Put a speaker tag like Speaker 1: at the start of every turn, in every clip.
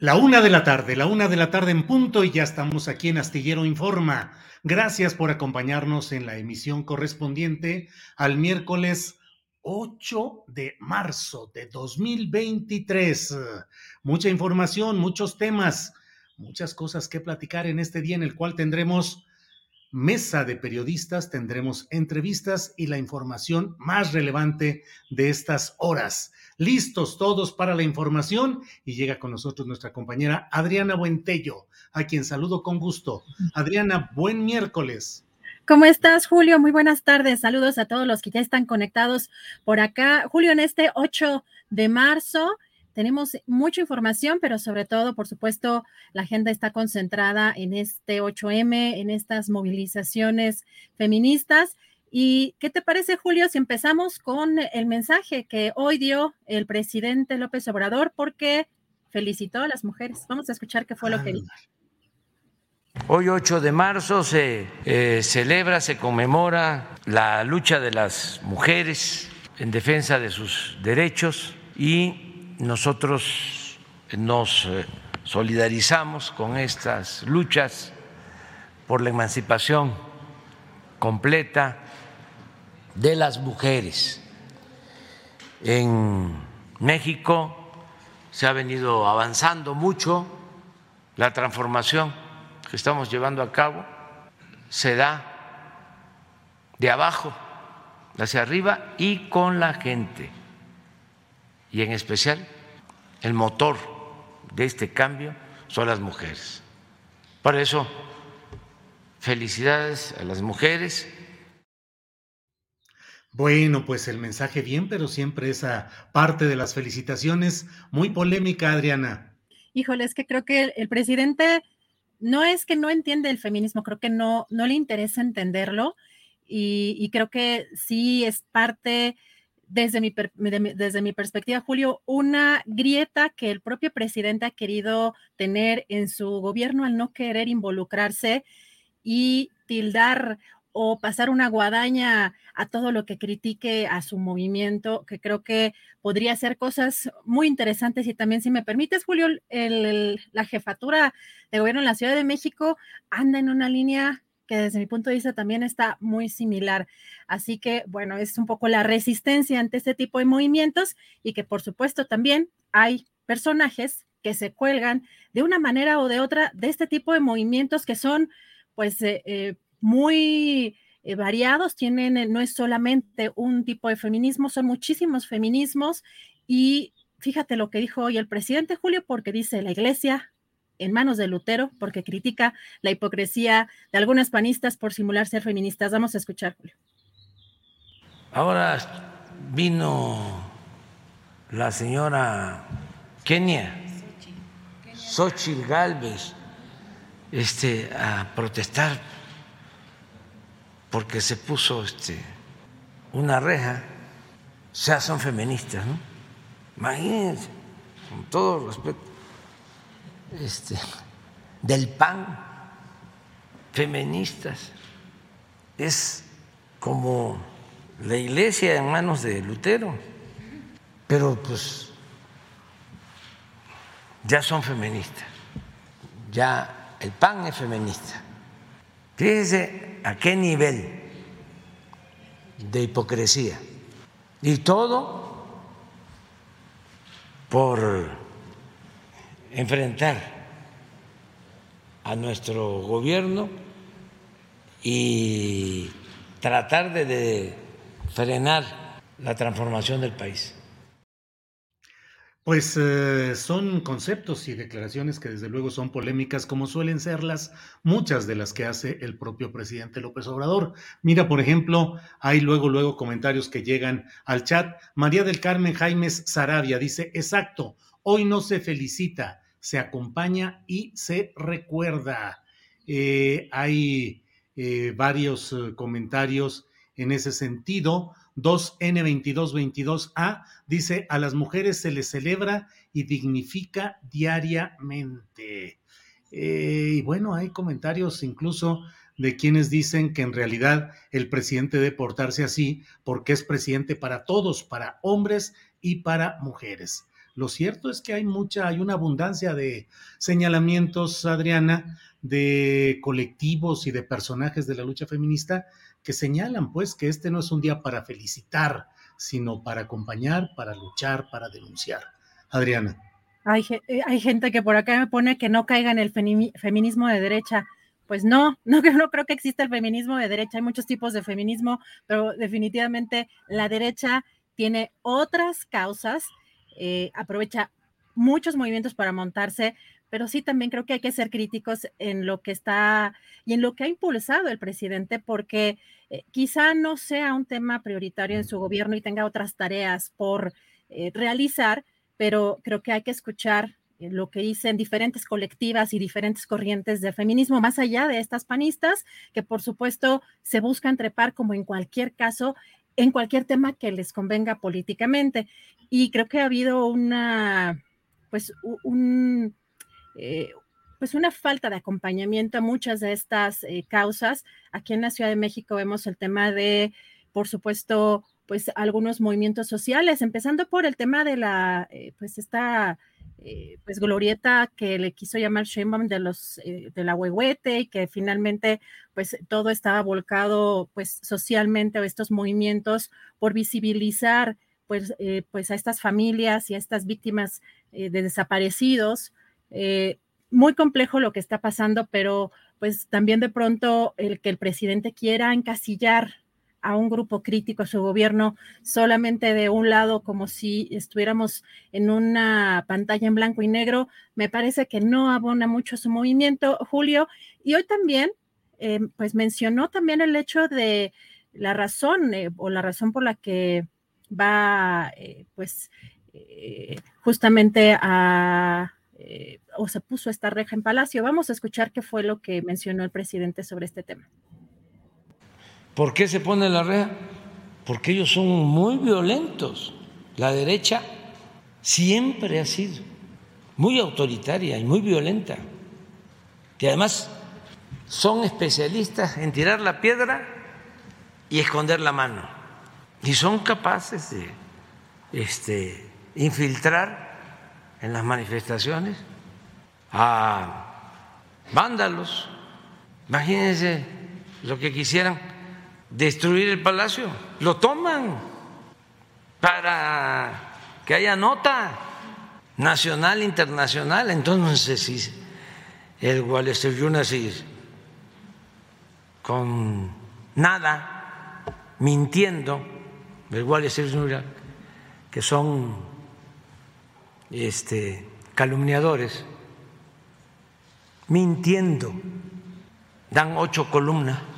Speaker 1: La una de la tarde, la una de la tarde en punto y ya estamos aquí en Astillero Informa. Gracias por acompañarnos en la emisión correspondiente al miércoles 8 de marzo de 2023. Mucha información, muchos temas, muchas cosas que platicar en este día en el cual tendremos mesa de periodistas, tendremos entrevistas y la información más relevante de estas horas listos todos para la información y llega con nosotros nuestra compañera Adriana Buentello, a quien saludo con gusto. Adriana, buen miércoles.
Speaker 2: ¿Cómo estás, Julio? Muy buenas tardes. Saludos a todos los que ya están conectados por acá. Julio, en este 8 de marzo tenemos mucha información, pero sobre todo, por supuesto, la agenda está concentrada en este 8M, en estas movilizaciones feministas. ¿Y qué te parece, Julio, si empezamos con el mensaje que hoy dio el presidente López Obrador porque felicitó a las mujeres? Vamos a escuchar qué fue lo que dijo.
Speaker 3: Hoy 8 de marzo se eh, celebra, se conmemora la lucha de las mujeres en defensa de sus derechos y nosotros nos eh, solidarizamos con estas luchas por la emancipación completa de las mujeres. En México se ha venido avanzando mucho, la transformación que estamos llevando a cabo se da de abajo hacia arriba y con la gente. Y en especial el motor de este cambio son las mujeres. Por eso, felicidades a las mujeres
Speaker 1: bueno, pues el mensaje bien, pero siempre esa parte de las felicitaciones muy polémica, Adriana.
Speaker 2: Híjole, es que creo que el, presidente no es que no entiende el feminismo, creo que no, no le interesa entenderlo y, creo que sí es parte, desde mi, desde mi perspectiva, Julio, una grieta que el propio presidente ha querido tener en su gobierno al no querer involucrarse y tildar o pasar una guadaña a todo lo que critique a su movimiento, que creo que podría ser cosas muy interesantes. Y también, si me permites, Julio, la jefatura de gobierno en la Ciudad de México anda en una línea que desde mi punto de vista también está muy similar. Así que, bueno, es un poco la resistencia ante este tipo de movimientos y que, por supuesto, también hay personajes que se cuelgan de una manera o de otra de este tipo de movimientos que son, pues, eh, eh, muy eh, variados, tienen, no es solamente un tipo de feminismo, son muchísimos feminismos y fíjate lo que dijo hoy el presidente Julio, porque dice la iglesia en manos de Lutero, porque critica la hipocresía de algunas panistas por simular ser feministas. Vamos a escuchar, Julio.
Speaker 3: Ahora vino la señora Kenia, Xochitl Galvez este, a protestar porque se puso este, una reja, o sea, son feministas, ¿no? Imagínense, con todo respeto, este, del PAN, feministas, es como la iglesia en manos de Lutero, pero pues ya son feministas, ya el PAN es feminista. Fíjense a qué nivel de hipocresía. Y todo por enfrentar a nuestro gobierno y tratar de, frenar la transformación del país.
Speaker 1: Pues eh, son conceptos y declaraciones que desde luego son polémicas, como suelen serlas muchas de las que hace el propio presidente López Obrador. Mira, por ejemplo, hay luego, luego comentarios que llegan al chat. María del Carmen Jaimes Sarabia dice, exacto, hoy no se felicita, se acompaña y se recuerda. Eh, hay eh, varios comentarios en ese sentido. 2N2222A dice, a las mujeres se les celebra y dignifica diariamente. Eh, y bueno, hay comentarios incluso de quienes dicen que en realidad el presidente debe portarse así porque es presidente para todos, para hombres y para mujeres. Lo cierto es que hay mucha, hay una abundancia de señalamientos, Adriana, de colectivos y de personajes de la lucha feminista que señalan pues que este no es un día para felicitar, sino para acompañar, para luchar, para denunciar. Adriana.
Speaker 2: Hay, eh, gente que por acá me pone que no caiga en el feminismo de derecha. Pues no, no, no creo que exista el feminismo de derecha. Hay muchos tipos de feminismo, pero definitivamente la derecha tiene otras causas, eh, aprovecha muchos movimientos para montarse, pero sí también creo que hay que ser críticos en lo que está y en lo que ha impulsado el presidente, porque eh, quizá no sea un tema prioritario en su gobierno y tenga otras tareas por eh, realizar, pero creo que hay que escuchar eh, lo que dicen diferentes colectivas y diferentes corrientes de feminismo, más allá de estas panistas, que por supuesto se buscan trepar como en cualquier caso en cualquier tema que les convenga políticamente. Y creo que ha habido una, pues, un, eh, pues una falta de acompañamiento a muchas de estas eh, causas. Aquí en la Ciudad de México vemos el tema de, por supuesto, pues algunos movimientos sociales, empezando por el tema de la, eh, pues esta, pues glorieta que le quiso llamar Sheinbaum de los, de la huehuete y que finalmente, pues todo estaba volcado, pues socialmente a estos movimientos por visibilizar, pues, pues a estas familias y a estas víctimas de desaparecidos, eh, muy complejo lo que está pasando, pero pues también de pronto el que el presidente quiera encasillar a un grupo crítico a su gobierno solamente de un lado, como si estuviéramos en una pantalla en blanco y negro, me parece que no abona mucho su movimiento, Julio. Y hoy también, eh, pues mencionó también el hecho de la razón eh, o la razón por la que va, pues, justamente a eh, o se puso esta reja en Palacio. Vamos a escuchar qué fue lo que mencionó el presidente sobre este tema.
Speaker 3: ¿Por qué se pone la reja? Porque ellos son muy violentos. La derecha siempre ha sido muy autoritaria y muy violenta. Y además son especialistas en tirar la piedra y esconder la mano. Y son capaces de este, infiltrar en las manifestaciones a vándalos. Imagínense lo que quisieran destruir el palacio. Lo toman para que haya nota nacional, internacional. Entonces, si el Wall Street Journal con nada, mintiendo, el Wall Street Journal, que son este, calumniadores, mintiendo, dan ocho columnas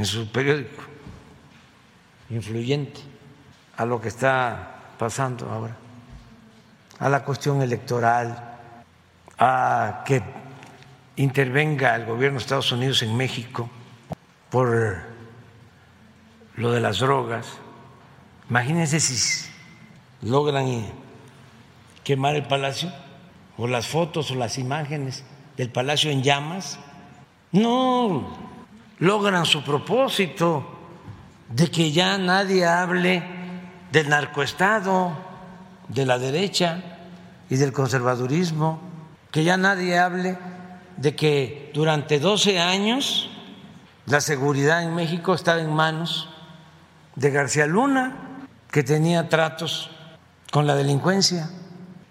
Speaker 3: en su periódico, influyente a lo que está pasando ahora, a la cuestión electoral, a que intervenga el gobierno de Estados Unidos en México por lo de las drogas. Imagínense si logran quemar el palacio o las fotos o las imágenes del palacio en llamas. No logran su propósito de que ya nadie hable del narcoestado, de la derecha y del conservadurismo, que ya nadie hable de que durante 12 años la seguridad en México estaba en manos de García Luna, que tenía tratos con la delincuencia.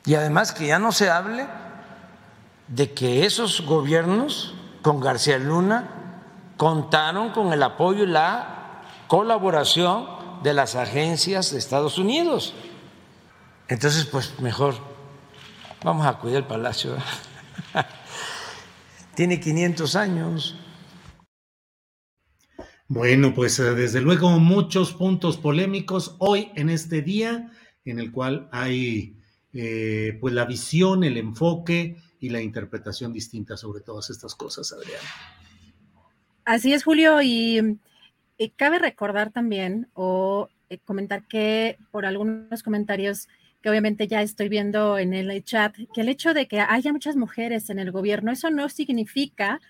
Speaker 3: Y además que ya no se hable de que esos gobiernos con García Luna contaron con el apoyo y la colaboración de las agencias de Estados Unidos. Entonces, pues mejor vamos a cuidar el palacio. Tiene 500 años.
Speaker 1: Bueno, pues eh, desde luego muchos puntos polémicos hoy en este día en el cual hay eh, pues la visión, el enfoque y la interpretación distinta sobre todas estas cosas, Adrián.
Speaker 2: Así es, Julio, y, cabe recordar también o eh, comentar que por algunos comentarios que obviamente ya estoy viendo en el chat, que el hecho de que haya muchas mujeres en el gobierno, eso no significa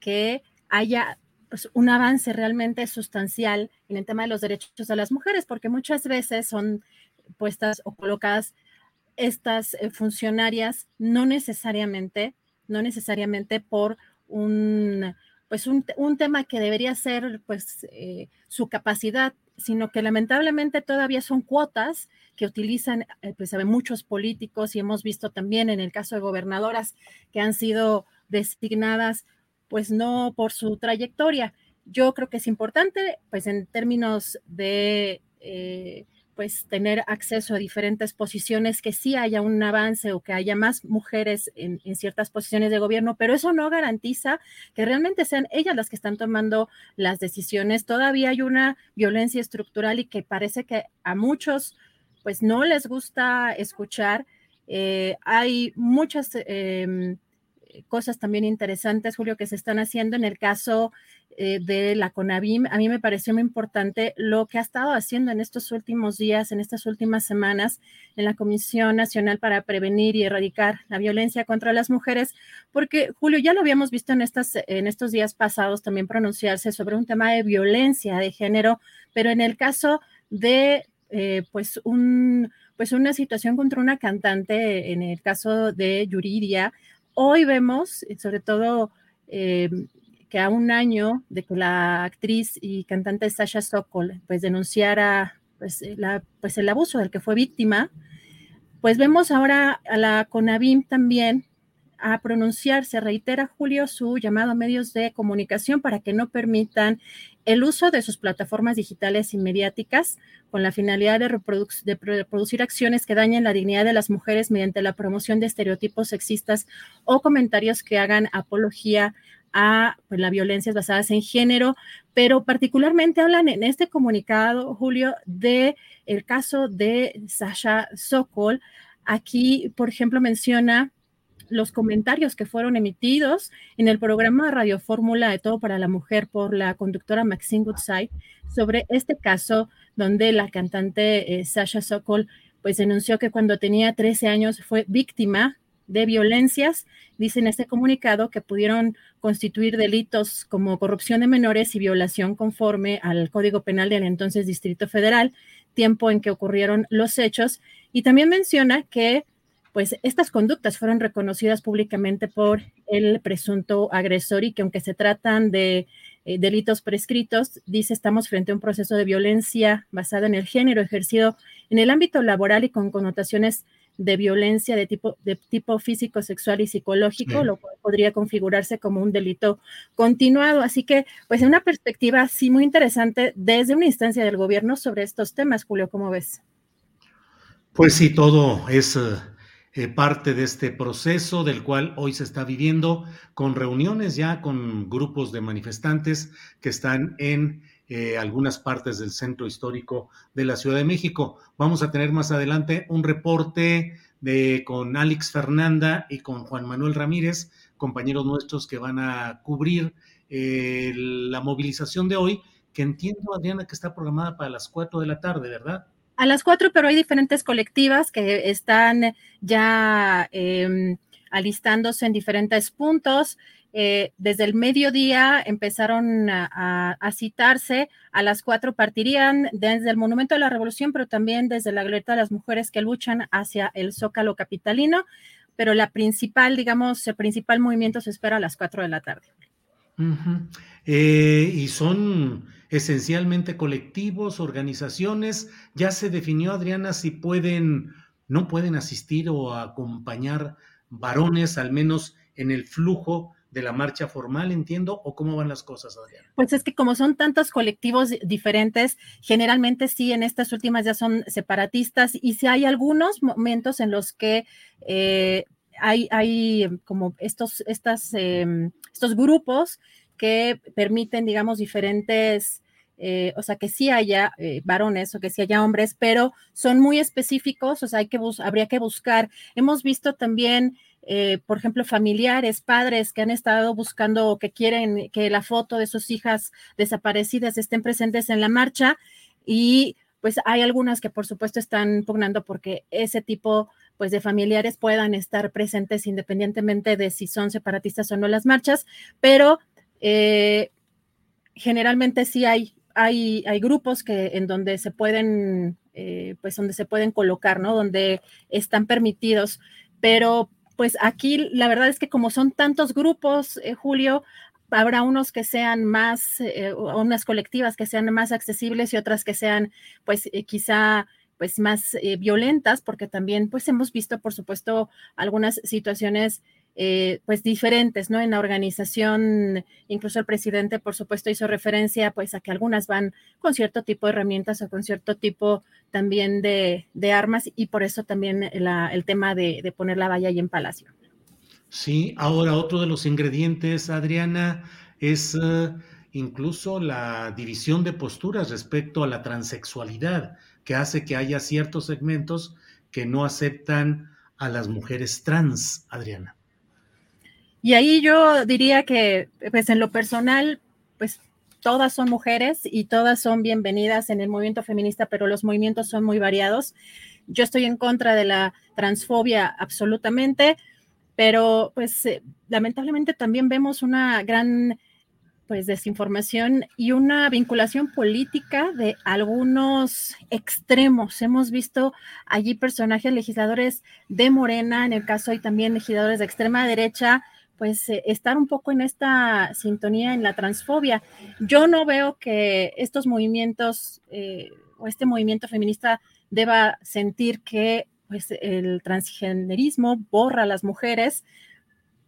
Speaker 2: que haya pues, un avance realmente sustancial en el tema de los derechos de las mujeres, porque muchas veces son puestas o colocadas estas eh, funcionarias no necesariamente, no necesariamente por un, pues un, tema que debería ser pues eh, su capacidad, sino que lamentablemente todavía son cuotas que utilizan eh, pues muchos políticos y hemos visto también en el caso de gobernadoras que han sido designadas pues no por su trayectoria. Yo creo que es importante, pues en términos de eh, pues tener acceso a diferentes posiciones, que sí haya un avance o que haya más mujeres en, ciertas posiciones de gobierno, pero eso no garantiza que realmente sean ellas las que están tomando las decisiones. Todavía hay una violencia estructural y que parece que a muchos pues no les gusta escuchar. Eh, hay muchas em, cosas también interesantes, Julio, que se están haciendo en el caso eh, de la CONAVIM. A mí me pareció muy importante lo que ha estado haciendo en estos últimos días, en estas últimas semanas, en la Comisión Nacional para Prevenir y Erradicar la Violencia contra las Mujeres, porque, Julio, ya lo habíamos visto en, estas, en estos días pasados también pronunciarse sobre un tema de violencia de género, pero en el caso de, eh, pues, un pues una situación contra una cantante, en el caso de Yuridia, Hoy vemos, eh, sobre todo, que a un año de que la actriz y cantante Sasha Sokol pues denunciara pues, eh, pues el abuso del que fue víctima, pues vemos ahora a la CONAVIM también a pronunciarse, reitera Julio su llamado a medios de comunicación para que no permitan el uso de sus plataformas digitales y mediáticas con la finalidad de, reproducir acciones que dañen la dignidad de las mujeres mediante la promoción de estereotipos sexistas o comentarios que hagan apología a pues, las violencias basadas en género, pero particularmente hablan en este comunicado, Julio, de el caso de Sasha Sokol. Aquí, por ejemplo, menciona los comentarios que fueron emitidos en el programa Radio Fórmula de Todo para la Mujer por la conductora Maxine Goodside sobre este caso donde la cantante eh, Sasha Sokol pues denunció que cuando tenía 13 años fue víctima de violencias, dice en este comunicado que pudieron constituir delitos como corrupción de menores y violación conforme al Código Penal del entonces Distrito Federal, tiempo en que ocurrieron los hechos, y también menciona que pues estas conductas fueron reconocidas públicamente por el presunto agresor y que aunque se tratan de eh, delitos prescritos, dice estamos frente a un proceso de violencia basado en el género ejercido en el ámbito laboral y con connotaciones de violencia de tipo, de tipo físico, sexual y psicológico, lo cual podría configurarse como un delito continuado. Así que, pues, en una perspectiva sí muy interesante desde una instancia del gobierno sobre estos temas, Julio, ¿cómo ves?
Speaker 1: Pues sí, todo es... Uh eh, parte de este proceso del cual hoy se está viviendo con reuniones ya con grupos de manifestantes que están en eh, algunas partes del centro histórico de la Ciudad de México. Vamos a tener más adelante un reporte de, con Alex Fernanda y con Juan Manuel Ramírez, compañeros nuestros que van a cubrir eh, la movilización de hoy, que entiendo, Adriana, que está programada para las 4 de la tarde, ¿verdad?
Speaker 2: A las 4, pero hay diferentes colectivas que están ya em, alistándose en diferentes puntos. Eh, desde el mediodía empezaron a, citarse, a las cuatro partirían desde el Monumento de la Revolución, pero también desde la Glorieta de las Mujeres que luchan hacia el Zócalo Capitalino, pero la principal, digamos, el principal movimiento se espera a las cuatro de la tarde.
Speaker 1: Eh, y son esencialmente colectivos, organizaciones. Ya se definió, Adriana, si pueden, no pueden asistir o acompañar varones, al menos en el flujo de la marcha formal, entiendo, o cómo van las cosas, Adriana?
Speaker 2: Pues es que como son tantos colectivos diferentes, generalmente sí, en estas últimas ya son separatistas y si hay algunos momentos en los que eh, hay, hay, como estos, estas, em, estos grupos que permiten, digamos, diferentes eh, o sea, que sí haya eh, varones o que sí haya hombres, pero son muy específicos, o sea, hay que habría que buscar. Hemos visto también, eh, por ejemplo, familiares, padres que han estado buscando o que quieren que la foto de sus hijas desaparecidas estén presentes en la marcha. Y pues hay algunas que por supuesto están pugnando porque ese tipo pues de familiares puedan estar presentes independientemente de si son separatistas o no las marchas, pero generalmente sí hay hay, grupos que en donde se pueden, eh, pues donde se pueden colocar, ¿no? Donde están permitidos, pero pues aquí la verdad es que como son tantos grupos, eh, Julio, habrá unos que sean más, eh, unas colectivas que sean más accesibles y otras que sean, pues quizá pues más violentas, porque también pues hemos visto, por supuesto, algunas situaciones eh, pues diferentes, ¿no? En la organización, incluso el presidente, por supuesto, hizo referencia pues a que algunas van con cierto tipo de herramientas o con cierto tipo también de, armas y por eso también el tema de, poner la valla ahí en Palacio.
Speaker 1: Sí, ahora otro de los ingredientes, Adriana, es eh, incluso la división de posturas respecto a la transexualidad, que hace que haya ciertos segmentos que no aceptan a las mujeres trans, Adriana.
Speaker 2: Y ahí yo diría que, pues en lo personal, pues todas son mujeres y todas son bienvenidas en el movimiento feminista, pero los movimientos son muy variados. Yo estoy en contra de la transfobia absolutamente, pero pues eh, lamentablemente también vemos una gran pues desinformación y una vinculación política de algunos extremos. Hemos visto allí personajes legisladores de Morena, en el caso hay también legisladores de extrema derecha, pues eh, estar un poco en esta sintonía en la transfobia. Yo no veo que estos movimientos eh, o este movimiento feminista deba sentir que pues, el transgenerismo borra a las mujeres,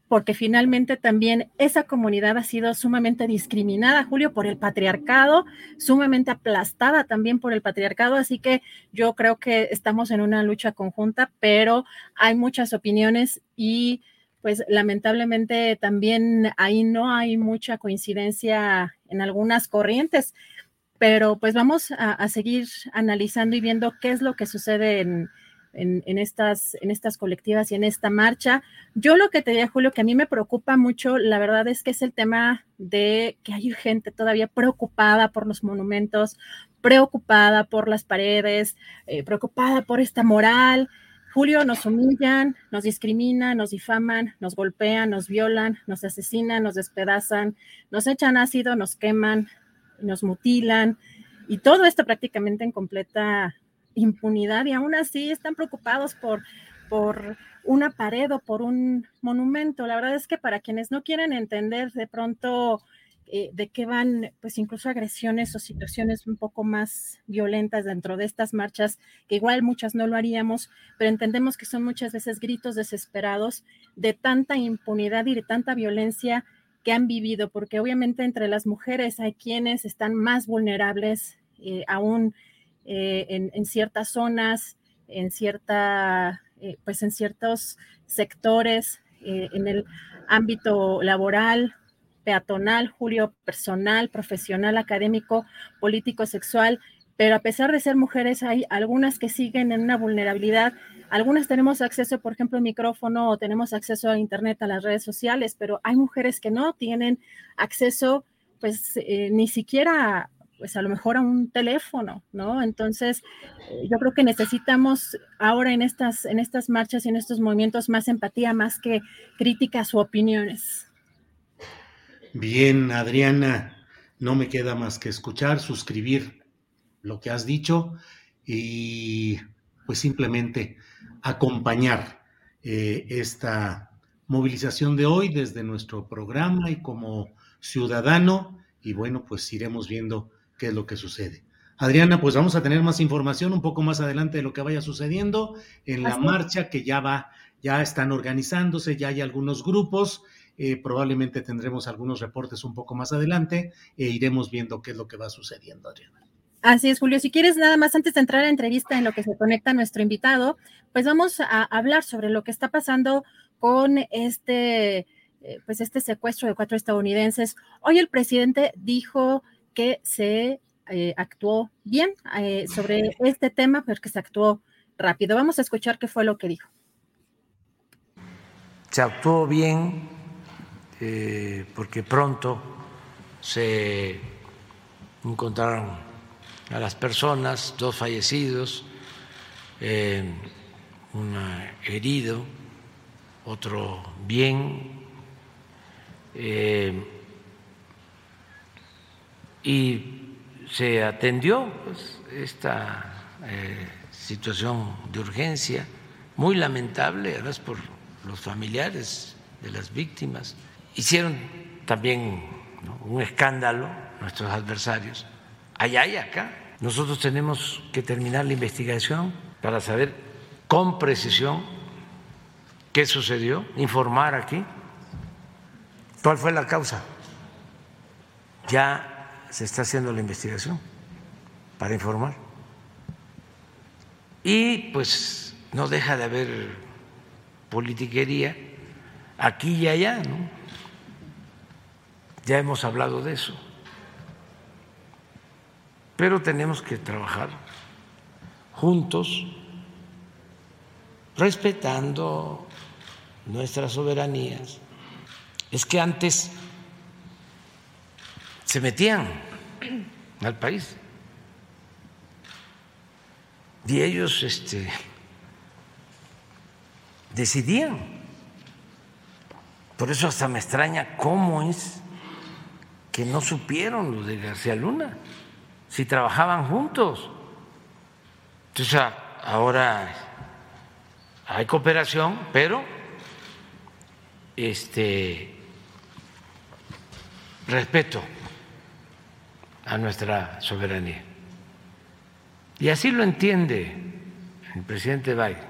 Speaker 2: porque finalmente también esa comunidad ha sido sumamente discriminada, Julio, por el patriarcado, sumamente aplastada también por el patriarcado, así que yo creo que estamos en una lucha conjunta, pero hay muchas opiniones y pues lamentablemente también ahí no hay mucha coincidencia en algunas corrientes, pero pues vamos a, seguir analizando y viendo qué es lo que sucede en, estas, en estas colectivas y en esta marcha. Yo lo que te diría, Julio, que a mí me preocupa mucho, la verdad es que es el tema de que hay gente todavía preocupada por los monumentos, preocupada por las paredes, eh, preocupada por esta moral. Julio, nos humillan, nos discriminan, nos difaman, nos golpean, nos violan, nos asesinan, nos despedazan, nos echan ácido, nos queman, nos mutilan y todo esto prácticamente en completa impunidad y aún así están preocupados por, por una pared o por un monumento. La verdad es que para quienes no quieren entender de pronto eh, de qué van, pues incluso agresiones o situaciones un poco más violentas dentro de estas marchas, que igual muchas no lo haríamos, pero entendemos que son muchas veces gritos desesperados de tanta impunidad y de tanta violencia que han vivido, porque obviamente entre las mujeres hay quienes están más vulnerables eh, aún eh, en, ciertas zonas, en cierta, pues en ciertos sectores, en el ámbito laboral, peatonal, Julio, personal, profesional, académico, político, sexual, pero a pesar de ser mujeres hay algunas que siguen en una vulnerabilidad. Algunas tenemos acceso, por ejemplo, al micrófono o tenemos acceso a Internet, a las redes sociales, pero hay mujeres que no tienen acceso, pues eh, ni siquiera, pues a lo mejor a un teléfono, ¿no? Entonces, eh, yo creo que necesitamos ahora en estas, en estas marchas y en estos movimientos más empatía, más que críticas o opiniones.
Speaker 1: Bien, Adriana, no me queda más que escuchar, suscribir lo que has dicho y pues simplemente acompañar eh, esta movilización de hoy desde nuestro programa y como ciudadano y bueno, pues iremos viendo qué es lo que sucede. Adriana, pues vamos a tener más información un poco más adelante de lo que vaya sucediendo en la marcha que ya va, ya están organizándose, ya hay algunos grupos, eh, probablemente tendremos algunos reportes un poco más adelante e iremos viendo qué es lo que va sucediendo, Adriana.
Speaker 2: Así es, Julio. Si quieres, nada más antes de entrar a la entrevista en lo que se conecta nuestro invitado, pues vamos a hablar sobre lo que está pasando con este, eh, pues este secuestro de cuatro estadounidenses. Hoy el presidente dijo que se eh, actuó bien eh, sobre este tema, pero que se actuó rápido. Vamos a escuchar qué fue lo que dijo.
Speaker 3: Se actuó bien porque pronto se encontraron a las personas, dos fallecidos, eh, un herido, otro bien, eh, y se atendió pues, esta eh, situación de urgencia, muy lamentable, además por los familiares de las víctimas. Hicieron también un escándalo nuestros adversarios allá y acá. Nosotros tenemos que terminar la investigación para saber con precisión qué sucedió, informar aquí cuál fue la causa. Ya se está haciendo la investigación para informar. Y pues no deja de haber politiquería aquí y allá, ¿no? Ya hemos hablado de eso pero tenemos que trabajar juntos, respetando nuestras soberanías. Es que antes se metían al país y ellos este, decidían. Por eso hasta me extraña cómo es que no supieron lo de García Luna si trabajaban juntos. Entonces ahora hay cooperación, pero este respeto a nuestra soberanía. Y así lo entiende el presidente Biden.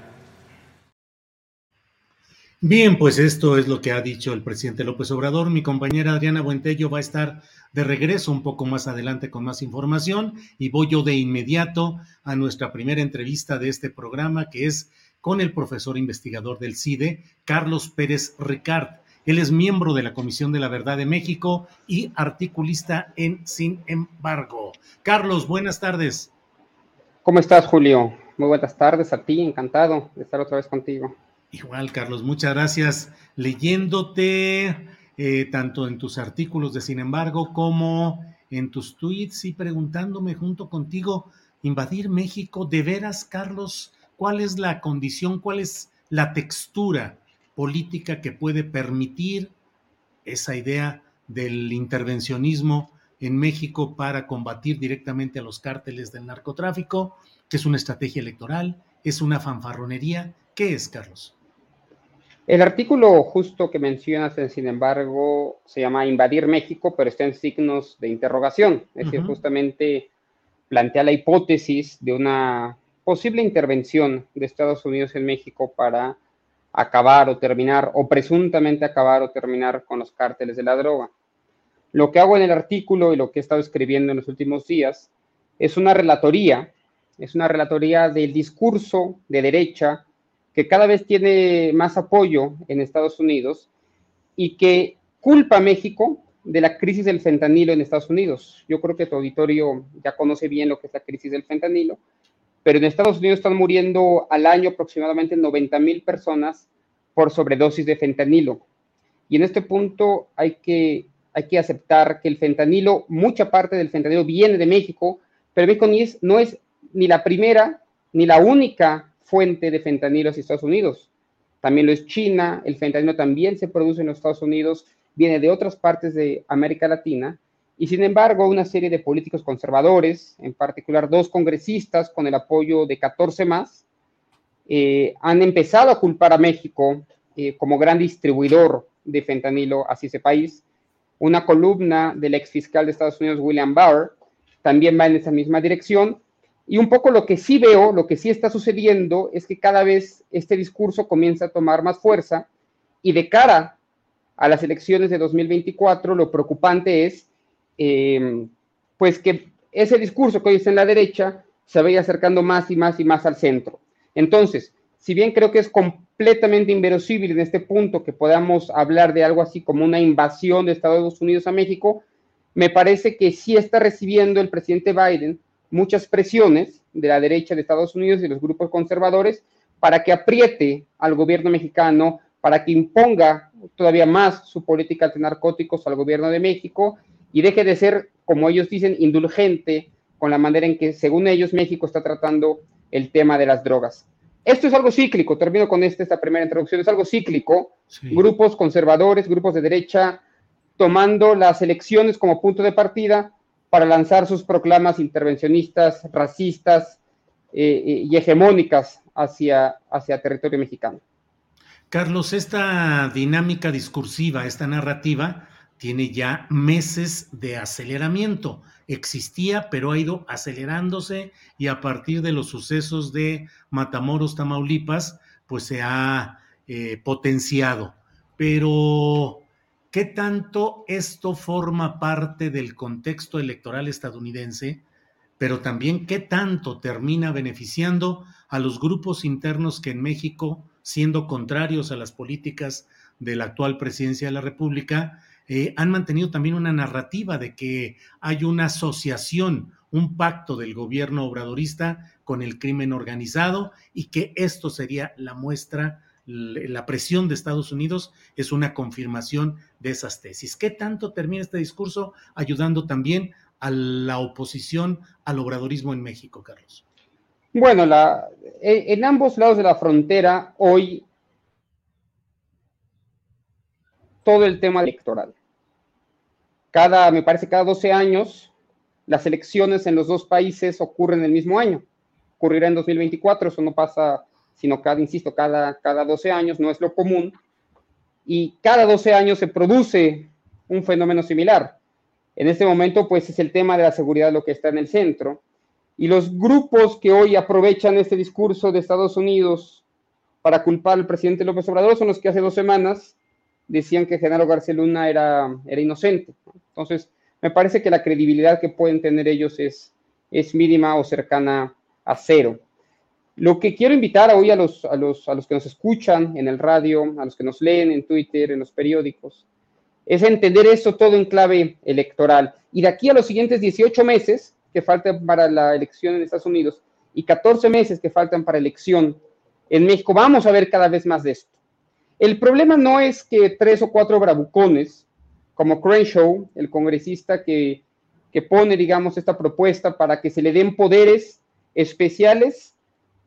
Speaker 1: Bien, pues esto es lo que ha dicho el presidente López Obrador. Mi compañera Adriana Buentello va a estar de regreso un poco más adelante con más información y voy yo de inmediato a nuestra primera entrevista de este programa que es con el profesor investigador del CIDE, Carlos Pérez Ricard. Él es miembro de la Comisión de la Verdad de México y articulista en Sin embargo. Carlos, buenas tardes.
Speaker 4: ¿Cómo estás, Julio? Muy buenas tardes a ti, encantado de estar otra vez contigo.
Speaker 1: Igual, Carlos, muchas gracias. Leyéndote eh, tanto en tus artículos de Sin embargo como en tus tweets y preguntándome junto contigo, invadir México, de veras, Carlos, ¿cuál es la condición, cuál es la textura política que puede permitir esa idea del intervencionismo en México para combatir directamente a los cárteles del narcotráfico, que es una estrategia electoral, es una fanfarronería. ¿Qué es, Carlos?
Speaker 4: El artículo justo que mencionas, sin embargo, se llama Invadir México, pero está en signos de interrogación. Es decir, justamente plantea la hipótesis de una posible intervención de Estados Unidos en México para acabar o terminar, o presuntamente acabar o terminar con los cárteles de la droga. Lo que hago en el artículo y lo que he estado escribiendo en los últimos días es una relatoría, es una relatoría del discurso de derecha que cada vez tiene más apoyo en Estados Unidos y que culpa a México de la crisis del fentanilo en Estados Unidos. Yo creo que tu auditorio ya conoce bien lo que es la crisis del fentanilo, pero en Estados Unidos están muriendo al año aproximadamente 90 mil personas por sobredosis de fentanilo. Y en este punto hay que, hay que aceptar que el fentanilo, mucha parte del fentanilo viene de México, pero México ni es, no es ni la primera ni la única fuente de fentanilo en Estados Unidos. También lo es China, el fentanilo también se produce en los Estados Unidos, viene de otras partes de América Latina, y sin embargo una serie de políticos conservadores, en particular dos congresistas con el apoyo de 14 más, eh, han empezado a culpar a México eh, como gran distribuidor de fentanilo hacia ese país. Una columna del ex fiscal de Estados Unidos, William Barr, también va en esa misma dirección. Y un poco lo que sí veo, lo que sí está sucediendo, es que cada vez este discurso comienza a tomar más fuerza y de cara a las elecciones de 2024, lo preocupante es eh, pues que ese discurso que hoy está en la derecha se vaya acercando más y más y más al centro. Entonces, si bien creo que es completamente inverosímil en este punto que podamos hablar de algo así como una invasión de Estados Unidos a México, me parece que sí está recibiendo el presidente Biden muchas presiones de la derecha de Estados Unidos y los grupos conservadores para que apriete al gobierno mexicano, para que imponga todavía más su política de narcóticos al gobierno de México y deje de ser, como ellos dicen, indulgente con la manera en que, según ellos, México está tratando el tema de las drogas. Esto es algo cíclico, termino con este, esta primera introducción, es algo cíclico. Grupos conservadores, grupos de derecha, tomando las elecciones como punto de partida para lanzar sus proclamas intervencionistas, racistas eh, eh, y hegemónicas hacia, hacia territorio mexicano.
Speaker 1: Carlos, esta dinámica discursiva, esta narrativa, tiene ya meses de aceleramiento. Existía, pero ha ido acelerándose y a partir de los sucesos de Matamoros, Tamaulipas, pues se ha eh, potenciado. Pero, ¿qué tanto esto forma parte del contexto electoral estadounidense? Pero también, ¿qué tanto termina beneficiando a los grupos internos que en México, siendo contrarios a las políticas de la actual presidencia de la República, eh, han mantenido también una narrativa de que hay una asociación, un pacto del gobierno obradorista con el crimen organizado y que esto sería la muestra, la presión de Estados Unidos es una confirmación de esas tesis. ¿Qué tanto termina este discurso ayudando también a la oposición al obradorismo en México, Carlos?
Speaker 4: Bueno, la, en ambos lados de la frontera hoy todo el tema electoral. Cada, me parece, cada 12 años, las elecciones en los dos países ocurren el mismo año. Ocurrirá en 2024, eso no pasa, sino cada, insisto, cada, cada 12 años, no es lo común. Y cada 12 años se produce un fenómeno similar. En este momento, pues es el tema de la seguridad lo que está en el centro. Y los grupos que hoy aprovechan este discurso de Estados Unidos para culpar al presidente López Obrador son los que hace dos semanas decían que Genaro García Luna era, era inocente. Entonces, me parece que la credibilidad que pueden tener ellos es, es mínima o cercana a cero. Lo que quiero invitar hoy a los, a, los, a los que nos escuchan en el radio, a los que nos leen en Twitter, en los periódicos, es entender esto todo en clave electoral. Y de aquí a los siguientes 18 meses que faltan para la elección en Estados Unidos y 14 meses que faltan para elección en México, vamos a ver cada vez más de esto. El problema no es que tres o cuatro bravucones, como Crenshaw, el congresista que, pone, digamos, esta propuesta para que se le den poderes especiales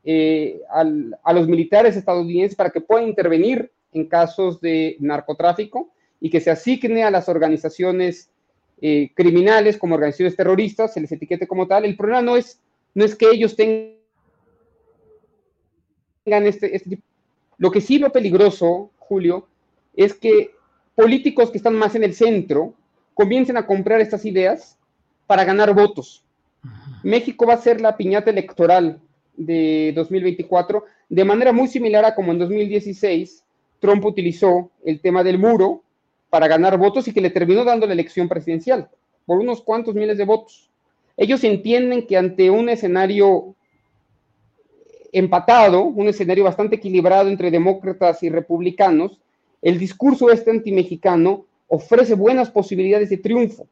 Speaker 4: eh, a los militares estadounidenses para que puedan intervenir en casos de narcotráfico y que se asigne a las organizaciones eh, criminales como organizaciones terroristas, se les etiquete como tal. El problema no es, no es que ellos tengan este, este tipo lo que sí veo peligroso, Julio, es que políticos que están más en el centro comiencen a comprar estas ideas para ganar votos. México va a ser la piñata electoral de 2024 de manera muy similar a como en 2016 Trump utilizó el tema del muro para ganar votos y que le terminó dando la elección presidencial por unos cuantos miles de votos. Ellos entienden que ante un escenario empatado, un escenario bastante equilibrado entre demócratas y republicanos, el discurso este antimexicano ofrece buenas posibilidades de triunfo.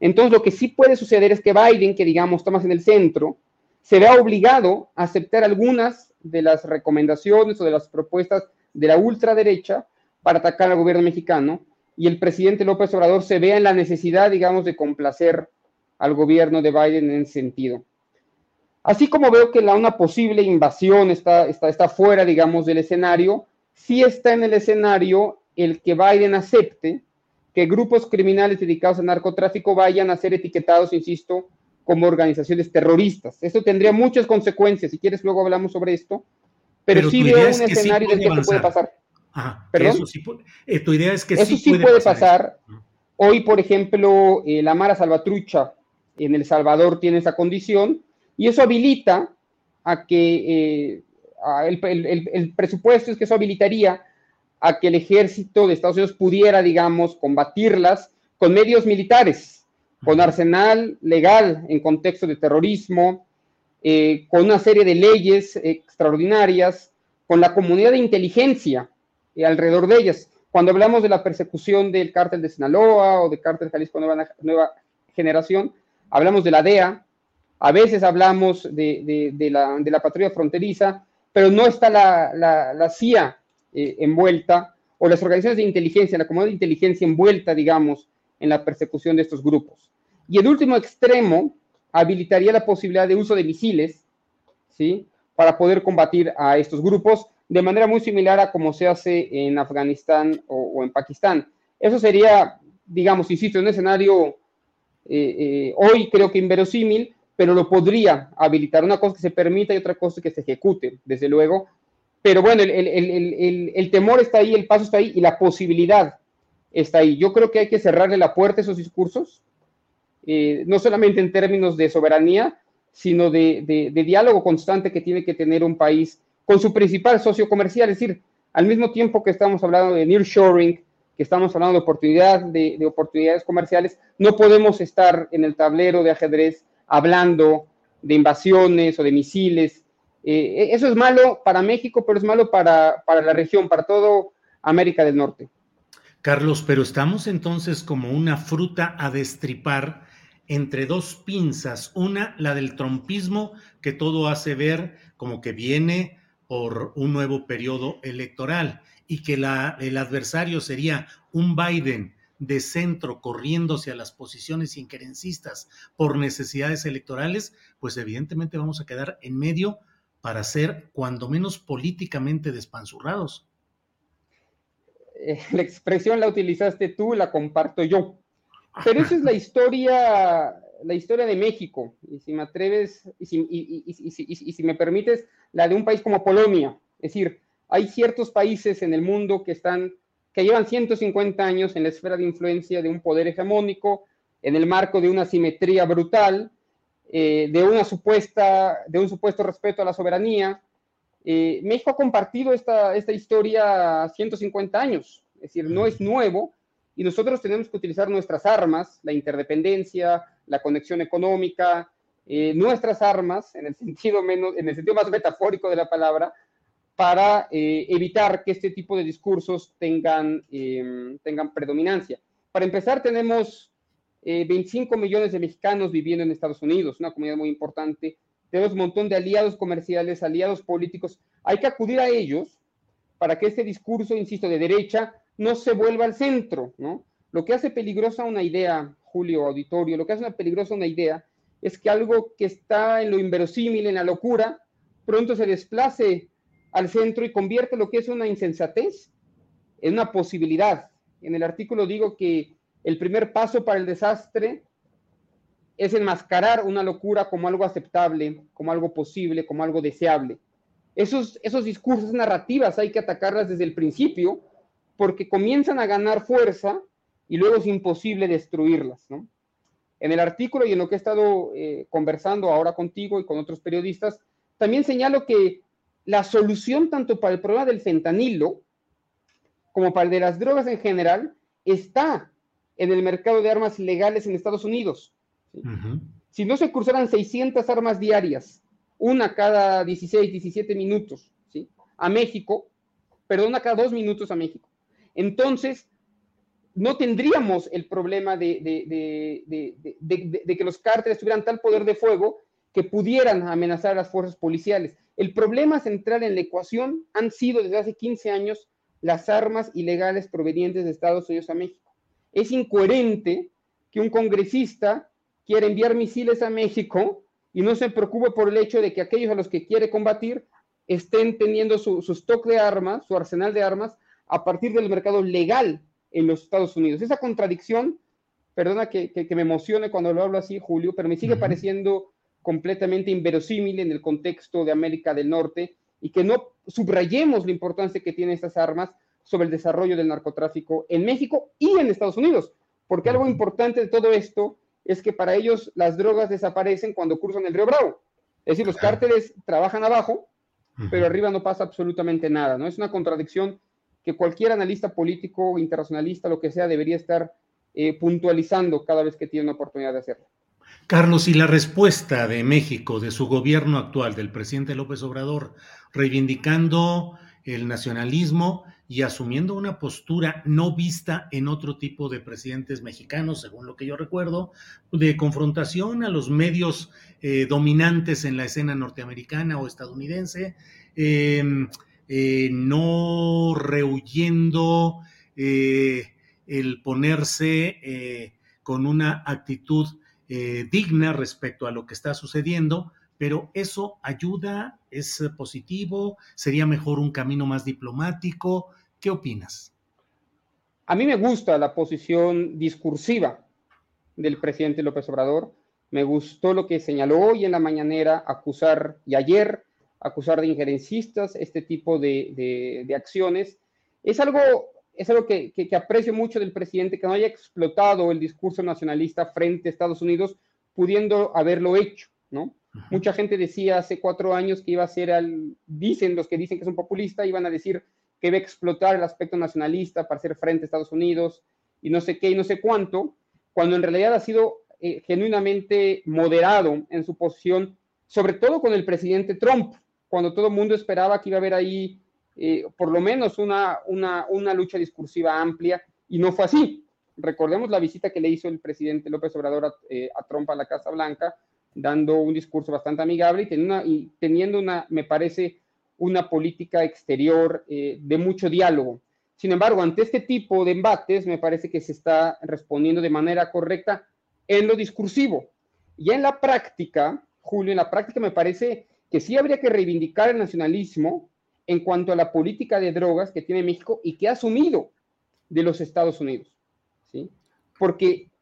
Speaker 4: Entonces, lo que sí puede suceder es que Biden, que digamos está más en el centro, se vea obligado a aceptar algunas de las recomendaciones o de las propuestas de la ultraderecha para atacar al gobierno mexicano y el presidente López Obrador se vea en la necesidad, digamos, de complacer al gobierno de Biden en ese sentido. Así como veo que la, una posible invasión está, está, está fuera, digamos, del escenario, sí está en el escenario el que Biden acepte que grupos criminales dedicados al narcotráfico vayan a ser etiquetados, insisto, como organizaciones terroristas. Esto tendría muchas consecuencias, si quieres luego hablamos sobre esto, pero, sí veo un escenario sí que puede pasar.
Speaker 1: Eso sí, eh, tu idea es que
Speaker 4: eso sí, puede, pasar. Hoy, por ejemplo, eh, la Mara Salvatrucha en El Salvador tiene esa condición y eso habilita a que eh, el, presupuesto es que eso habilitaría a que el ejército de Estados Unidos pudiera, digamos, combatirlas con medios militares, con arsenal legal en contexto de terrorismo, con una serie de leyes extraordinarias, con la comunidad de inteligencia alrededor de ellas. Cuando hablamos de la persecución del cártel de Sinaloa o del cártel Jalisco Nueva, Nueva Generación, hablamos de la DEA, a veces hablamos de, la, de la, patrulla fronteriza, pero no está la, la, CIA eh, envuelta o las organizaciones de inteligencia, la comunidad de inteligencia envuelta, digamos, en la persecución de estos grupos. Y el último extremo habilitaría la posibilidad de uso de misiles, ¿sí? Para poder combatir a estos grupos de manera muy similar a como se hace en Afganistán o, en Pakistán. Eso sería, digamos, insisto, un escenario eh, eh, hoy creo que inverosímil, pero lo podría habilitar. Una cosa que se permita y otra cosa que se ejecute, desde luego. Pero bueno, el, temor está ahí, el paso está ahí y la posibilidad está ahí. Yo creo que hay que cerrarle la puerta a esos discursos, eh, no solamente en términos de soberanía, sino de, de diálogo constante que tiene que tener un país con su principal socio comercial, es decir, al mismo tiempo que estamos hablando de nearshoring, que estamos hablando de oportunidad, de, oportunidades comerciales, no podemos estar en el tablero de ajedrez hablando de invasiones o de misiles. Eh, eso es malo para México, pero es malo para, para la región, para todo América del Norte.
Speaker 1: Carlos, pero estamos entonces como una fruta a destripar entre dos pinzas. Una, la del trompismo, que todo hace ver como que viene por un nuevo periodo electoral y que el adversario sería un Biden de centro corriéndose a las posiciones inquerencistas por necesidades electorales, pues evidentemente vamos a quedar en medio para ser cuando menos políticamente despanzurrados.
Speaker 4: Eh, la expresión la utilizaste tú, la comparto yo. Pero esa es la historia la historia de México, y si me atreves, y si, y, si, me permites, la de un país como Polonia. Es decir, hay ciertos países en el mundo que están, que llevan 150 años en la esfera de influencia de un poder hegemónico, en el marco de una simetría brutal, eh, de una supuesta, de un supuesto respeto a la soberanía. Eh, México ha compartido esta, esta historia 150 años, es decir, no es nuevo, y nosotros tenemos que utilizar nuestras armas, la interdependencia, la conexión económica, eh, nuestras armas, en el, sentido menos, en el sentido más metafórico de la palabra, para eh, evitar que este tipo de discursos tengan, em, tengan predominancia. Para empezar, tenemos 25 eh, millones de mexicanos viviendo en Estados Unidos, una comunidad muy importante. Tenemos un montón de aliados comerciales, aliados políticos. Hay que acudir a ellos para que este discurso, insisto, de derecha no se vuelva al centro, ¿no? Lo que hace peligrosa una idea, Julio Auditorio, lo que hace peligrosa una idea es que algo que está en lo inverosímil, en la locura, pronto se desplace al centro y convierte lo que es una insensatez en una posibilidad. En el artículo digo que el primer paso para el desastre es enmascarar una locura como algo aceptable, como algo posible, como algo deseable. Esos, esos discursos, narrativas, hay que atacarlas desde el principio porque comienzan a ganar fuerza y luego es imposible destruirlas. ¿no? En el artículo y en lo que he estado eh, conversando ahora contigo y con otros periodistas, también señalo que la solución tanto para el problema del fentanilo como para el de las drogas en general está en el mercado de armas legales en Estados Unidos. Si no se cruzaran 600 armas diarias, una cada 16, 17 minutos, ¿sí? a México, perdón, a cada dos minutos a México, entonces no tendríamos el problema de, que los cárteles tuvieran tal poder de fuego que pudieran amenazar a las fuerzas policiales. El problema central en la ecuación han sido desde hace 15 años las armas ilegales provenientes de Estados Unidos a México. Es incoherente que un congresista quiera enviar misiles a México y no se preocupe por el hecho de que aquellos a los que quiere combatir estén teniendo su, stock de armas, su arsenal de armas, a partir del mercado legal en los Estados Unidos. Esa contradicción, perdona que, me emocione cuando lo hablo así, Julio, pero me sigue pareciendo completamente inverosímil en el contexto de América del Norte y que no subrayemos la importancia que tienen estas armas sobre el desarrollo del narcotráfico en México y en Estados Unidos, porque algo importante de todo esto es que para ellos las drogas desaparecen cuando cruzan el río Bravo. Es decir, los cárteles trabajan abajo, pero arriba no pasa absolutamente nada, ¿no? Es una contradicción que cualquier analista político, internacionalista, lo que sea, debería estar eh, puntualizando cada vez que tiene una oportunidad de hacerlo.
Speaker 1: Carlos, y la respuesta de México, de su gobierno actual, del presidente López Obrador, reivindicando el nacionalismo y asumiendo una postura no vista en otro tipo de presidentes mexicanos, según lo que yo recuerdo, de confrontación a los medios eh, dominantes en la escena norteamericana o estadounidense, em, eh, no rehuyendo eh, el ponerse con una actitud eh, digna respecto a lo que está sucediendo, pero eso ayuda, es positivo, sería mejor un camino más diplomático. ¿Qué opinas?
Speaker 4: A mí me gusta la posición discursiva del presidente López Obrador. Me gustó lo que señaló hoy en la mañanera, acusar, y ayer, acusar de injerencistas este tipo de, de acciones. Es algo es algo que, aprecio mucho del presidente, que no haya explotado el discurso nacionalista frente a Estados Unidos, pudiendo haberlo hecho, ¿no? Mucha gente decía hace cuatro años que iba a ser, al, dicen los que dicen que es un populista, iban a decir que iba a explotar el aspecto nacionalista para hacer frente a Estados Unidos y no sé qué y no sé cuánto, cuando en realidad ha sido eh, genuinamente moderado en su posición, sobre todo con el presidente Trump, cuando todo el mundo esperaba que iba a haber ahí eh, por lo menos una, una, lucha discursiva amplia, y no fue así. Recordemos la visita que le hizo el presidente López Obrador a, eh, Trump a la Casa Blanca, dando un discurso bastante amigable y teniendo una, y teniendo una me parece, una política exterior eh, de mucho diálogo. Sin embargo, ante este tipo de embates, me parece que se está respondiendo de manera correcta en lo discursivo. Y en la práctica, Julio, en la práctica me parece que sí habría que reivindicar el nacionalismo, en cuanto a la política de drogas que tiene México y que ha asumido de los Estados Unidos. ¿sí? Porque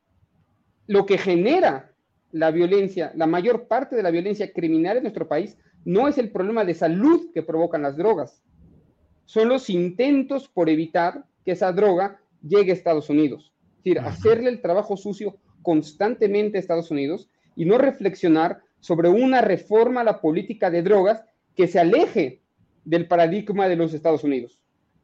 Speaker 4: lo que genera la violencia, la mayor parte de la violencia criminal en nuestro país, no es el problema de salud que provocan las drogas, son los intentos por evitar que esa droga llegue a Estados Unidos. Es decir, hacerle el trabajo sucio constantemente a Estados Unidos y no reflexionar sobre una reforma a la política de drogas que se aleje del paradigma de los Estados Unidos.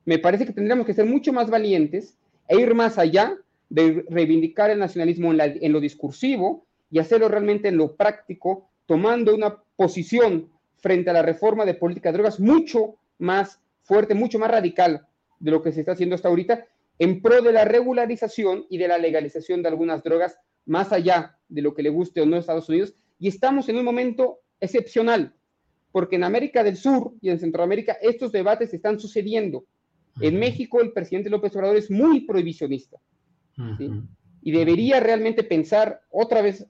Speaker 4: Me parece que tendríamos que ser mucho más valientes e ir más allá de reivindicar el nacionalismo en, lo discursivo y hacerlo realmente en lo práctico, tomando una posición frente a la reforma de política de drogas mucho más fuerte, mucho más radical de lo que se está haciendo hasta ahorita, en pro de la regularización y de la legalización de algunas drogas, más allá de lo que le guste o no a Estados Unidos. Y estamos en un momento excepcional porque en América del Sur y en Centroamérica estos debates están sucediendo. En México el presidente López Obrador es muy prohibicionista y debería realmente pensar otra vez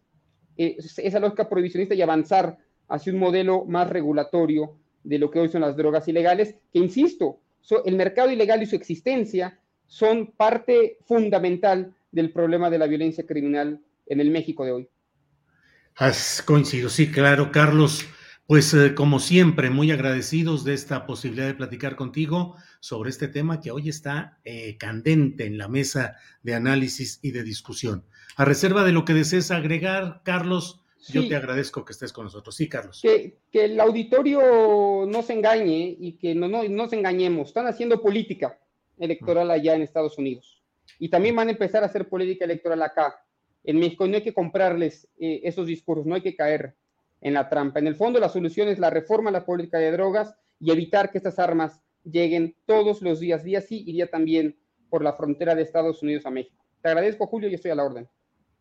Speaker 4: eh, esa lógica prohibicionista y avanzar hacia un modelo más regulatorio de lo que hoy son las drogas ilegales, que insisto, el mercado ilegal y su existencia son parte fundamental del problema de la violencia criminal en el México de hoy.
Speaker 1: Has coincidido, sí, claro, Carlos. Pues eh, como siempre, muy agradecidos de esta posibilidad de platicar contigo sobre este tema que hoy está eh, candente en la mesa de análisis y de discusión. A reserva de lo que desees agregar, Carlos, yo te agradezco que estés con nosotros. Sí, Carlos.
Speaker 4: Que, el auditorio no se engañe y que no, no, no engañemos. Están haciendo política electoral allá en Estados Unidos. Y también van a empezar a hacer política electoral acá, en México. no hay que comprarles eh, esos discursos, no hay que caer en la trampa. En el fondo, la solución es la reforma a la política de drogas y evitar que estas armas lleguen todos los días, día sí y día también, por la frontera de Estados Unidos a México. Te agradezco, Julio, y estoy a la orden.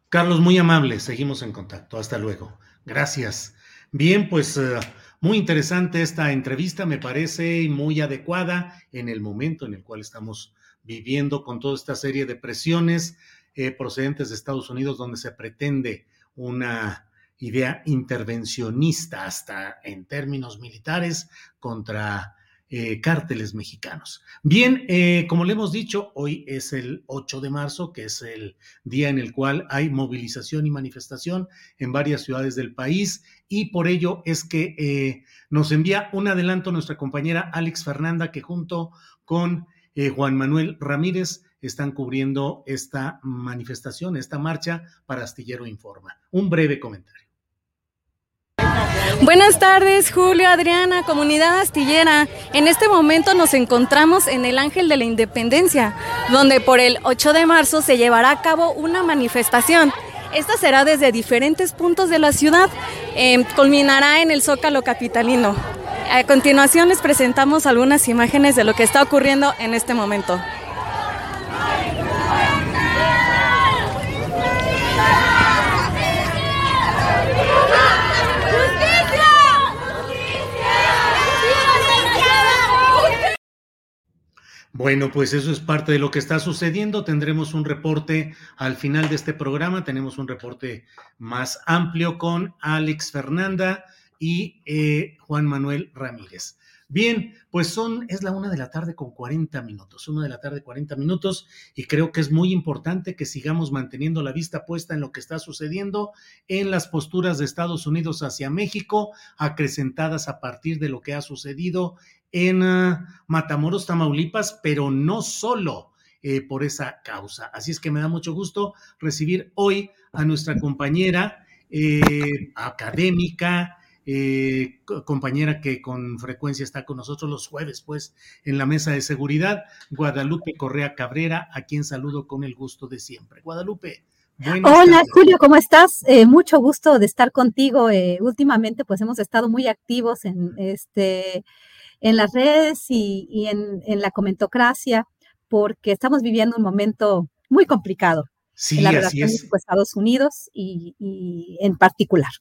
Speaker 1: Carlos, muy amable, seguimos en contacto. Hasta luego. Gracias. Bien, pues eh, muy interesante esta entrevista, me parece muy adecuada en el momento en el cual estamos viviendo con toda esta serie de presiones eh, procedentes de Estados Unidos, donde se pretende una idea intervencionista hasta en términos militares contra eh, cárteles mexicanos. Bien, eh, como le hemos dicho, hoy es el 8 de marzo, que es el día en el cual hay movilización y manifestación en varias ciudades del país y por ello es que nos envía un adelanto nuestra compañera Alex Fernanda, que junto con Juan Manuel Ramírez están cubriendo esta manifestación, esta marcha para Astillero Informa. Un breve comentario.
Speaker 5: Buenas tardes, Julio, Adriana, comunidad astillera. En este momento nos encontramos en el Ángel de la Independencia, donde por el 8 de marzo se llevará a cabo una manifestación. Esta será desde diferentes puntos de la ciudad, eh, culminará en el Zócalo Capitalino. A continuación les presentamos algunas imágenes de lo que está ocurriendo en este momento.
Speaker 1: Bueno, pues eso es parte de lo que está sucediendo. Tendremos un reporte al final de este programa. Tenemos un reporte más amplio con Alex Fernanda y eh, Juan Manuel Ramírez. Bien, pues son, es la una de la tarde con 40 minutos, una de la tarde 40 minutos, y creo que es muy importante que sigamos manteniendo la vista puesta en lo que está sucediendo en las posturas de Estados Unidos hacia México, acrecentadas a partir de lo que ha sucedido en ah, Matamoros, Tamaulipas, pero no solo eh, por esa causa. Así es que me da mucho gusto recibir hoy a nuestra compañera eh, académica, eh, compañera que con frecuencia está con nosotros los jueves, pues, en la mesa de seguridad, Guadalupe Correa Cabrera, a quien saludo con el gusto de siempre. Guadalupe.
Speaker 6: Hola Julio, ¿cómo estás? mucho gusto de estar contigo. últimamente, pues hemos estado muy activos en este en las redes y, en, la comentocracia, porque estamos viviendo un momento muy complicado
Speaker 1: en la relación
Speaker 6: con Estados Unidos y, en particular.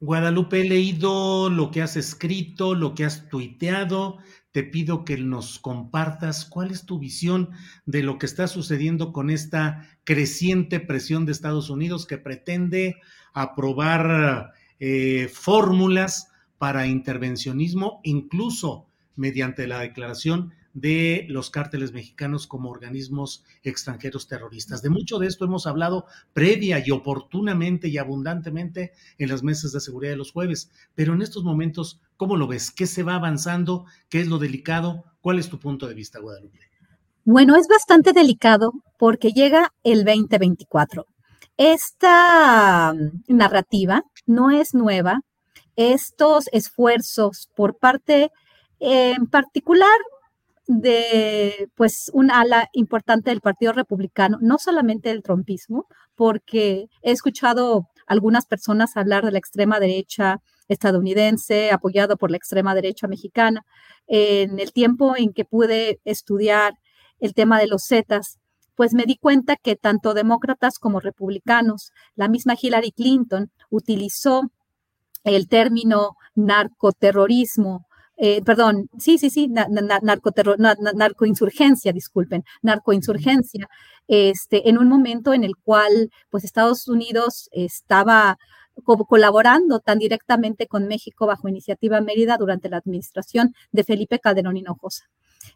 Speaker 1: Guadalupe, he leído lo que has escrito, lo que has tuiteado. Te pido que nos compartas cuál es tu visión de lo que está sucediendo con esta creciente presión de Estados Unidos que pretende aprobar eh, fórmulas para intervencionismo, incluso mediante la declaración de los cárteles mexicanos como organismos extranjeros terroristas. De mucho de esto hemos hablado previa y oportunamente y abundantemente en las mesas de seguridad de los jueves, pero en estos momentos, ¿cómo lo ves? ¿Qué se va avanzando? ¿Qué es lo delicado? ¿Cuál es tu punto de vista, Guadalupe?
Speaker 6: Bueno, es bastante delicado porque llega el 2024. Esta mm, narrativa no es nueva. Estos esfuerzos por parte en particular de pues un ala importante del Partido Republicano, no solamente del trompismo, porque he escuchado algunas personas hablar de la extrema derecha estadounidense apoyado por la extrema derecha mexicana. En el tiempo en que pude estudiar el tema de los Zetas, pues me di cuenta que tanto demócratas como republicanos, la misma Hillary Clinton utilizó el término narcoterrorismo eh, perdón, sí, sí, sí, narcoinsurgencia, disculpen, narcoinsurgencia, este, en un momento en el cual pues Estados Unidos estaba colaborando tan directamente con México bajo iniciativa Mérida durante la administración de Felipe Calderón Hinojosa.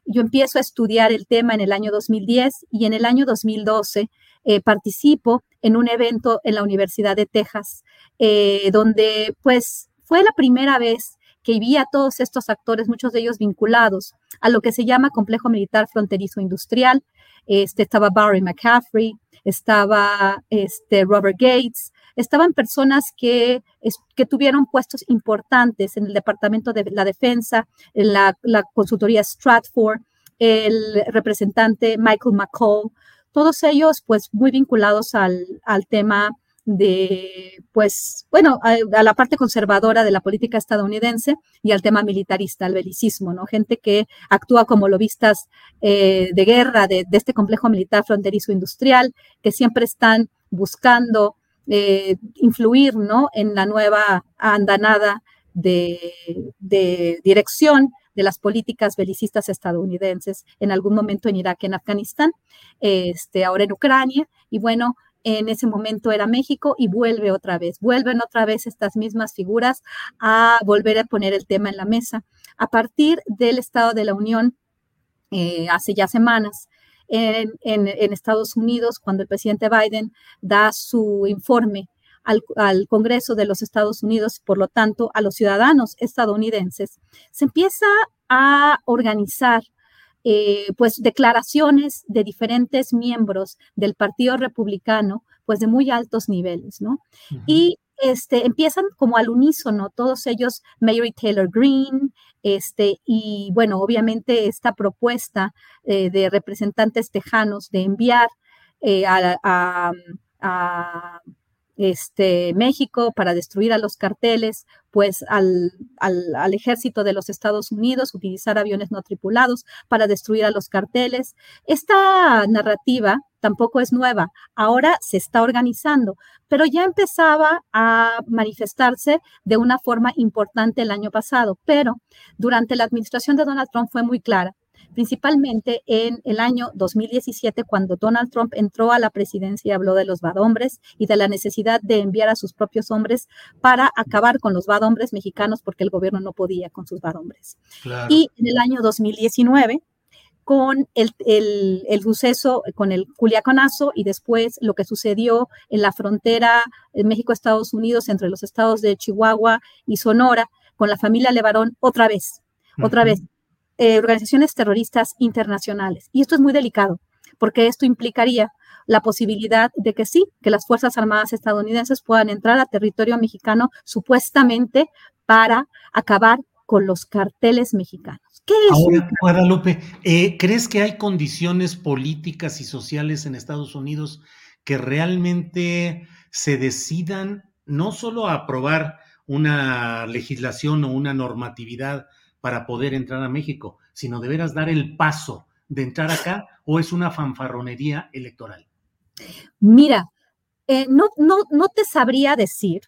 Speaker 6: Yo empiezo a estudiar el tema en el año 2010 y en el año 2012 eh, participo en un evento en la Universidad de Texas, eh, donde pues fue la primera vez que vi a todos estos actores, muchos de ellos vinculados a lo que se llama complejo militar fronterizo industrial. Este, estaba Barry McCaffrey, estaba este, Robert Gates, estaban personas que, que tuvieron puestos importantes en el Departamento de la Defensa, en la, consultoría Stratford, el representante Michael McCall, todos ellos pues muy vinculados al tema de, pues, bueno, a, la parte conservadora de la política estadounidense y al tema militarista, al belicismo, ¿no? Gente que actúa como lobistas eh, de guerra de, este complejo militar fronterizo industrial, que siempre están buscando eh, influir, ¿no? En la nueva andanada de, de dirección de las políticas belicistas estadounidenses en algún momento en Irak, en Afganistán, este, ahora en Ucrania, y bueno, en ese momento era México y vuelve otra vez, vuelven otra vez estas mismas figuras a volver a poner el tema en la mesa. A partir del Estado de la Unión, eh, hace ya semanas, en, Estados Unidos, cuando el presidente Biden da su informe al, al, Congreso de los Estados Unidos, por lo tanto, a los ciudadanos estadounidenses, se empieza a organizar eh, pues declaraciones de diferentes miembros del Partido Republicano, pues de muy altos niveles, ¿no? Y este, empiezan como al unísono, todos ellos, Mary Taylor Green, este, y bueno, obviamente esta propuesta eh, de representantes tejanos de enviar eh, a este, México para destruir a los carteles, pues al, al, ejército de los Estados Unidos, utilizar aviones no tripulados para destruir a los carteles. Esta narrativa tampoco es nueva, ahora se está organizando, pero ya empezaba a manifestarse de una forma importante el año pasado, pero durante la administración de Donald Trump fue muy clara principalmente en el año 2017, cuando Donald Trump entró a la presidencia y habló de los bad hombres y de la necesidad de enviar a sus propios hombres para acabar con los bad hombres mexicanos, porque el gobierno no podía con sus bad hombres. Y en el año 2019, con el, el, suceso, con el culiaconazo y después lo que sucedió en la frontera México-Estados Unidos entre los estados de Chihuahua y Sonora, con la familia Levarón, otra vez, otra vez. Eh, organizaciones terroristas internacionales. Y esto es muy delicado, porque esto implicaría la posibilidad de que sí, que las Fuerzas Armadas estadounidenses puedan entrar a territorio mexicano supuestamente para acabar con los carteles mexicanos.
Speaker 1: ¿Qué es Ahora, Guadalupe, eh, ¿crees que hay condiciones políticas y sociales en Estados Unidos que realmente se decidan no solo a aprobar una legislación o una normatividad para poder entrar a México, sino de veras dar el paso de entrar acá o es una fanfarronería electoral?
Speaker 6: Mira, eh, no, no, no te sabría decir.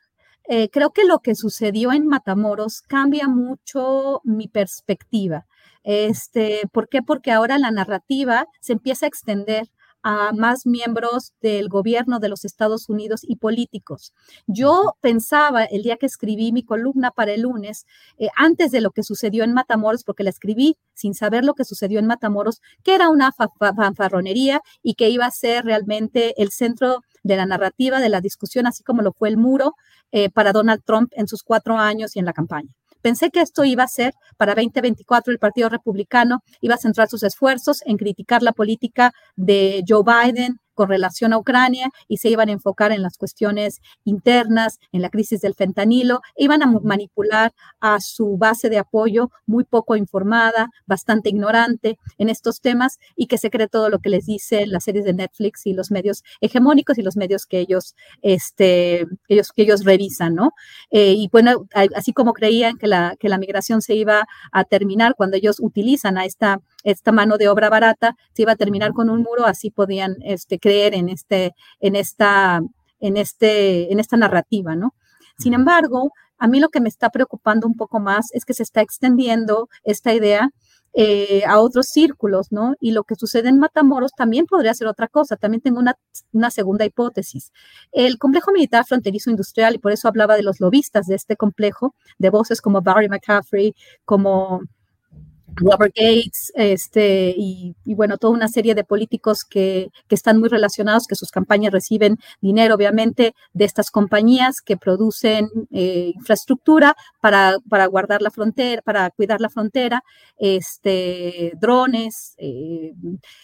Speaker 6: Eh, creo que lo que sucedió en Matamoros cambia mucho mi perspectiva. Este, ¿Por qué? Porque ahora la narrativa se empieza a extender a más miembros del gobierno de los Estados Unidos y políticos. Yo pensaba el día que escribí mi columna para el lunes, eh, antes de lo que sucedió en Matamoros, porque la escribí sin saber lo que sucedió en Matamoros, que era una fanfarronería y que iba a ser realmente el centro de la narrativa, de la discusión, así como lo fue el muro eh, para Donald Trump en sus cuatro años y en la campaña. Pensé que esto iba a ser para 2024 el Partido Republicano iba a centrar sus esfuerzos en criticar la política de Joe Biden, con relación a Ucrania y se iban a enfocar en las cuestiones internas, en la crisis del fentanilo, e iban a manipular a su base de apoyo muy poco informada, bastante ignorante en estos temas y que se cree todo lo que les dice las series de Netflix y los medios hegemónicos y los medios que ellos, este, ellos, que ellos revisan, ¿no? Eh, y bueno, así como creían que la, que la migración se iba a terminar cuando ellos utilizan a esta, esta mano de obra barata, se iba a terminar con un muro, así podían este, creer en, este, en, esta, en, este, en esta narrativa, ¿no? Sin embargo, a mí lo que me está preocupando un poco más es que se está extendiendo esta idea eh, a otros círculos, ¿no? Y lo que sucede en Matamoros también podría ser otra cosa. También tengo una, una, segunda hipótesis. El complejo militar fronterizo industrial, y por eso hablaba de los lobistas de este complejo, de voces como Barry McCaffrey, como Robert Gates, este, y, bueno, toda una serie de políticos que, están muy relacionados, que sus campañas reciben dinero, obviamente, de estas compañías que producen eh, infraestructura para, para, guardar la frontera, para cuidar la frontera, este, drones, eh,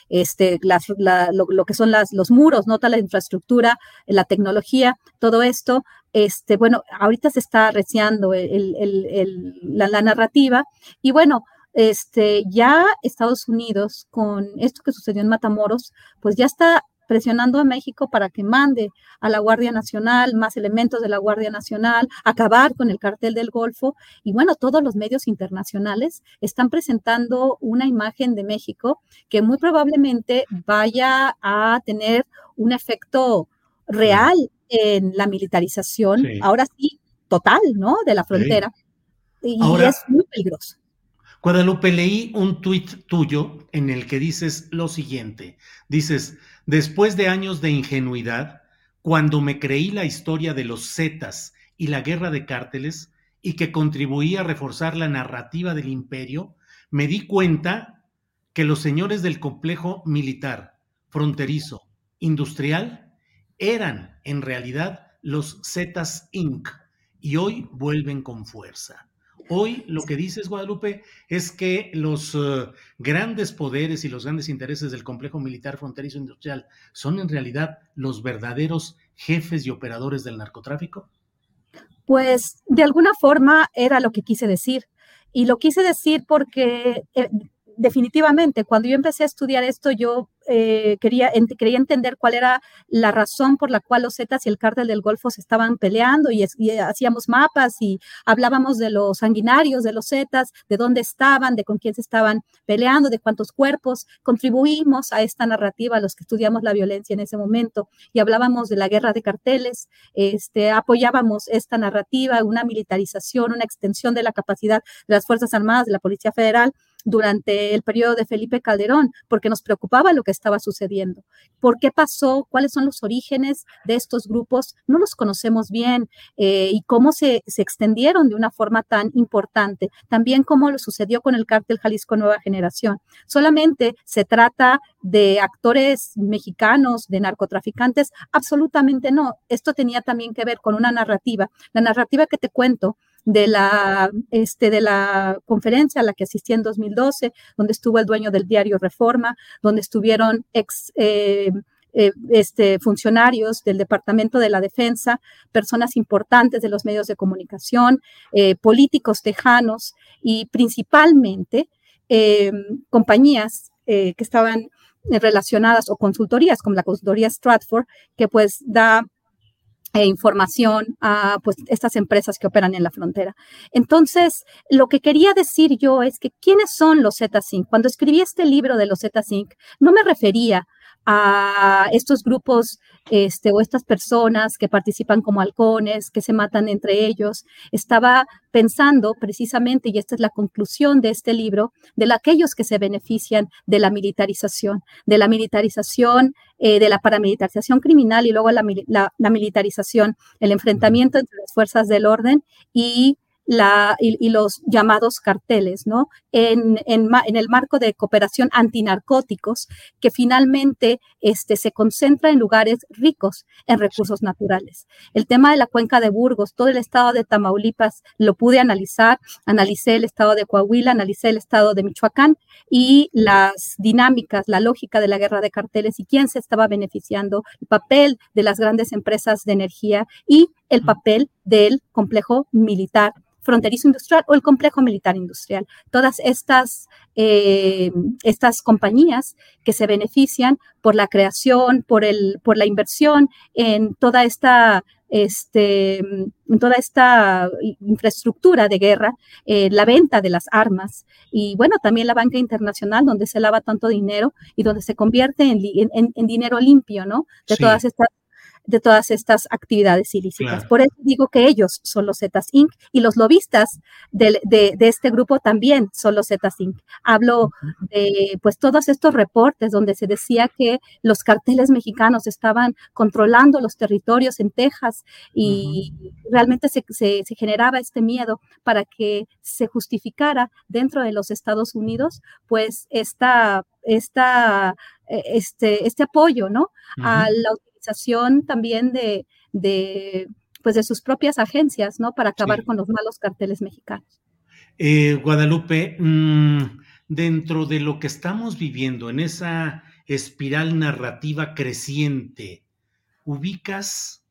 Speaker 6: este, lo, que son las, los muros, nota la infraestructura, la tecnología, todo esto este, bueno, ahorita se está arreciando la, la, narrativa y bueno, este, ya Estados Unidos, con esto que sucedió en Matamoros, pues ya está presionando a México para que mande a la Guardia Nacional, más elementos de la Guardia Nacional, acabar con el cartel del Golfo. Y bueno, todos los medios internacionales están presentando una imagen de México que muy probablemente vaya a tener un efecto real en la militarización, ahora sí, total, ¿no? De la frontera. Y es muy peligroso.
Speaker 1: Guadalupe, leí un tuit tuyo en el que dices lo siguiente. Dices, después de años de ingenuidad, cuando me creí la historia de los Zetas y la guerra de cárteles y que contribuía a reforzar la narrativa del imperio, me di cuenta que los señores del complejo militar, fronterizo, industrial, eran en realidad los Zetas Inc. y hoy vuelven con fuerza. Hoy lo que dices, Guadalupe, es que los eh, grandes poderes y los grandes intereses del complejo militar fronterizo industrial son en realidad los verdaderos jefes y operadores del narcotráfico.
Speaker 6: Pues de alguna forma era lo que quise decir. Y lo quise decir porque eh, definitivamente cuando yo empecé a estudiar esto, yo eh, quería, quería entender cuál era la razón por la cual los Zetas y el cártel del Golfo se estaban peleando y, hacíamos mapas y hablábamos de los sanguinarios de los Zetas, de dónde estaban, de con quién se estaban peleando, de cuántos cuerpos. Contribuimos a esta narrativa, los que estudiamos la violencia en ese momento y hablábamos de la guerra de carteles, este, apoyábamos esta narrativa, una militarización, una extensión de la capacidad de las Fuerzas Armadas, de la Policía Federal durante el periodo de Felipe Calderón, porque nos preocupaba lo que estaba sucediendo. ¿Por qué pasó? ¿Cuáles son los orígenes de estos grupos? No los conocemos bien eh, y cómo se, se, extendieron de una forma tan importante. También cómo lo sucedió con el cártel Jalisco Nueva Generación. Solamente se trata de actores mexicanos, de narcotraficantes. Absolutamente no. Esto tenía también que ver con una narrativa. La narrativa que te cuento de la, este, de la conferencia a la que asistí en 2012, donde estuvo el dueño del diario Reforma, donde estuvieron ex eh, eh, este, funcionarios del Departamento de la Defensa, personas importantes de los medios de comunicación, eh, políticos tejanos y principalmente compañías que estaban relacionadas o consultorías como la consultoría Stratford, que pues da e información a pues, estas empresas que operan en la frontera. Entonces, lo que quería decir yo es que quiénes son los Z-Sync. Cuando escribí este libro de los Z-Sync, no me refería a estos grupos este, o estas personas que participan como halcones, que se matan entre ellos. Estaba pensando precisamente, y esta es la conclusión de este libro, de aquellos que se benefician de la militarización, de la militarización, eh, de la paramilitarización criminal y luego la, la militarización, el enfrentamiento entre las fuerzas del orden y la, y, los llamados carteles, ¿no? En, en, en, el marco de cooperación antinarcóticos, que finalmente este, se concentra en lugares ricos en recursos naturales. El tema de la cuenca de Burgos, todo el estado de Tamaulipas lo pude analizar, analicé el estado de Coahuila, analicé el estado de Michoacán y las dinámicas, la lógica de la guerra de carteles y quién se estaba beneficiando, el papel de las grandes empresas de energía y el papel del complejo militar fronterizo industrial o el complejo militar industrial. Todas estas, eh, estas compañías que se benefician por la creación, por, el, por la inversión en toda esta este, en toda esta infraestructura de guerra, eh, la venta de las armas y bueno, también la banca internacional donde se lava tanto dinero y donde se convierte en, en, dinero limpio, ¿no? De todas estas de todas estas actividades ilícitas. Por eso digo que ellos son los Zetas Inc. y los lobistas de, este grupo también son los Zetas Inc. Hablo de pues todos estos reportes donde se decía que los carteles mexicanos estaban controlando los territorios en Texas y realmente se, generaba este miedo para que se justificara dentro de los Estados Unidos pues esta, esta, eh, este, este apoyo, ¿no? A la también de, de, pues de sus propias agencias, ¿no? Para acabar con los malos carteles mexicanos.
Speaker 1: Eh, Guadalupe, mm, dentro de lo que estamos viviendo en esa espiral narrativa creciente, ¿ubicas,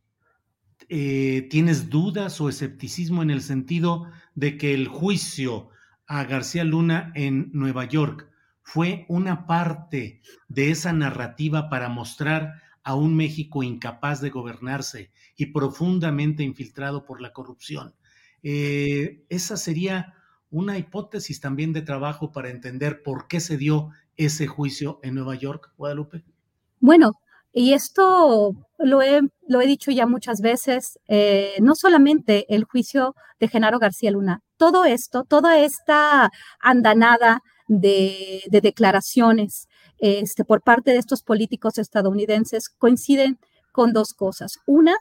Speaker 1: eh, tienes dudas o escepticismo en el sentido de que el juicio a García Luna en Nueva York fue una parte de esa narrativa para mostrar a un México incapaz de gobernarse y profundamente infiltrado por la corrupción. Eh, esa sería una hipótesis también de trabajo para entender por qué se dio ese juicio en Nueva York, Guadalupe.
Speaker 6: Bueno, y esto lo he, lo he dicho ya muchas veces, eh, no solamente el juicio de Genaro García Luna, todo esto, toda esta andanada de, declaraciones este, por parte de estos políticos estadounidenses coinciden con dos cosas. Una,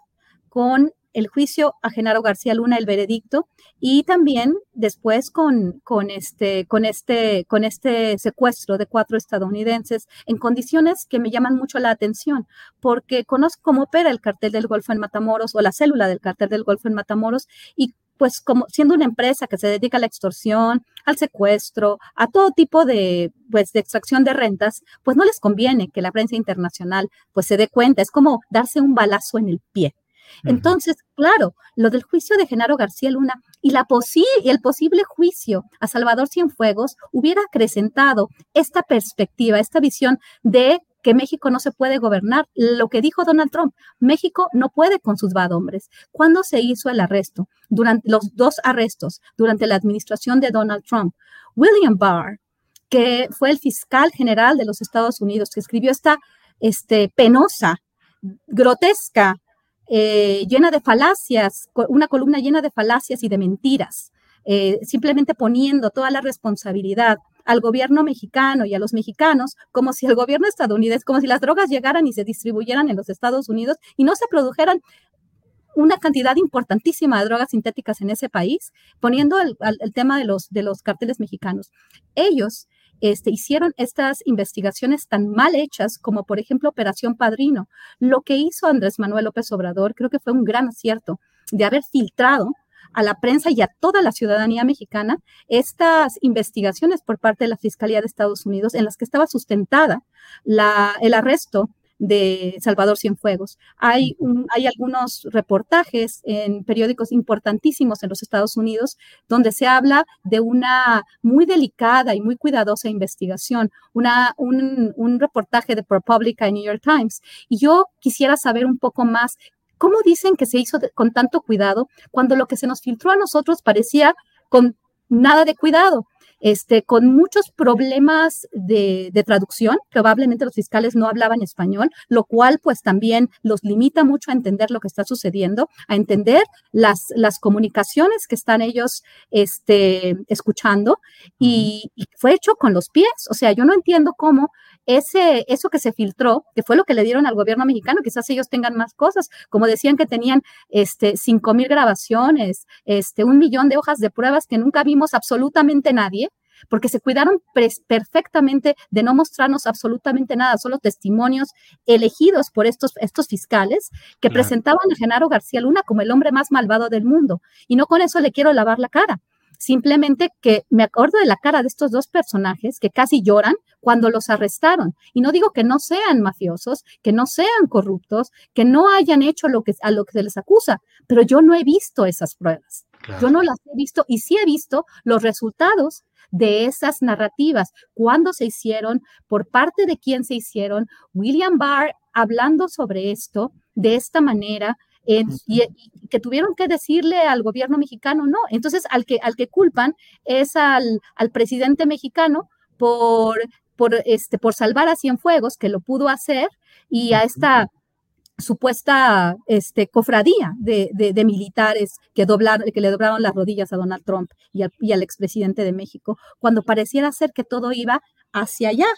Speaker 6: con el juicio a Genaro García Luna, el veredicto, y también después con, con, este, con, este, con este secuestro de cuatro estadounidenses en condiciones que me llaman mucho la atención, porque conozco cómo opera el cartel del Golfo en Matamoros o la célula del cartel del Golfo en Matamoros y pues como siendo una empresa que se dedica a la extorsión, al secuestro, a todo tipo de, pues, de extracción de rentas, pues no les conviene que la prensa internacional pues se dé cuenta. Es como darse un balazo en el pie. Entonces, claro, lo del juicio de Genaro García Luna y, la y el posible juicio a Salvador Cienfuegos hubiera acrecentado esta perspectiva, esta visión de que México no se puede gobernar. Lo que dijo Donald Trump, México no puede con sus bad hombres. ¿Cuándo se hizo el arresto? Durante los dos arrestos, durante la administración de Donald Trump. William Barr, que fue el fiscal general de los Estados Unidos, que escribió esta este, penosa, grotesca eh, llena de falacias, una columna llena de falacias y de mentiras, eh, simplemente poniendo toda la responsabilidad al gobierno mexicano y a los mexicanos como si el gobierno estadounidense, como si las drogas llegaran y se distribuyeran en los Estados Unidos y no se produjeran una cantidad importantísima de drogas sintéticas en ese país, poniendo el, el tema de los, de los carteles mexicanos. Ellos este, hicieron estas investigaciones tan mal hechas como, por ejemplo, Operación Padrino. Lo que hizo Andrés Manuel López Obrador creo que fue un gran acierto de haber filtrado a la prensa y a toda la ciudadanía mexicana estas investigaciones por parte de la Fiscalía de Estados Unidos en las que estaba sustentada la, el arresto de Salvador Cienfuegos. Hay, hay algunos reportajes en periódicos importantísimos en los Estados Unidos donde se habla de una muy delicada y muy cuidadosa investigación, una, un, un reportaje de ProPublica en New York Times. Y yo quisiera saber un poco más ¿Cómo dicen que se hizo con tanto cuidado cuando lo que se nos filtró a nosotros parecía con nada de cuidado? este, con muchos problemas de, traducción. Probablemente los fiscales no hablaban español, lo cual pues también los limita mucho a entender lo que está sucediendo, a entender las, las comunicaciones que están ellos este, escuchando y, fue hecho con los pies. O sea, yo no entiendo cómo ese, eso que se filtró, que fue lo que le dieron al gobierno mexicano, quizás ellos tengan más cosas, como decían que tenían este, cinco mil grabaciones, este, un millón de hojas de pruebas que nunca vimos absolutamente nadie, porque se cuidaron perfectamente de no mostrarnos absolutamente nada, solo testimonios elegidos por estos, estos fiscales que presentaban a Genaro García Luna como el hombre más malvado del mundo. Y no con eso le quiero lavar la cara. Simplemente que me acuerdo de la cara de estos dos personajes que casi lloran cuando los arrestaron. Y no digo que no sean mafiosos, que no sean corruptos, que no hayan hecho lo que, a lo que se les acusa, pero yo no he visto esas pruebas. Yo no las he visto y sí he visto los resultados de esas narrativas, cuándo se hicieron, por parte de quién se hicieron. William Barr hablando sobre esto de esta manera. Y, que tuvieron que decirle al gobierno mexicano, no. Entonces, al que, al que culpan es al, al presidente mexicano por, por, este, por salvar a Cienfuegos, que lo pudo hacer, y a esta supuesta este, cofradía de, de, militares que, doblar, que le doblaron las rodillas a Donald Trump y, y al expresidente de México, cuando pareciera ser que todo iba hacia allá,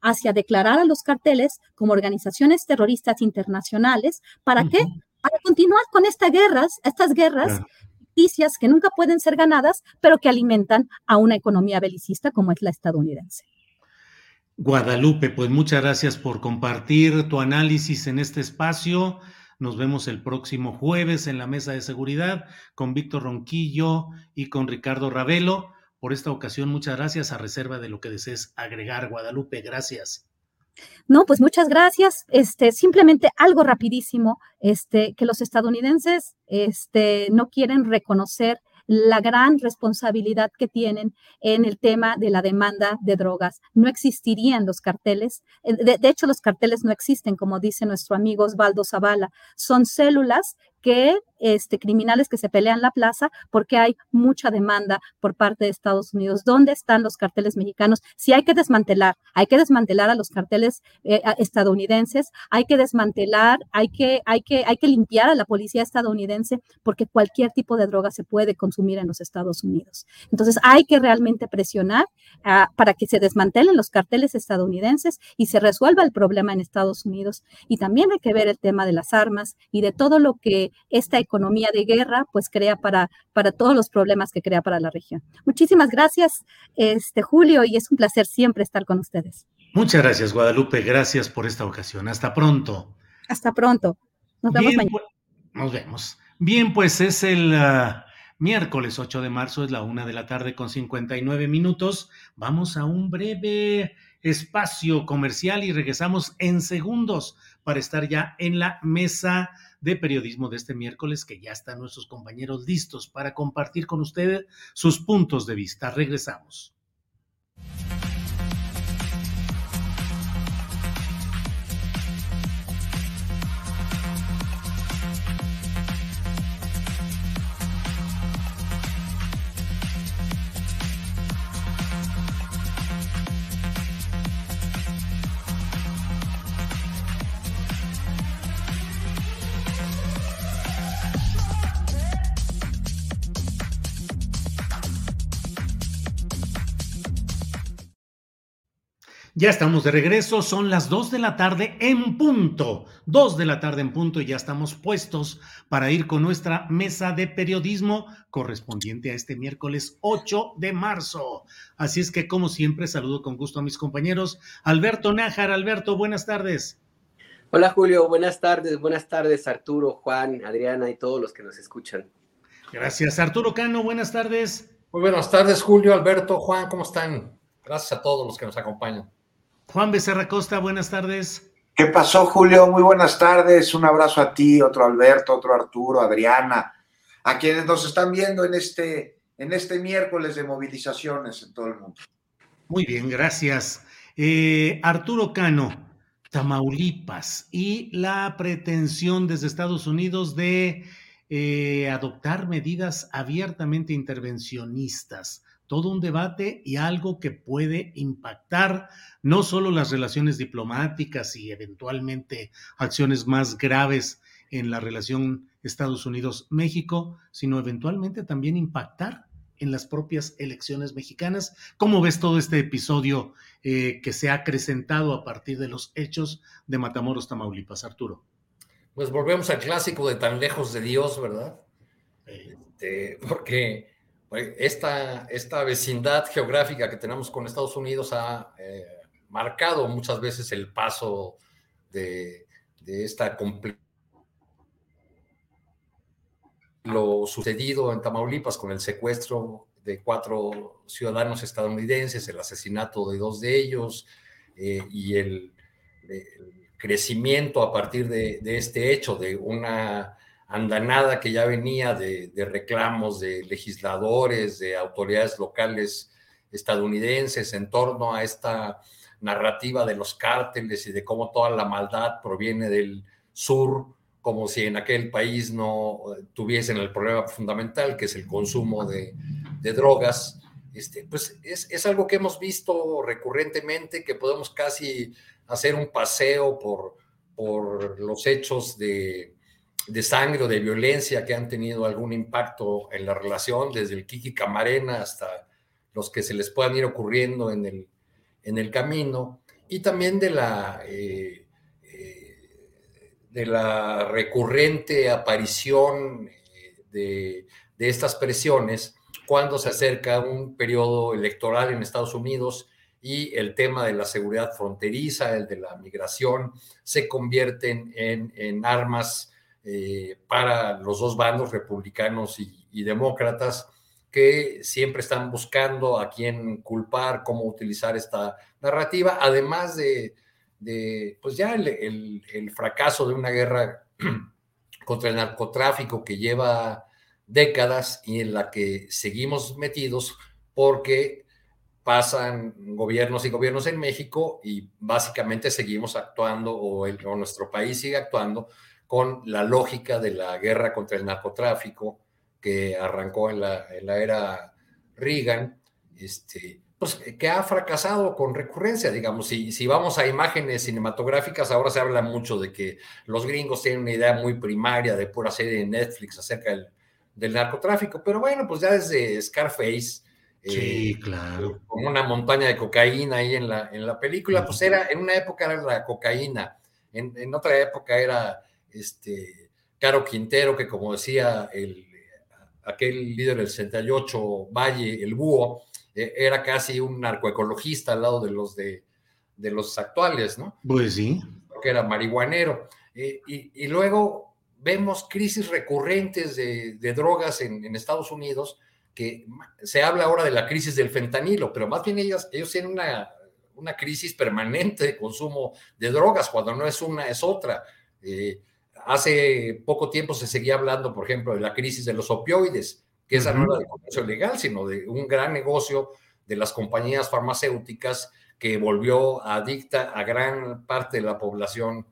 Speaker 6: hacia declarar a los carteles como organizaciones terroristas internacionales. ¿Para qué? Para continuar con estas guerras, estas guerras ficticias que nunca pueden ser ganadas, pero que alimentan a una economía belicista como es la estadounidense.
Speaker 1: Guadalupe, pues muchas gracias por compartir tu análisis en este espacio. Nos vemos el próximo jueves en la mesa de seguridad con Víctor Ronquillo y con Ricardo Ravelo. Por esta ocasión, muchas gracias a reserva de lo que desees agregar, Guadalupe. Gracias.
Speaker 6: No, pues muchas gracias. Este, simplemente algo rapidísimo, este, que los estadounidenses, este, no quieren reconocer la gran responsabilidad que tienen en el tema de la demanda de drogas. No existirían los carteles. Eh, de, de hecho, los carteles no existen, como dice nuestro amigo Osvaldo Zavala. Son células que este, criminales que se pelean la plaza porque hay mucha demanda por parte de Estados Unidos. ¿Dónde están los carteles mexicanos? Si hay que desmantelar, hay que desmantelar a los carteles eh, estadounidenses, hay que desmantelar, hay que, hay, que, hay que limpiar a la policía estadounidense porque cualquier tipo de droga se puede consumir en los Estados Unidos. Entonces hay que realmente presionar uh, para que se desmantelen los carteles estadounidenses y se resuelva el problema en Estados Unidos. Y también hay que ver el tema de las armas y de todo lo que esta economía de guerra pues crea para, para todos los problemas que crea para la región. Muchísimas gracias, este Julio, y es un placer siempre estar con ustedes.
Speaker 1: Muchas gracias, Guadalupe. Gracias por esta ocasión. Hasta pronto.
Speaker 6: Hasta pronto. Nos vemos
Speaker 1: Bien,
Speaker 6: mañana.
Speaker 1: pues, nos vemos. Bien, pues es el uh, miércoles 8 de marzo, es la una de la tarde con 59 minutos. Vamos a un breve espacio comercial y regresamos en segundos para estar ya en la mesa de periodismo de este miércoles, que ya están nuestros compañeros listos para compartir con ustedes sus puntos de vista. Regresamos. Ya estamos de regreso, son las 2 de la tarde en punto, 2 de la tarde en punto y ya estamos puestos para ir con nuestra mesa de periodismo correspondiente a este miércoles 8 de marzo. Así es que como siempre saludo con gusto a mis compañeros. Alberto Nájar, Alberto, buenas tardes.
Speaker 7: Hola Julio, buenas tardes, buenas tardes Arturo, Juan, Adriana y todos los que nos escuchan.
Speaker 1: Gracias, Arturo Cano, buenas tardes.
Speaker 8: Muy buenas tardes Julio, Alberto, Juan, ¿cómo están? Gracias a todos los que nos acompañan.
Speaker 1: Juan Becerra Costa, buenas tardes.
Speaker 9: ¿Qué pasó, Julio? Muy buenas tardes. Un abrazo a ti, otro Alberto, otro Arturo, Adriana, a quienes nos están viendo en este, en este miércoles de movilizaciones en todo el mundo.
Speaker 1: Muy bien, gracias. Eh, Arturo Cano, Tamaulipas y la pretensión desde Estados Unidos de eh, adoptar medidas abiertamente intervencionistas todo un debate y algo que puede impactar no solo las relaciones diplomáticas y eventualmente acciones más graves en la relación Estados Unidos-México, sino eventualmente también impactar en las propias elecciones mexicanas. ¿Cómo ves todo este episodio eh, que se ha acrecentado a partir de los hechos de Matamoros, Tamaulipas, Arturo?
Speaker 8: Pues volvemos al clásico de tan lejos de Dios, ¿verdad? Este, porque esta, esta vecindad geográfica que tenemos con Estados Unidos ha eh, marcado muchas veces el paso de, de esta lo sucedido en Tamaulipas con el secuestro de cuatro ciudadanos estadounidenses, el asesinato de dos de ellos eh, y el, crecimiento a partir de este hecho de una andanada que ya venía de, reclamos de legisladores, de autoridades locales estadounidenses en torno a esta narrativa de los cárteles y de cómo toda la maldad proviene del sur, como si en aquel país no tuviesen el problema fundamental, que es el consumo de, de drogas. Este, pues es, es, algo que hemos visto recurrentemente, que podemos casi hacer un paseo por, por los hechos de, de sangre o de violencia que han tenido algún impacto en la relación, desde el Kiki Camarena hasta los que se les puedan ir ocurriendo en el, en el camino, y también de la, eh, eh, de la recurrente aparición eh, de, de, estas presiones cuando se acerca un periodo electoral en Estados Unidos y el tema de la seguridad fronteriza, el de la migración, se convierten en, en armas eh, para los dos bandos, republicanos y, demócratas, que siempre están buscando a quién culpar, cómo utilizar esta narrativa, además de, pues ya el, fracaso de una guerra contra el narcotráfico que lleva décadas y en la que seguimos metidos porque pasan gobiernos y gobiernos en México y básicamente seguimos actuando o, nuestro país sigue actuando con la lógica de la guerra contra el narcotráfico que arrancó en la, en la era Reagan, este, pues que ha fracasado con recurrencia, digamos, si, si vamos a imágenes cinematográficas, ahora se habla mucho de que los gringos tienen una idea muy primaria de pura serie de Netflix acerca del, del narcotráfico, pero bueno, pues ya desde Scarface,
Speaker 1: sí, eh, claro.
Speaker 8: Como una montaña de cocaína ahí en la, en la película, pues era, en una época era la cocaína, en, en otra época era este Caro Quintero, que como decía el, aquel líder del 68, Valle, el búho, e, era casi un narcoecologista al lado de los de, de los actuales, ¿no?
Speaker 1: Pues sí.
Speaker 8: Porque era marihuanero. Eh, y, y, luego vemos crisis recurrentes de, de drogas en, en, Estados Unidos, que se habla ahora de la crisis del fentanilo, pero más bien ellos, ellos tienen una, una crisis permanente de consumo de drogas, cuando no es una, es otra. Eh, hace poco tiempo se seguía hablando, por ejemplo, de la crisis de los opioides, que esa no era de comercio legal, sino de un gran negocio de las compañías farmacéuticas que volvió adicta a gran parte de la población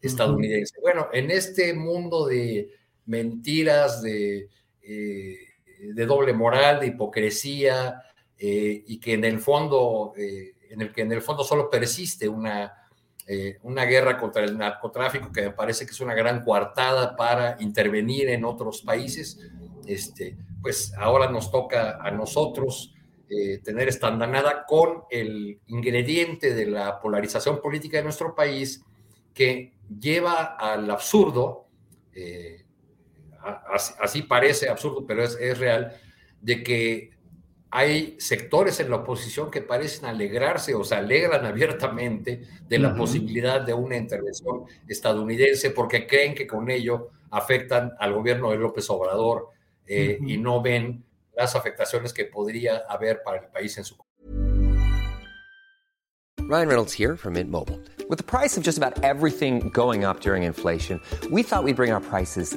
Speaker 8: estadounidense. Bueno, en este mundo de mentiras, de, eh, de doble moral, de hipocresía, eh, y que en el fondo, eh, en el que en el fondo solo persiste una, una guerra contra el narcotráfico, que me parece que es una gran coartada para intervenir en otros países, este, pues ahora nos toca a nosotros eh, tener esta andanada con el ingrediente de la polarización política de nuestro país que lleva al absurdo, eh, así, parece absurdo, pero es, es, real, de que hay sectores en la oposición que parecen alegrarse o se alegran abiertamente de la posibilidad de una intervención estadounidense porque creen que con ello afectan al gobierno de López Obrador eh, y no ven las afectaciones que podría haber para el país en su
Speaker 10: Ryan Reynolds here from Mint Mobile. With the price of just about everything going up during inflation, we thought we'd bring our prices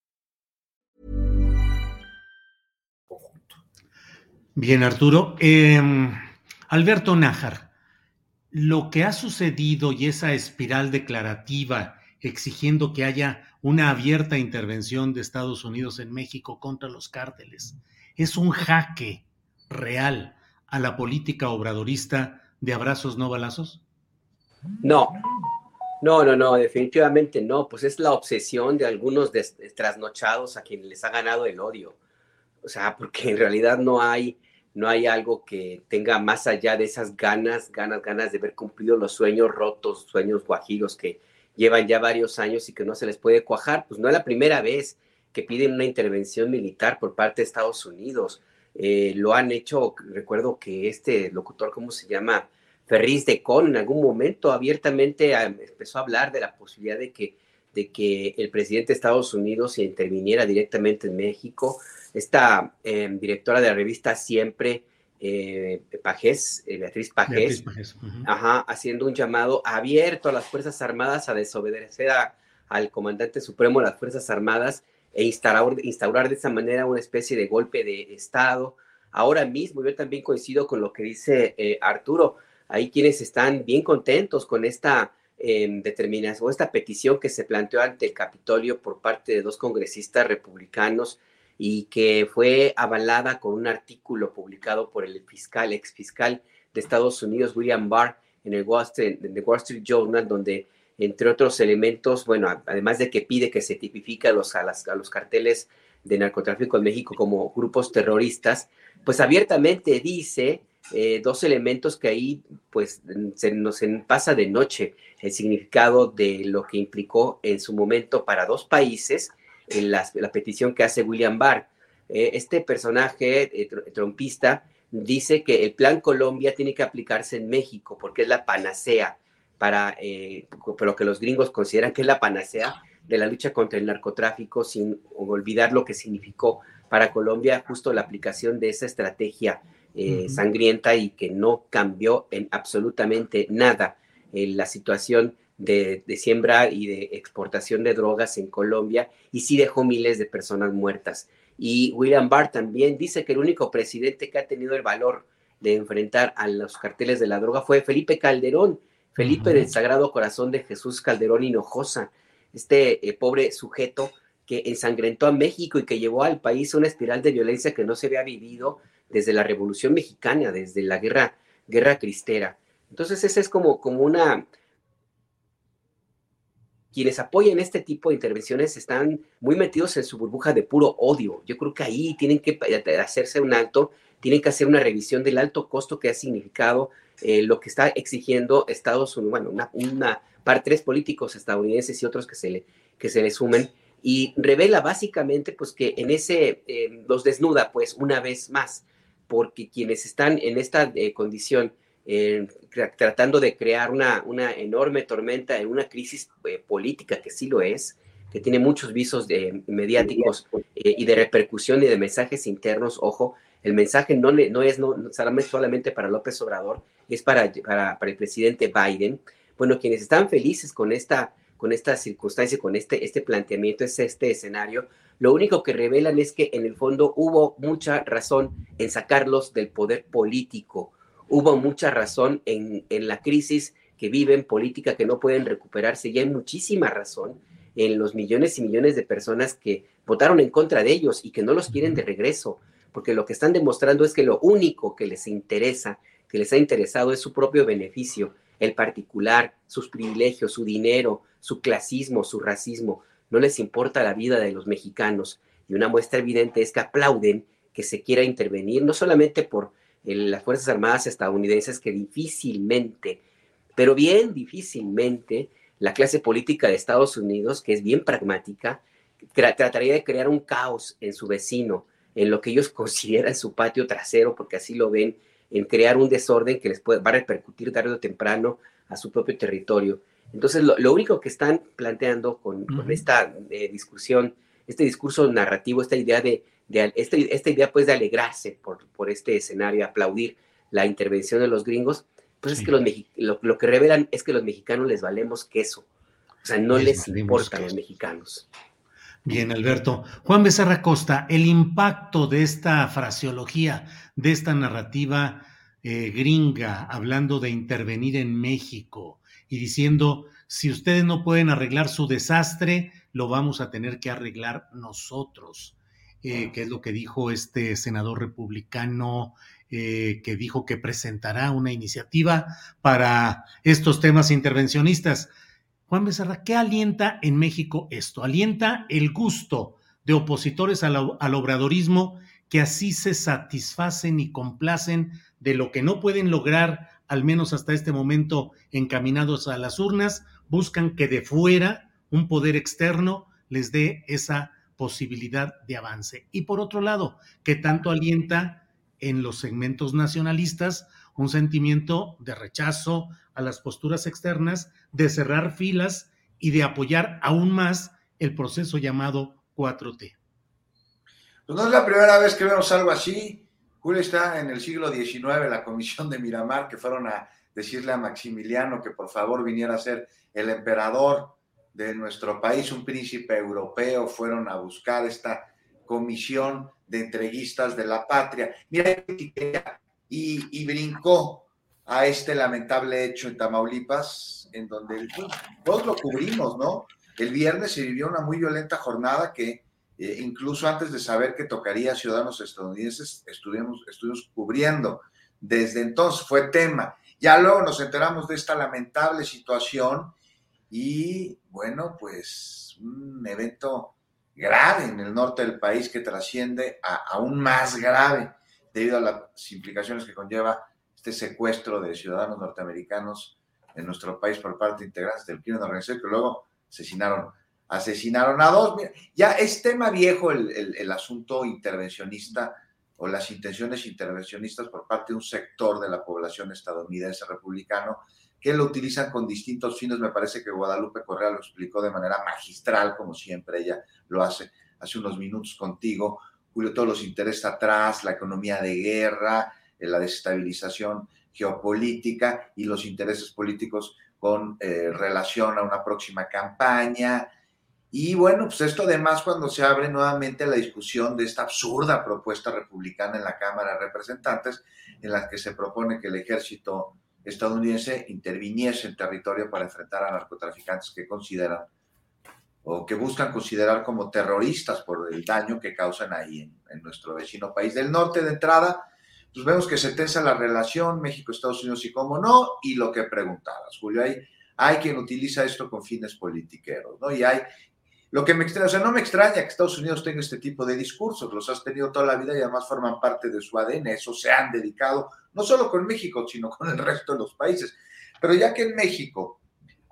Speaker 1: Bien, Arturo. Eh, Alberto Nájar, lo que ha sucedido y esa espiral declarativa exigiendo que haya una abierta intervención de Estados Unidos en México contra los cárteles es un jaque real a la política obradorista de abrazos no balazos?
Speaker 7: No, no, no, no, definitivamente no, pues es la obsesión de algunos trasnochados a quienes les ha ganado el odio. O sea, porque en realidad no hay, no hay algo que tenga más allá de esas ganas, ganas, ganas de ver cumplido los sueños rotos, sueños guajiros que llevan ya varios años y que no se les puede cuajar. Pues no es la primera vez que piden una intervención militar por parte de Estados Unidos. Eh, lo han hecho, recuerdo que este locutor, ¿cómo se llama? Ferris de Con, en algún momento abiertamente empezó a hablar de la posibilidad de que, de que el presidente de Estados Unidos interviniera directamente en México. Esta em, directora de la revista Siempre, eh, Pajés, eh, Beatriz Pajés, haciendo un llamado abierto a las Fuerzas Armadas a desobedecer al comandante supremo de las Fuerzas Armadas e instaurar, instaurar de esa manera una especie de golpe de Estado. Ahora mismo, yo también coincido con lo que dice eh, Arturo, hay quienes están bien contentos con esta eh, determinación, esta petición que se planteó ante el Capitolio por parte de dos congresistas republicanos y que fue avalada con un artículo publicado por el fiscal, ex fiscal de Estados Unidos, William Barr, en el Wall Street, Wall Street Journal, donde entre otros elementos, bueno, además de que pide que se tipifique a los, a, a los carteles de narcotráfico en México como grupos terroristas, pues abiertamente dice eh, dos elementos que ahí pues se nos pasa de noche el significado de lo que implicó en su momento para dos países en la, petición que hace William Barr. Eh, este personaje eh, trompista dice que el Plan Colombia tiene que aplicarse en México porque es la panacea para lo que los gringos consideran que es la panacea de la lucha contra el narcotráfico sin olvidar lo que significó para Colombia justo la aplicación de esa estrategia eh, sangrienta y que no cambió en absolutamente nada en la situación de, siembra y de exportación de drogas en Colombia y sí dejó miles de personas muertas. Y William Barr también dice que el único presidente que ha tenido el valor de enfrentar a los carteles de la droga fue Felipe Calderón, Felipe del Sagrado Corazón de Jesús Calderón Hinojosa, este eh, pobre sujeto que ensangrentó a México y que llevó al país a una espiral de violencia que no se había vivido desde la Revolución Mexicana, desde la guerra, guerra cristera. Entonces, esa es como, como una... Quienes apoyan este tipo de intervenciones están muy metidos en su burbuja de puro odio. Yo creo que ahí tienen que hacerse un alto, tienen que hacer una revisión del alto costo que ha significado eh, lo que está exigiendo Estados Unidos, bueno, una, una par tres políticos estadounidenses y otros que se le, que se le sumen, y revela básicamente pues que en ese, eh, los desnuda pues una vez más, porque quienes están en esta eh, condición, eh, tratando de crear una, una enorme tormenta en una crisis eh, política, que sí lo es, que tiene muchos visos de, mediáticos y de repercusión y de mensajes internos, ojo, el mensaje no, no es no, solamente para López Obrador, es para, para, para el presidente Biden. Bueno, quienes están felices con esta con esta circunstancia, con este, este planteamiento, es este escenario, lo único que revelan es que en el fondo hubo mucha razón en sacarlos del poder político, hubo mucha razón en, la crisis que viven política que no pueden recuperarse y hay muchísima razón en los millones y millones de personas que votaron en contra de ellos y que no los quieren de regreso, porque lo que están demostrando es que lo único que les interesa, que les ha interesado es su propio beneficio, el particular, sus privilegios, su dinero, su clasismo, su racismo. No les importa la vida de los mexicanos. Y una muestra evidente es que aplauden que se quiera intervenir, no solamente por las Fuerzas Armadas estadounidenses, que difícilmente, pero bien difícilmente, la clase política de Estados Unidos, que es bien pragmática, trataría de crear un caos en su vecino, en lo que ellos consideran su patio trasero, porque así lo ven, en crear un desorden que les puede, va a repercutir tarde o temprano a su propio territorio. Entonces, lo, único que están planteando con, esta eh, discusión, este discurso narrativo, esta idea de, este, esta idea pues de alegrarse por, por este escenario, aplaudir la intervención de los gringos, pues es que los lo, lo, que revelan es que los mexicanos les valemos queso. O sea, no les, importa a los mexicanos.
Speaker 1: Bien, Alberto. Juan Becerra Costa, el impacto de esta fraseología, de esta narrativa eh, gringa, hablando de intervenir en México y diciendo, si ustedes no pueden arreglar su desastre, lo vamos a tener que arreglar nosotros, eh, que es lo que dijo este senador republicano eh, que dijo que presentará una iniciativa para estos temas intervencionistas. Juan Becerra, ¿qué alienta en México esto? Alienta el gusto de opositores al, obradorismo que así se satisfacen y complacen de lo que no pueden lograr, al menos hasta este momento, encaminados a las urnas, buscan que de fuera un poder externo les dé esa posibilidad de avance. Y por otro lado, que tanto alienta en los segmentos nacionalistas un sentimiento de rechazo a las posturas externas, de cerrar filas y de apoyar aún más el proceso llamado 4T.
Speaker 9: Pues no es la primera vez que vemos algo así. Julio está en el siglo XIX, la comisión de Miramar, que fueron a decirle a Maximiliano que por favor viniera a ser el emperador de nuestro país, un príncipe europeo, fueron a buscar esta comisión de entreguistas de la patria. Mira, y, brincó a este lamentable hecho en Tamaulipas, en donde todos lo cubrimos, ¿no? El viernes se vivió una muy violenta jornada que eh, incluso antes de saber que tocaría ciudadanos estadounidenses, estuvimos, estuvimos cubriendo. Desde entonces fue tema. Ya luego nos enteramos de esta lamentable situación y bueno, pues un evento grave en el norte del país que trasciende a aún más grave debido a las implicaciones que conlleva este secuestro de ciudadanos norteamericanos en nuestro país por parte de integrantes del crimen organizado que luego asesinaron asesinaron a dos. ya es tema viejo el, asunto intervencionista o las intenciones intervencionistas por parte de un sector de la población estadounidense republicano que lo utilizan con distintos fines. Me parece que Guadalupe Correa lo explicó de manera magistral, como siempre ella lo hace hace unos minutos contigo. Julio, todos los intereses atrás, la economía de guerra, eh, la desestabilización geopolítica y los intereses políticos con eh, relación a una próxima campaña, y bueno, pues esto además cuando se abre nuevamente la discusión de esta absurda propuesta republicana en la Cámara de Representantes, en la que se propone que el ejército estadounidense interviniese en territorio para enfrentar a narcotraficantes que consideran o que buscan considerar como terroristas por el daño que causan ahí en, nuestro vecino país del norte de entrada, pues vemos que se tensa la relación México-Estados Unidos y cómo no, y lo que preguntabas, Julio, hay, hay quien utiliza esto con fines politiqueros, ¿no? Y hay lo que me extraña, o sea, no me extraña que Estados Unidos tenga este tipo de discursos, los has tenido toda la vida y además forman parte de su ADN, eso se han dedicado, no solo con México, sino con el resto de los países. Pero ya que en México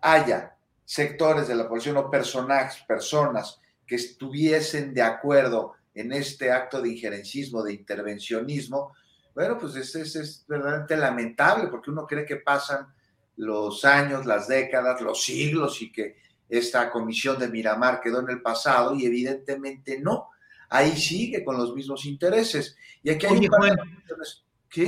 Speaker 9: haya sectores de la población o personajes, personas que estuviesen de acuerdo en este acto de injerencismo, de intervencionismo, bueno, pues es, es, es verdaderamente lamentable porque uno cree que pasan los años, las décadas, los siglos y que esta comisión de Miramar quedó en el pasado y evidentemente no. Ahí sigue con los mismos intereses. Y aquí hay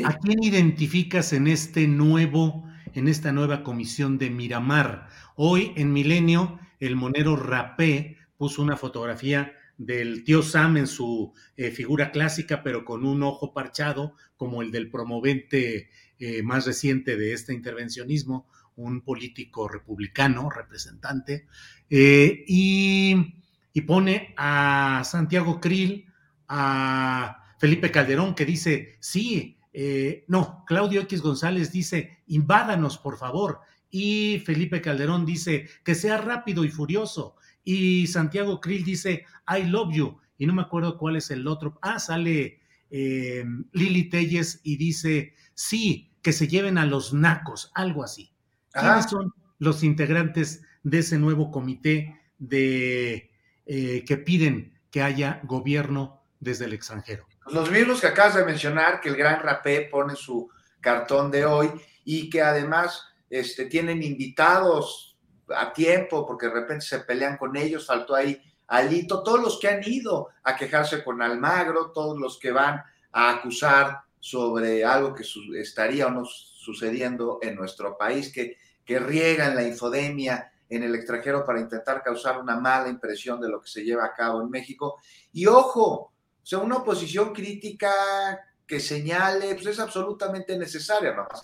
Speaker 1: ¿A quién identificas en este nuevo, en esta nueva comisión de Miramar? Hoy en Milenio, el monero Rapé puso una fotografía del tío Sam en su eh, figura clásica, pero con un ojo parchado, como el del promovente eh, más reciente de este intervencionismo, un político republicano, representante, eh, y, pone a Santiago Krill, a Felipe Calderón, que dice, sí, eh, no, Claudio X González dice, invádanos, por favor, y Felipe Calderón dice, que sea rápido y furioso, y Santiago Krill dice, I love you, y no me acuerdo cuál es el otro, ah, sale eh, Lili Telles y dice, sí, que se lleven a los nacos, algo así. ¿Quiénes son los integrantes de ese nuevo comité de, eh, que piden que haya gobierno desde el extranjero?
Speaker 9: Los mismos que acabas de mencionar, que el gran rapé pone su cartón de hoy y que además este, tienen invitados a tiempo porque de repente se pelean con ellos, faltó ahí Alito, todos los que han ido a quejarse con Almagro, todos los que van a acusar sobre algo que estaría o no sucediendo en nuestro país, que, que riegan la infodemia en el extranjero para intentar causar una mala impresión de lo que se lleva a cabo en México. Y ojo, o sea, una oposición crítica que señale, pues es absolutamente necesaria, nomás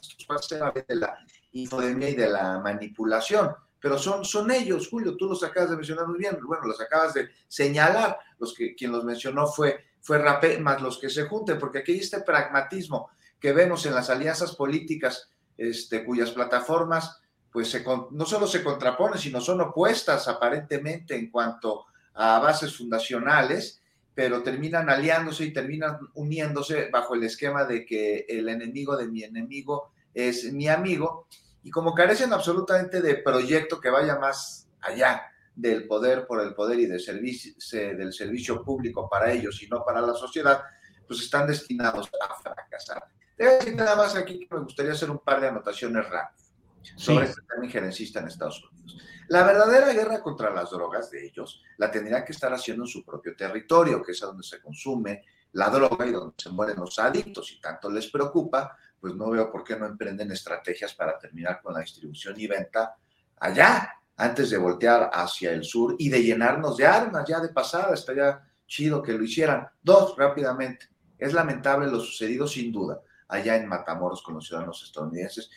Speaker 9: de la infodemia y de la manipulación, pero son, son ellos, Julio, tú los acabas de mencionar muy bien, bueno, los acabas de señalar, los que quien los mencionó fue, fue Rapé, más los que se junten, porque aquí hay este pragmatismo, que vemos en las alianzas políticas este, cuyas plataformas pues no solo se contraponen, sino son opuestas aparentemente en cuanto a bases fundacionales, pero terminan aliándose y terminan uniéndose bajo el esquema de que el enemigo de mi enemigo es mi amigo, y como carecen absolutamente de proyecto que vaya más allá del poder por el poder y del servicio, del servicio público para ellos y no para la sociedad, pues están destinados a fracasar. Debo decir nada más aquí que me gustaría hacer un par de anotaciones rápidas sobre este tema injerencista en Estados Unidos. La verdadera guerra contra las drogas de ellos la tendrían que estar haciendo en su propio territorio, que es a donde se consume la droga y donde se mueren los adictos. Y tanto les preocupa, pues no veo por qué no emprenden estrategias para terminar con la distribución y venta allá, antes de voltear hacia el sur y de llenarnos de armas ya de pasada. Estaría chido que lo hicieran. Dos, rápidamente. Es lamentable lo sucedido, sin duda allá en Matamoros con los ciudadanos estadounidenses.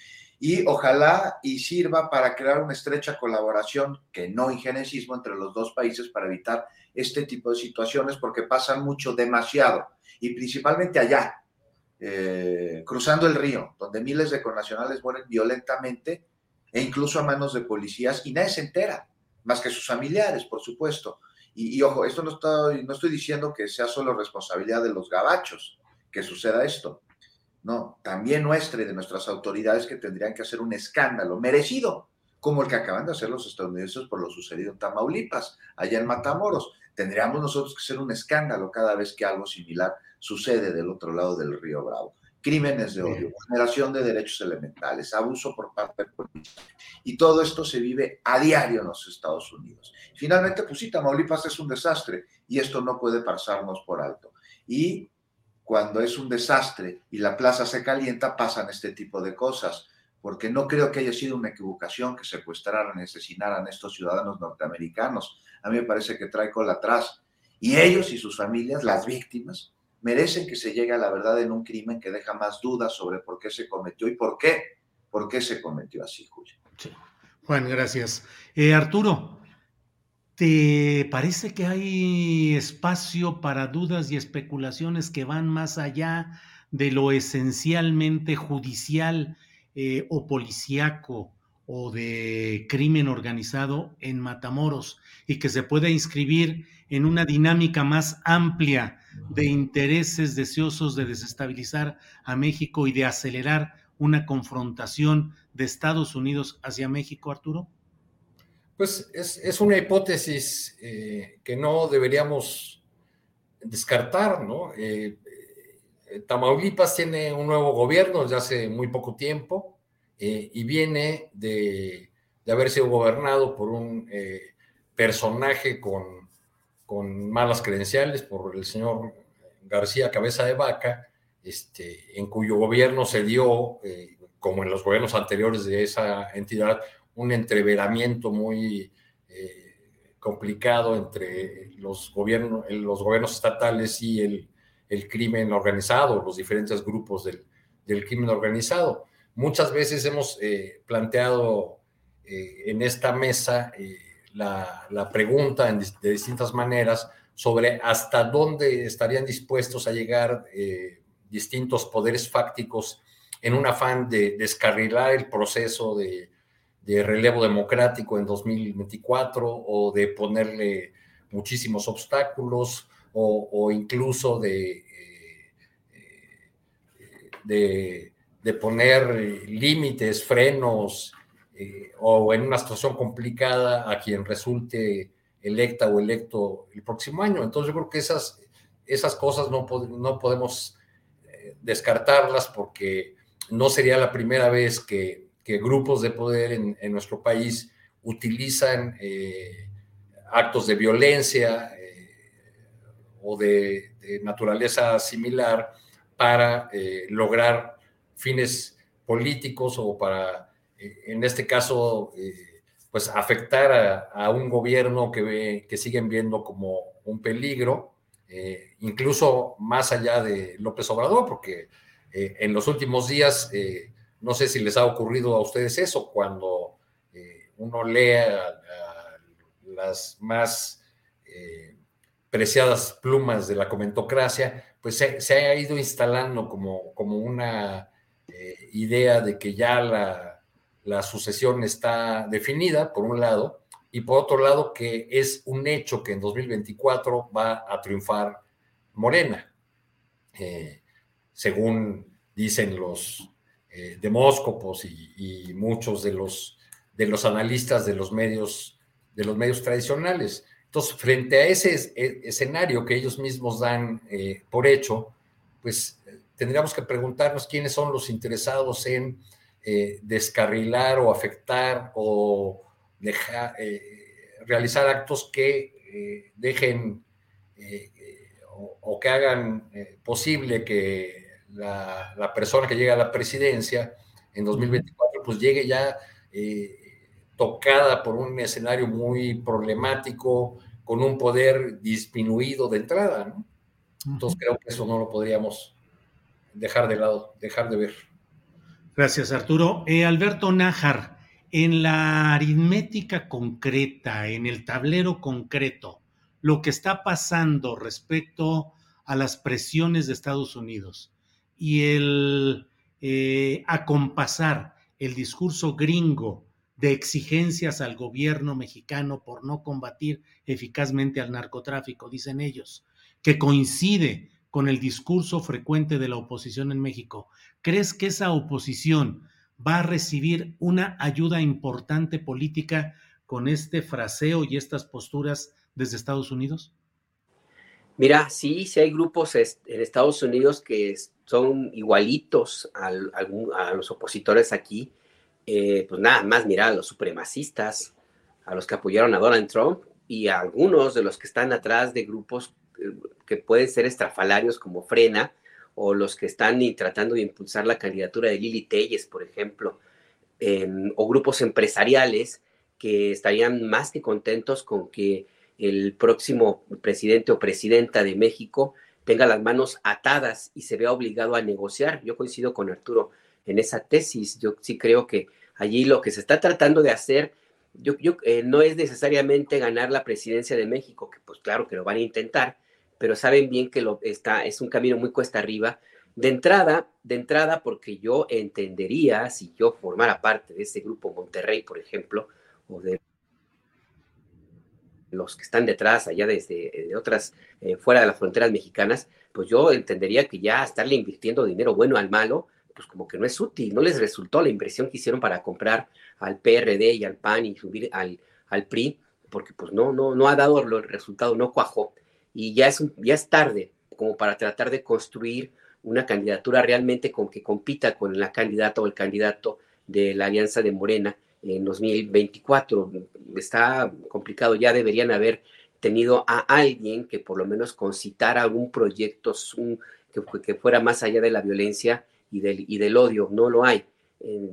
Speaker 9: y ojalá y sirva para crear una estrecha colaboración, que no ingenesismo, entre los dos países para evitar este tipo de situaciones porque pasan mucho, demasiado, y principalmente allá, eh, cruzando el río, donde miles de connacionales mueren violentamente e incluso a manos de policías y nadie se entera, más que sus familiares, por supuesto. Y, ojo, esto no, está, no estoy diciendo que sea solo responsabilidad de los gabachos que suceda esto. No, también nuestra y de nuestras autoridades que tendrían que hacer un escándalo merecido, como el que acaban de hacer los estadounidenses por lo sucedido en Tamaulipas, allá en Matamoros. Tendríamos nosotros que hacer un escándalo cada vez que algo similar sucede del otro lado del río Bravo. Crímenes de odio, vulneración de derechos elementales, abuso por parte del policía. Y todo esto se vive a diario en los Estados Unidos. Finalmente, pues sí, Tamaulipas es un desastre y esto no puede pasarnos por alto. Y cuando es un desastre y la plaza se calienta, pasan este tipo de cosas, porque no creo que haya sido una equivocación que secuestraran y asesinaran a estos ciudadanos norteamericanos. A mí me parece que trae cola atrás. Y ellos y sus familias, las víctimas, merecen que se llegue a la verdad en un crimen que deja más dudas sobre por qué se cometió y por qué, por qué se cometió así, Julio.
Speaker 1: Juan, gracias. Eh, Arturo, ¿Te parece que hay espacio para dudas y especulaciones que van más allá de lo esencialmente judicial eh, o policíaco o de crimen organizado en Matamoros y que se pueda inscribir en una dinámica más amplia de intereses deseosos de desestabilizar a México y de acelerar una confrontación de Estados Unidos hacia México, Arturo?
Speaker 8: Pues es, una hipótesis eh, que no deberíamos descartar, ¿no? Eh, eh, Tamaulipas tiene un nuevo gobierno desde hace muy poco tiempo y viene de, haber sido gobernado por un personaje con, con, malas credenciales, por el señor García Cabeza de Vaca, este, en cuyo gobierno se dio, como en los gobiernos anteriores de esa entidad, un entreveramiento muy eh, complicado entre los gobiernos, los gobiernos estatales y el, el crimen organizado, los diferentes grupos del, del crimen organizado. Muchas veces hemos eh, planteado eh, en esta mesa la, la, pregunta de distintas maneras sobre hasta dónde estarían dispuestos a llegar distintos poderes fácticos en un afán de descarrilar el proceso de de relevo democrático en 2024 o de ponerle muchísimos obstáculos o, incluso de, eh, de, de, poner límites, frenos eh, o en una situación complicada a quien resulte electa o electo el próximo año. Entonces yo creo que esas, esas cosas no, no podemos eh, descartarlas porque no sería la primera vez que que grupos de poder en, nuestro país utilizan eh, actos de violencia eh, o de, naturaleza similar para eh, lograr fines políticos o para, en este caso, pues afectar a, un gobierno que, ve, que siguen viendo como un peligro, incluso más allá de López Obrador, porque en los últimos días no sé si les ha ocurrido a ustedes eso cuando eh, uno lea las más eh, preciadas plumas de la comentocracia, pues se, ha ido instalando como, como una eh, idea de que ya la, la, sucesión está definida, por un lado, y por otro lado que es un hecho que en 2024 va a triunfar Morena, según dicen los eh, demóscopos y, muchos de los, de los analistas de los medios, de los medios tradicionales. Entonces, frente a ese e, escenario que ellos mismos dan eh, por hecho, pues tendríamos que preguntarnos quiénes son los interesados en eh, descarrilar o afectar o dejar, realizar actos que dejen o, que hagan posible que la, persona que llega a la presidencia en 2024, pues llegue ya eh, tocada por un escenario muy problemático, con un poder disminuido de entrada, ¿no? Entonces creo que eso no lo podríamos dejar de lado, dejar de ver.
Speaker 1: Gracias, Arturo. Eh, Alberto Nájar, en la aritmética concreta, en el tablero concreto, lo que está pasando respecto a las presiones de Estados Unidos y el eh, acompasar el discurso gringo de exigencias al gobierno mexicano por no combatir eficazmente al narcotráfico, dicen ellos, que coincide con el discurso frecuente de la oposición en México. ¿Crees que esa oposición va a recibir una ayuda importante política con este fraseo y estas posturas desde Estados Unidos?
Speaker 7: Mira, sí, sí hay grupos en Estados Unidos que son igualitos a, los opositores aquí. Eh, pues nada más, mira, a los supremacistas, a los que apoyaron a Donald Trump y a algunos de los que están atrás de grupos eh, que pueden ser estrafalarios como Frena o los que están tratando de impulsar la candidatura de Lili Telles, por ejemplo, o grupos empresariales que estarían más que contentos con que el próximo presidente o presidenta de México tenga las manos atadas y se vea obligado a negociar. Yo coincido con Arturo en esa tesis. Yo sí creo que allí lo que se está tratando de hacer yo, eh, no es necesariamente ganar la presidencia de México, que pues claro que lo van a intentar, pero saben bien que lo está, es un camino muy cuesta arriba. De entrada, de entrada, porque yo entendería, si yo formara parte de ese grupo Monterrey, por ejemplo, o de los que están detrás, allá desde de otras, eh, fuera de las fronteras mexicanas, pues yo entendería que ya estarle invirtiendo dinero bueno al malo, pues como que no es útil, no les resultó la inversión que hicieron para comprar al PRD y al PAN y subir al, al PRI, porque pues no, no, no ha dado el resultado, no cuajó. Y ya es, ya es tarde como para tratar de construir una candidatura realmente con que compita con la candidata o el candidato de la Alianza de Morena en 2024. Está complicado, ya deberían haber tenido a alguien que por lo menos concitara algún proyecto que, que, fuera más allá de la violencia y del, y del odio. No lo hay.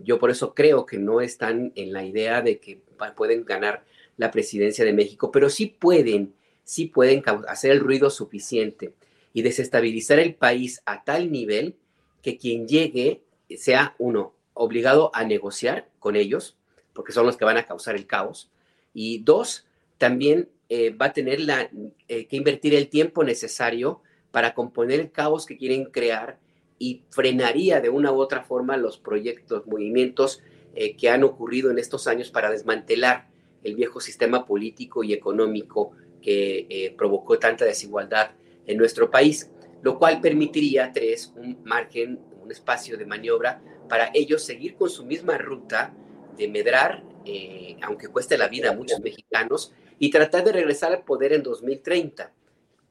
Speaker 7: Yo por eso creo que no están en la idea de que pueden ganar la presidencia de México, pero sí pueden, sí pueden hacer el ruido suficiente y desestabilizar el país a tal nivel que quien llegue sea uno obligado a negociar con ellos, porque son los que van a causar el caos. Y dos, también eh, va a tener la, eh, que invertir el tiempo necesario para componer el caos que quieren crear y frenaría de una u otra forma los proyectos, movimientos eh, que han ocurrido en estos años para desmantelar el viejo sistema político y económico que provocó tanta desigualdad en nuestro país, lo cual permitiría, tres, un margen, un espacio de maniobra para ellos seguir con su misma ruta de medrar, eh, aunque cueste la vida a muchos mexicanos, y tratar de regresar al poder en 2030,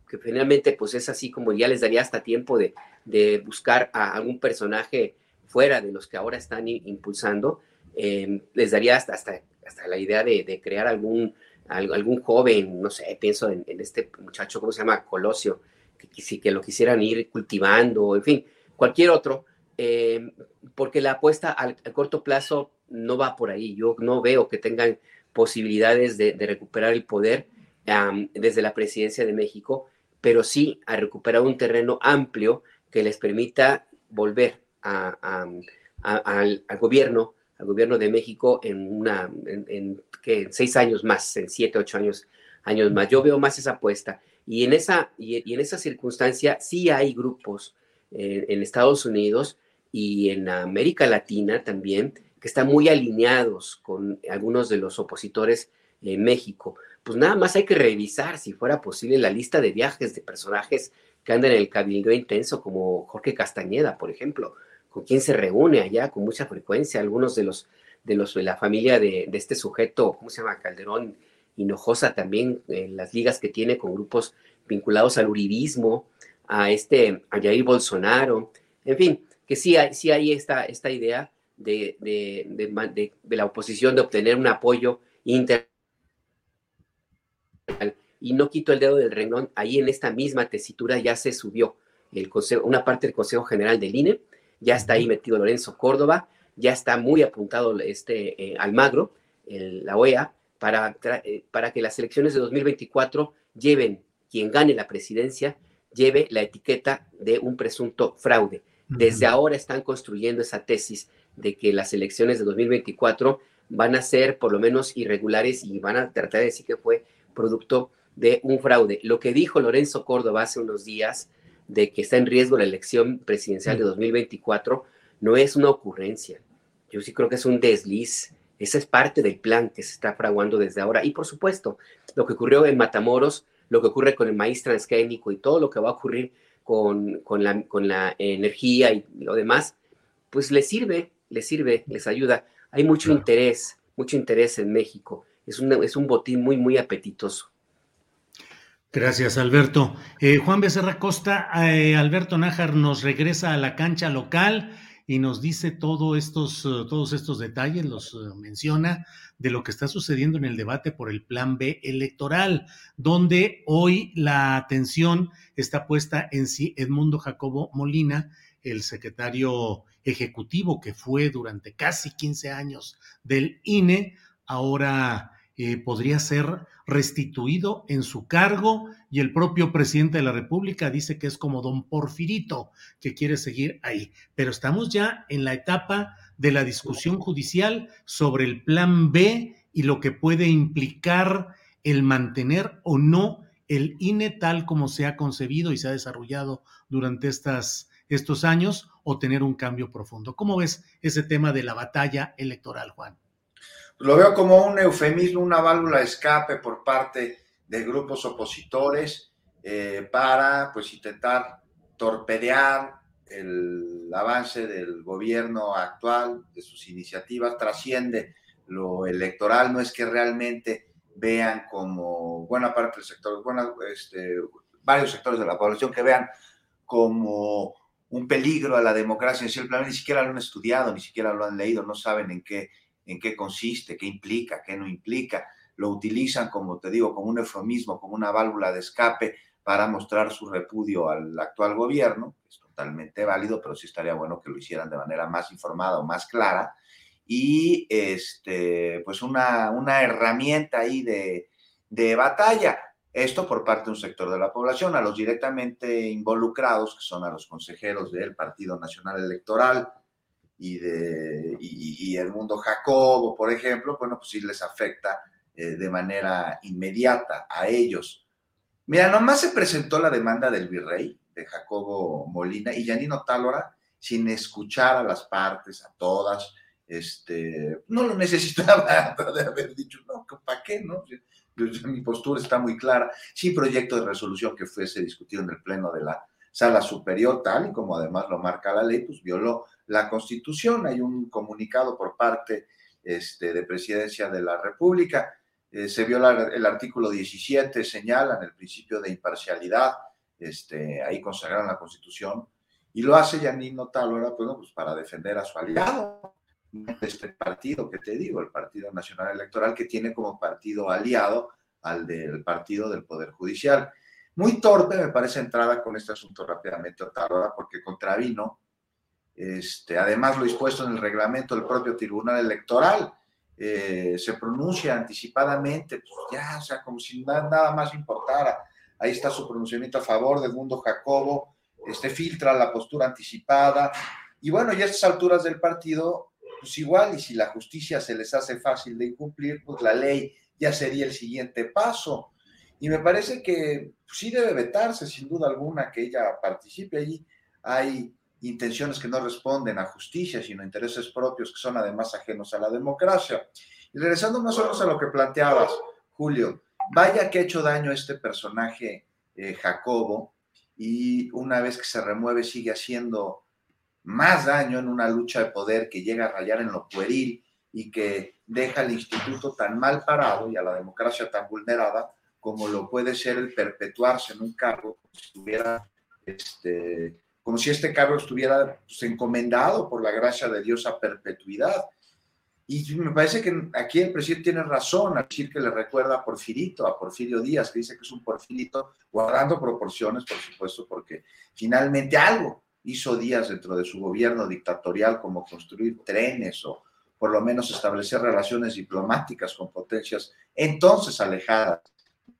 Speaker 7: que finalmente pues es así como ya les daría hasta tiempo de, de buscar a algún personaje fuera de los que ahora están impulsando, em, les daría hasta, hasta, hasta la idea de, de, crear algún, algún joven, no sé, pienso en, este muchacho, ¿cómo se llama? Colosio, que, que, que lo quisieran ir cultivando, en fin, cualquier otro, em, porque la apuesta al, corto plazo no va por ahí. Yo no veo que tengan posibilidades de, recuperar el poder desde la presidencia de México, pero sí a recuperar un terreno amplio que les permita volver al, gobierno, al gobierno de México en una, en, seis años más, en siete, ocho años, años más. Yo veo más esa apuesta. Y en esa, y, en esa circunstancia sí hay grupos eh, en Estados Unidos y en América Latina también que están muy alineados con algunos de los opositores en México. Pues nada más hay que revisar, si fuera posible, la lista de viajes de personajes que andan en el cabildo intenso, como Jorge Castañeda, por ejemplo, con quien se reúne allá con mucha frecuencia, algunos de los de, los, de la familia de, de este sujeto, ¿cómo se llama? Calderón Hinojosa también, las ligas que tiene con grupos vinculados al uribismo, a este, a Bolsonaro, en fin, que sí hay, sí hay esta, esta idea de, de, de, la oposición de obtener un apoyo inter y no quito el dedo del renglón, ahí en esta misma tesitura ya se subió el consejo, una parte del Consejo General del INE, ya está ahí metido Lorenzo Córdoba, ya está muy apuntado este eh, Almagro, la OEA, para, eh, para que las elecciones de 2024 lleven, quien gane la presidencia, lleve la etiqueta de un presunto fraude. Desde ahora están construyendo esa tesis de que las elecciones de 2024 van a ser por lo menos irregulares y van a tratar de decir que fue producto de un fraude. Lo que dijo Lorenzo Córdoba hace unos días de que está en riesgo la elección presidencial de 2024 no es una ocurrencia. Yo sí creo que es un desliz. Esa es parte del plan que se está fraguando desde ahora. Y por supuesto, lo que ocurrió en Matamoros, lo que ocurre con el maíz transgénico y todo lo que va a ocurrir con, con, la, con la energía y lo demás, pues les sirve, les sirve, les ayuda. Hay mucho interés, mucho interés en México. Es, es un botín muy, muy apetitoso.
Speaker 1: Gracias, Alberto. Eh, Juan Becerra Costa, eh, Alberto Nájar nos regresa a la cancha local y nos dice todo estos, eh, todos estos detalles, los menciona de lo que está sucediendo en el debate por el Plan B electoral, donde hoy la atención está puesta en sí Edmundo Jacobo Molina, el secretario ejecutivo que fue durante casi 15 años del INE, ahora eh, podría ser restituido en su cargo y el propio presidente de la República dice que es como don Porfirito, que quiere seguir ahí. Pero estamos ya en la etapa de la discusión judicial sobre el plan B y lo que puede implicar el mantener o no el INE tal como se ha concebido y se ha desarrollado durante estas, estos años o tener un cambio profundo. ¿Cómo ves ese tema de la batalla electoral, Juan?
Speaker 9: Lo veo como un eufemismo, una válvula de escape por parte de grupos opositores eh, para pues intentar torpedear el avance del gobierno actual, de sus iniciativas, trasciende lo electoral, no es que realmente vean como buena parte del sector, este, varios sectores de la población que vean como un peligro a la democracia, ni siquiera lo han estudiado, ni siquiera lo han leído, no saben en qué en qué consiste, qué implica, qué no implica. Lo utilizan, como te digo, como un eufemismo, como una válvula de escape para mostrar su repudio al actual gobierno, es totalmente válido, pero sí estaría bueno que lo hicieran de manera más informada o más clara. Y este, pues una, una herramienta ahí de, de batalla. Esto por parte de un sector de la población, a los directamente involucrados, que son a los consejeros del Partido Nacional Electoral, y, de, y, el mundo Jacobo, por ejemplo, bueno, pues sí les afecta eh, de manera inmediata a ellos. Mira, nomás se presentó la demanda del virrey, de Jacobo Molina, y Yanino Tálora, sin escuchar a las partes, a todas, este, no lo necesitaba de haber dicho, no, ¿para qué? No? Mi postura está muy clara. Sí, proyecto de resolución que fuese discutido en el Pleno de la Sala Superior, tal y como además lo marca la ley, pues violó la Constitución. Hay un comunicado por parte este, de Presidencia de la República. Eh, se viola el artículo 17, señalan el principio de imparcialidad, este, ahí consagraron la Constitución, y lo hace Yanino Talora, bueno, pues para defender a su aliado, este partido que te digo, el Partido Nacional Electoral, que tiene como partido aliado al del Partido del Poder Judicial. Muy torpe me parece entrada con este asunto rápidamente, Talora, porque contravino este, además, lo dispuesto en el reglamento del propio Tribunal Electoral, eh, se pronuncia anticipadamente, pues ya, o sea, como si nada, más importara. Ahí está su pronunciamiento a favor del mundo Jacobo, este, filtra la postura anticipada. Y bueno, ya a estas alturas del partido, pues igual, y si la justicia se les hace fácil de incumplir, pues la ley ya sería el siguiente paso. Y me parece que pues, sí debe vetarse, sin duda alguna, que ella participe allí. Hay intenciones que no responden a justicia, sino intereses propios que son además ajenos a la democracia. Y regresando más o menos a lo que planteabas, Julio, vaya que ha hecho daño este personaje eh, Jacobo y una vez que se remueve sigue haciendo más daño en una lucha de poder que llega a rayar en lo pueril y que deja al instituto tan mal parado y a la democracia tan vulnerada como lo puede ser el perpetuarse en un cargo si estuviera este, como si este cargo estuviera pues, encomendado por la gracia de Dios a perpetuidad. Y me parece que aquí el presidente tiene razón al decir que le recuerda a Porfirito, a Porfirio Díaz, que dice que es un Porfirito, guardando proporciones, por supuesto, porque finalmente algo hizo Díaz dentro de su gobierno dictatorial, como construir trenes o por lo menos establecer relaciones diplomáticas con potencias entonces alejadas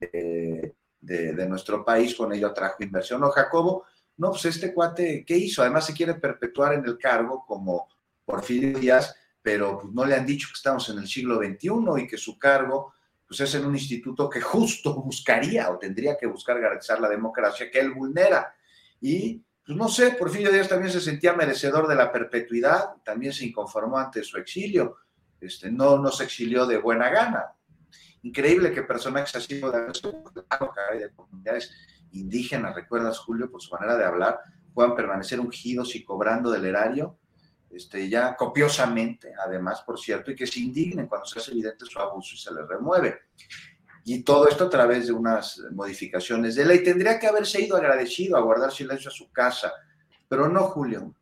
Speaker 9: de, nuestro país, con ello atrajo inversión. O Jacobo no, pues este cuate, ¿qué hizo? Además se quiere perpetuar en el cargo como Porfirio Díaz, pero pues, no le han dicho que estamos en el siglo XXI y que su cargo pues es en un instituto que justo buscaría o tendría que buscar garantizar la democracia que él vulnera. Y pues no sé, Porfirio Díaz también se sentía merecedor de la perpetuidad, también se inconformó ante su exilio, este, no, no se exilió de buena gana. Increíble que personajes así de comunidades indígenas, recuerdas Julio, por su manera de hablar, puedan permanecer ungidos y cobrando del erario, este, ya copiosamente, además, por cierto, y que se indignen cuando se hace evidente su abuso y se les remueve. Y todo esto a través de unas modificaciones de ley. Tendría que haberse ido agradecido a guardar silencio a su casa, pero no, Julio.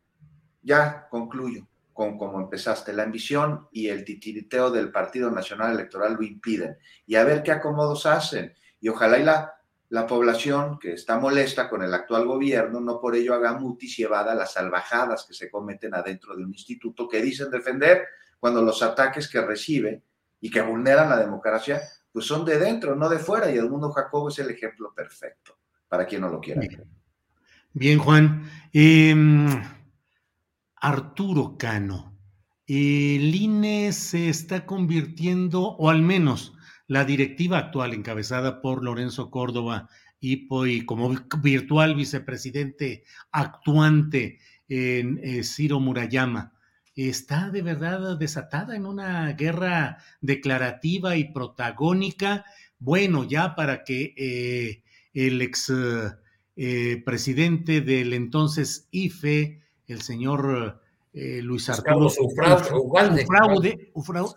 Speaker 9: Ya concluyo con cómo empezaste. La ambición y el titiriteo del Partido Nacional Electoral lo impiden. Y a ver qué acomodos hacen. Y ojalá y la, la población que está molesta con el actual gobierno no por ello haga mutis y evada las salvajadas que se cometen adentro de un instituto que dicen defender cuando los ataques que recibe y que vulneran la democracia pues son de dentro, no de fuera. Y Edmundo Jacobo es el ejemplo perfecto para quien no lo quiera.
Speaker 1: Bien, Juan. Em, Arturo Cano. El INE se está convirtiendo, o al menos la directiva actual encabezada por Lorenzo Córdoba y, como virtual vicepresidente actuante en eh, Ciro Murayama, está de verdad desatada en una guerra declarativa y protagónica. Bueno, ya para que eh, el ex eh, presidente del entonces IFE, el señor eh, Luis Arturo Ugalde,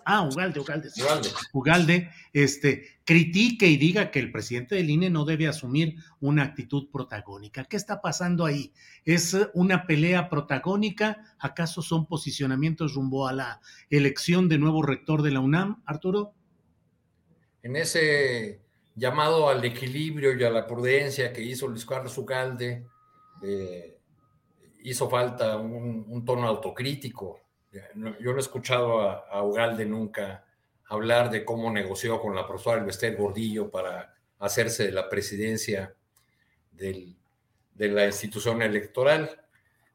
Speaker 1: ah, Ugalde, Ugalde, Ugalde, este, critique y diga que el presidente del INE no debe asumir una actitud protagónica. ¿Qué está pasando ahí? ¿Es una pelea protagónica? ¿Acaso son posicionamientos rumbo a la elección de nuevo rector de la UNAM, Arturo?
Speaker 8: En ese llamado al equilibrio y a la prudencia que hizo Luis Carlos Ugalde, eh, hizo falta un, tono autocrítico. Yo no he escuchado a, Ugalde nunca hablar de cómo negoció con la profesora Elvester Gordillo para hacerse de la presidencia de la institución electoral.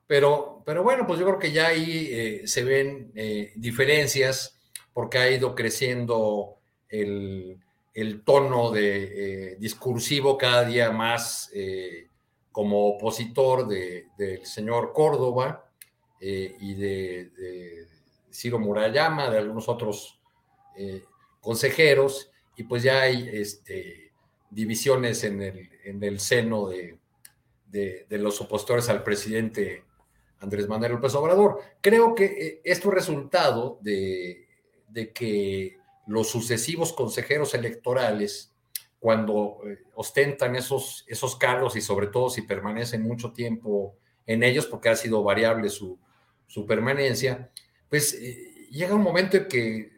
Speaker 8: Pero, pero bueno, pues yo creo que ya ahí eh, se ven eh, diferencias porque ha ido creciendo el, tono de, eh, discursivo cada día más como opositor del señor Córdoba eh, y de, Ciro Murayama, de algunos otros eh, consejeros, y pues ya hay este, divisiones en el, seno de, los opositores al presidente Andrés Manuel López Obrador. Creo que eh, esto es resultado de, de que los sucesivos consejeros electorales cuando eh, ostentan esos, esos cargos y sobre todo si permanecen mucho tiempo en ellos, porque ha sido variable su, su permanencia, pues eh, llega un momento en que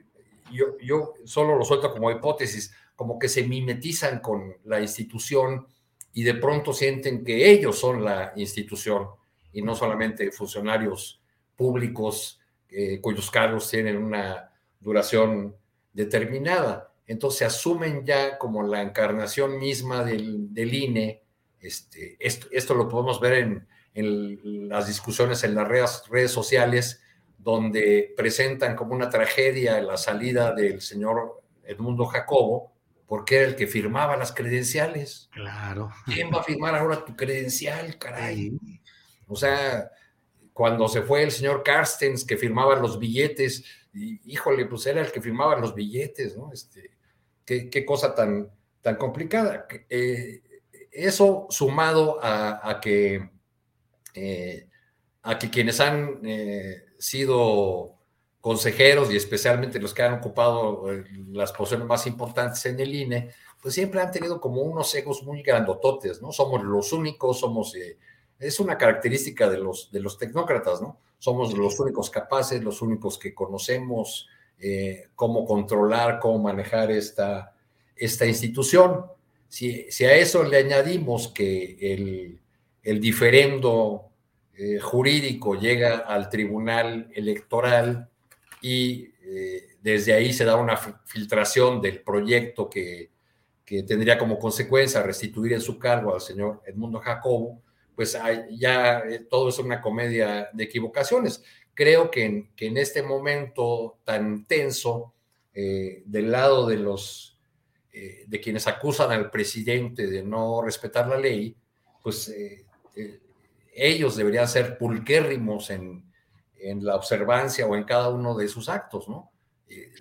Speaker 8: yo, yo solo lo suelto como hipótesis, como que se mimetizan con la institución y de pronto sienten que ellos son la institución y no solamente funcionarios públicos eh, cuyos cargos tienen una duración determinada entonces asumen ya como la encarnación misma del, INE. Este, esto, lo podemos ver en, las discusiones en las redes, redes, sociales, donde presentan como una tragedia la salida del señor Edmundo Jacobo, porque era el que firmaba las credenciales.
Speaker 1: Claro.
Speaker 8: ¿Quién va a firmar ahora tu credencial, caray? O sea, cuando se fue el señor Carstens, que firmaba los billetes, híjole, pues era el que firmaba los billetes, ¿no? Este, qué, cosa tan, tan complicada. Eh, eso sumado a, que, eh, a que quienes han eh, sido consejeros y especialmente los que han ocupado las posiciones más importantes en el INE, pues siempre han tenido como unos egos muy grandototes, ¿no? Somos los únicos, somos, es una característica de los, de los tecnócratas, ¿no? Somos los únicos capaces, los únicos que conocemos, eh, cómo controlar, cómo manejar esta, esta institución. Si, a eso le añadimos que el, el diferendo eh, jurídico llega al tribunal electoral y eh, desde ahí se da una filtración del proyecto que, que, tendría como consecuencia restituir en su cargo al señor Edmundo Jacobo, pues ya eh, todo es una comedia de equivocaciones. Creo que en, que en este momento tan tenso, eh, del lado de los eh, de quienes acusan al presidente de no respetar la ley, pues ellos deberían ser pulquérrimos en, en, la observancia o en cada uno de sus actos, ¿no?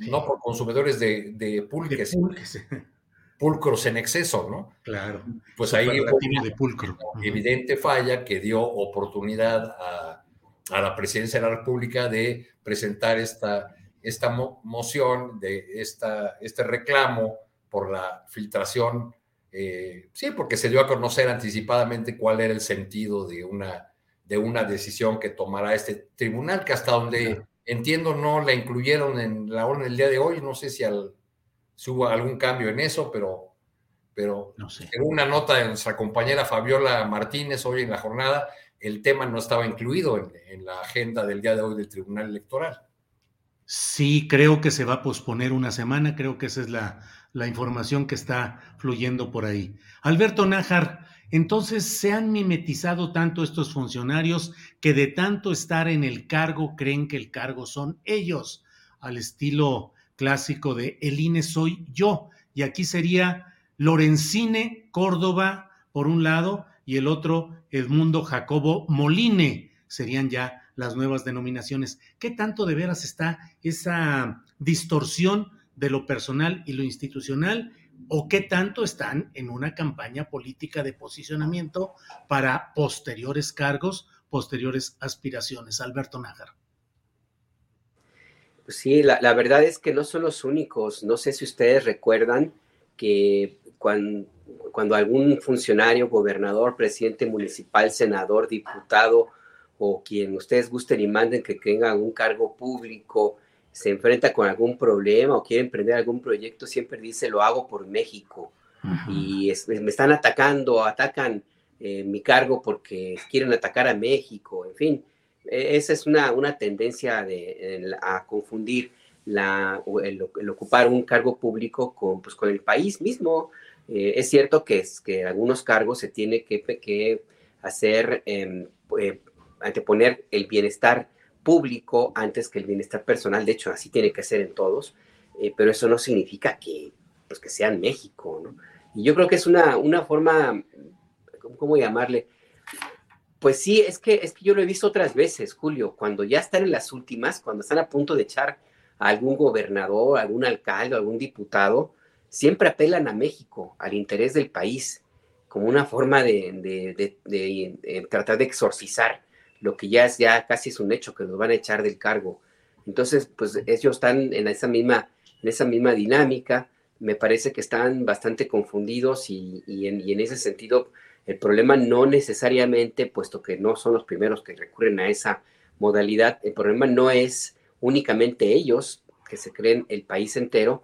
Speaker 8: No por consumidores de, de pulques pulcros en exceso, ¿no?
Speaker 1: Claro.
Speaker 8: Pues ahí de pulcro. evidente falla que dio oportunidad a, la presidencia de la República de presentar esta, esta moción, de esta, este reclamo por la filtración, eh, sí, porque se dio a conocer anticipadamente cuál era el sentido de una, de una decisión que tomará este tribunal, que hasta donde entiendo no la incluyeron en la orden del día de hoy, no sé si al si hubo algún cambio en eso, pero, pero no sé. en una nota de nuestra compañera Fabiola Martínez hoy en la jornada, el tema no estaba incluido en, la agenda del día de hoy del Tribunal Electoral.
Speaker 1: Sí, creo que se va a posponer una semana, creo que esa es la, la información que está fluyendo por ahí. Alberto Nájar, entonces se han mimetizado tanto estos funcionarios que de tanto estar en el cargo creen que el cargo son ellos, al estilo clásico de El INE soy yo. Y aquí sería Lorenzine Córdoba por un lado y el otro Edmundo Jacobo Moline. Serían ya las nuevas denominaciones. ¿Qué tanto de veras está esa distorsión de lo personal y lo institucional? ¿O qué tanto están en una campaña política de posicionamiento para posteriores cargos, posteriores aspiraciones? Alberto Nájar.
Speaker 7: Sí, la, verdad es que no son los únicos. No sé si ustedes recuerdan que cuando, cuando algún funcionario, gobernador, presidente municipal, senador, diputado o quien ustedes gusten y manden que tenga un cargo público, se enfrenta con algún problema o quiere emprender algún proyecto, siempre dice lo hago por México. Y me están atacando, atacan eh, mi cargo porque quieren atacar a México, en fin. E, esa es una, una tendencia de, a confundir la, el, ocupar un cargo público con, pues, con el país mismo. Eh, es cierto que, es, que algunos cargos se tiene que, hacer, eh, anteponer el bienestar público antes que el bienestar personal. De hecho, así tiene que ser en todos, eh, pero eso no significa que, pues, que sea en México. ¿no? Y yo creo que es una, una forma, ¿cómo llamarle? Pues sí, es que, es que yo lo he visto otras veces, Julio, cuando ya están en las últimas, cuando están a punto de echar a algún gobernador, algún alcalde, algún diputado, siempre apelan a México, al interés del país, como una forma de, eh, tratar de exorcizar lo que ya es ya casi es un hecho, que los van a echar del cargo. Entonces, pues ellos están en esa misma, en esa misma dinámica, me parece que están bastante confundidos y, en, y en ese sentido el problema no necesariamente, puesto que no son los primeros que recurren a esa modalidad, el problema no es únicamente ellos que se creen el país entero,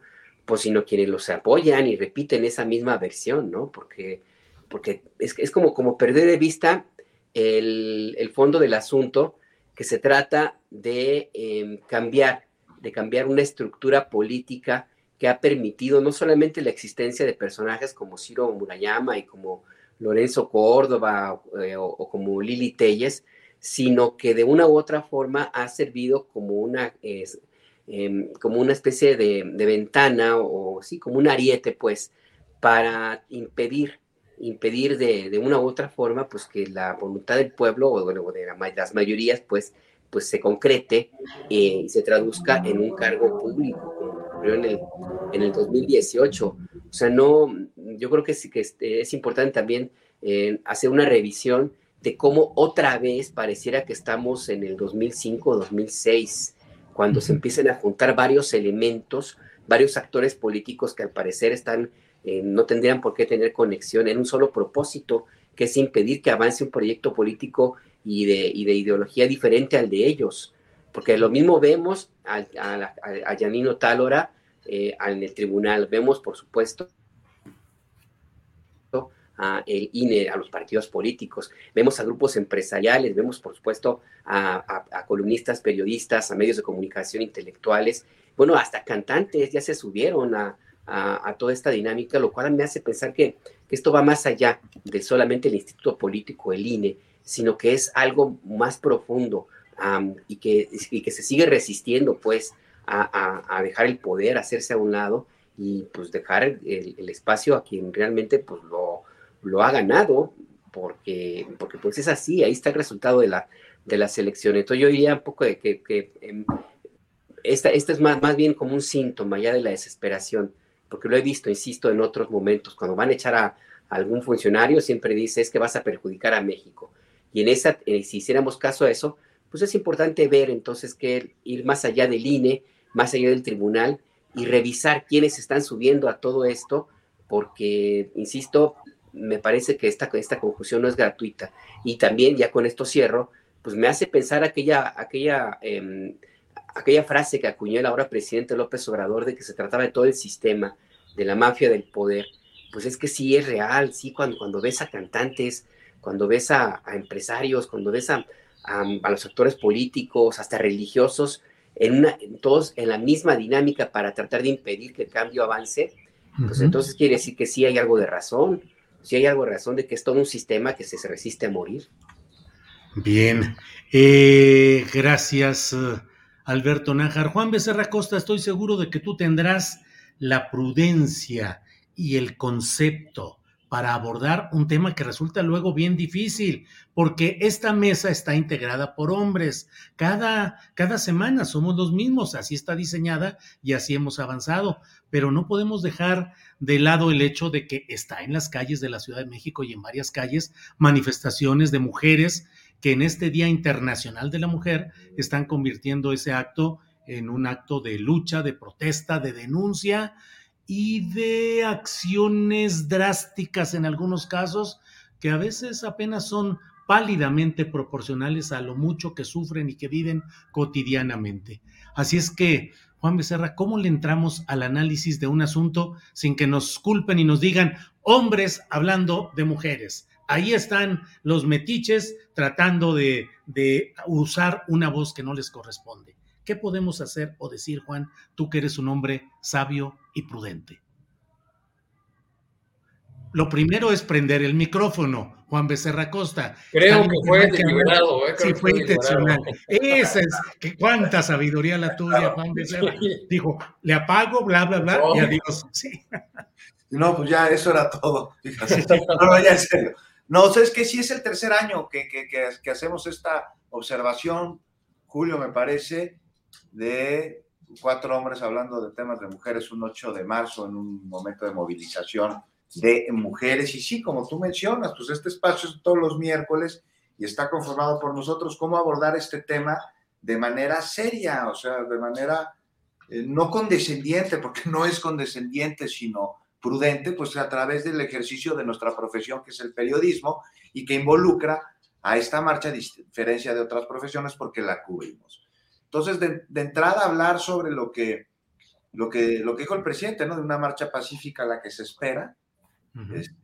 Speaker 7: pues sino quienes los apoyan y repiten esa misma versión, ¿no? Porque, porque es, es como, como perder de vista el, el fondo del asunto, que se trata de em, cambiar, de cambiar una estructura política que ha permitido no solamente la existencia de personajes como Ciro Murayama y como Lorenzo Córdoba eh, o, como Lili Telles, sino que de una u otra forma ha servido como una, em, como una especie de, ventana o sí, como un ariete, pues, para impedir, impedir de, una u otra forma, pues, que la voluntad del pueblo o de, las mayorías, pues, pues se concrete eh, y se traduzca en un cargo público, como ocurrió en el, en el 2018. O sea, no, yo creo que, es importante también eh, hacer una revisión de cómo otra vez pareciera que estamos en el 2005 2006, cuando se empiezan a juntar varios elementos, varios actores políticos que al parecer están, eh, no tendrían por qué tener conexión en un solo propósito, que es impedir que avance un proyecto político y de, de ideología diferente al de ellos. Porque lo mismo vemos a, a, a Janino Tálora eh, en el tribunal, vemos por supuesto a el INE, a los partidos políticos, vemos a grupos empresariales, vemos por supuesto a, columnistas, periodistas, a medios de comunicación intelectuales, bueno, hasta cantantes ya se subieron a, a, toda esta dinámica, lo cual me hace pensar que, esto va más allá de solamente el Instituto Político, el INE, sino que es algo más profundo y, que, que se sigue resistiendo pues a, dejar el poder, hacerse a un lado y pues dejar el, espacio a quien realmente pues lo, lo ha ganado, porque, porque pues es así, ahí está el resultado de la, de la selección. Entonces yo diría un poco de que, em, esta, esta, es más, más bien como un síntoma ya de la desesperación, porque lo he visto, insisto, en otros momentos, cuando van a echar a, algún funcionario, siempre dice es que vas a perjudicar a México. Y en esa, eh, si hiciéramos caso a eso, pues es importante ver entonces que ir más allá del INE, más allá del tribunal y revisar quiénes están subiendo a todo esto, porque, insisto, me parece que esta, esta conclusión no es gratuita. Y también, ya con esto cierro, pues me hace pensar aquella, aquella, em, aquella frase que acuñó el ahora presidente López Obrador de que se trataba de todo el sistema, de la mafia del poder. Pues es que sí es real, sí, cuando, cuando ves a cantantes, cuando ves a, empresarios, cuando ves a, a, los actores políticos, hasta religiosos, en una, todos en la misma dinámica para tratar de impedir que el cambio avance, pues entonces quiere decir que sí hay algo de razón, sí hay algo de razón de que es todo un sistema que se resiste a morir.
Speaker 1: Bien, eh, gracias Alberto Nájar. Juan Becerra Costa, estoy seguro de que tú tendrás la prudencia y el concepto para abordar un tema que resulta luego bien difícil, porque esta mesa está integrada por hombres. Cada, cada semana somos los mismos, así está diseñada y así hemos avanzado, pero no podemos dejar de lado el hecho de que está en las calles de la Ciudad de México y en varias calles manifestaciones de mujeres que en este Día Internacional de la Mujer están convirtiendo ese acto en un acto de lucha, de protesta, de denuncia y de acciones drásticas en algunos casos que a veces apenas son pálidamente proporcionales a lo mucho que sufren y que viven cotidianamente. Así es que, Juan Becerra, ¿cómo le entramos al análisis de un asunto sin que nos culpen y nos digan hombres hablando de mujeres? ahí están los metiches tratando de, usar una voz que no les corresponde. ¿Qué podemos hacer o decir, Juan, tú que eres un hombre sabio y prudente? Lo primero es prender el micrófono, Juan Becerra Costa.
Speaker 8: Creo que fue deliberado.
Speaker 1: Eh, sí, fue intencional. Esa es, que cuánta sabiduría la tuya, Juan Becerra. Dijo, le apago, bla, bla, bla, y adiós. Sí.
Speaker 9: No, pues ya, eso era todo. No, ya en serio. No, es que sí es el tercer año que, que, hacemos esta observación, Julio, me parece, de cuatro hombres hablando de temas de mujeres, un 8 de marzo, en un momento de movilización de mujeres. Y sí, como tú mencionas, pues este espacio es todos los miércoles y está conformado por nosotros, cómo abordar este tema de manera seria, o sea, de manera eh, no condescendiente, porque no es condescendiente, sino prudente, pues a través del ejercicio de nuestra profesión, que es el periodismo, y que involucra a esta marcha, diferencia de otras profesiones, porque la cubrimos. Entonces, de, entrada, hablar sobre lo que, lo, que, lo que dijo el presidente, ¿no? De una marcha pacífica a la que se espera.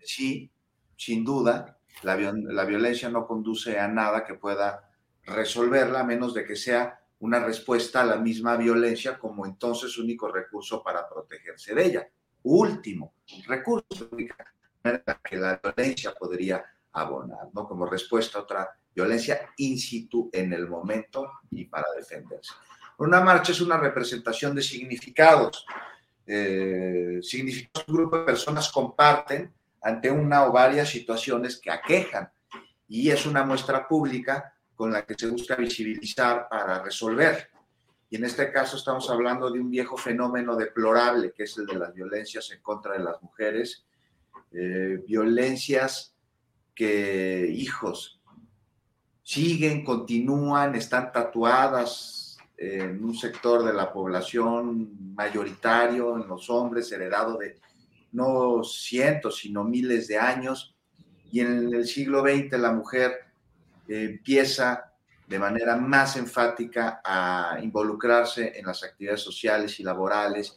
Speaker 9: sí, sin duda, la, la violencia no conduce a nada que pueda resolverla, a menos de que sea una respuesta a la misma violencia como entonces único recurso para protegerse de ella último recurso que la violencia podría abonar, ¿no? Como respuesta a otra violencia in situ en el momento y para defenderse. Una marcha es una representación de significados. Eh, significados que un grupo de personas comparten ante una o varias situaciones que aquejan y es una muestra pública con la que se busca visibilizar para resolver y en este caso estamos hablando de un viejo fenómeno deplorable, que es el de las violencias en contra de las mujeres, eh, violencias que, hijos, siguen, continúan, están tatuadas en un sector de la población mayoritario, en los hombres, heredado de no cientos, sino miles de años. Y en el siglo XX la mujer eh, empieza de manera más enfática a involucrarse en las actividades sociales y laborales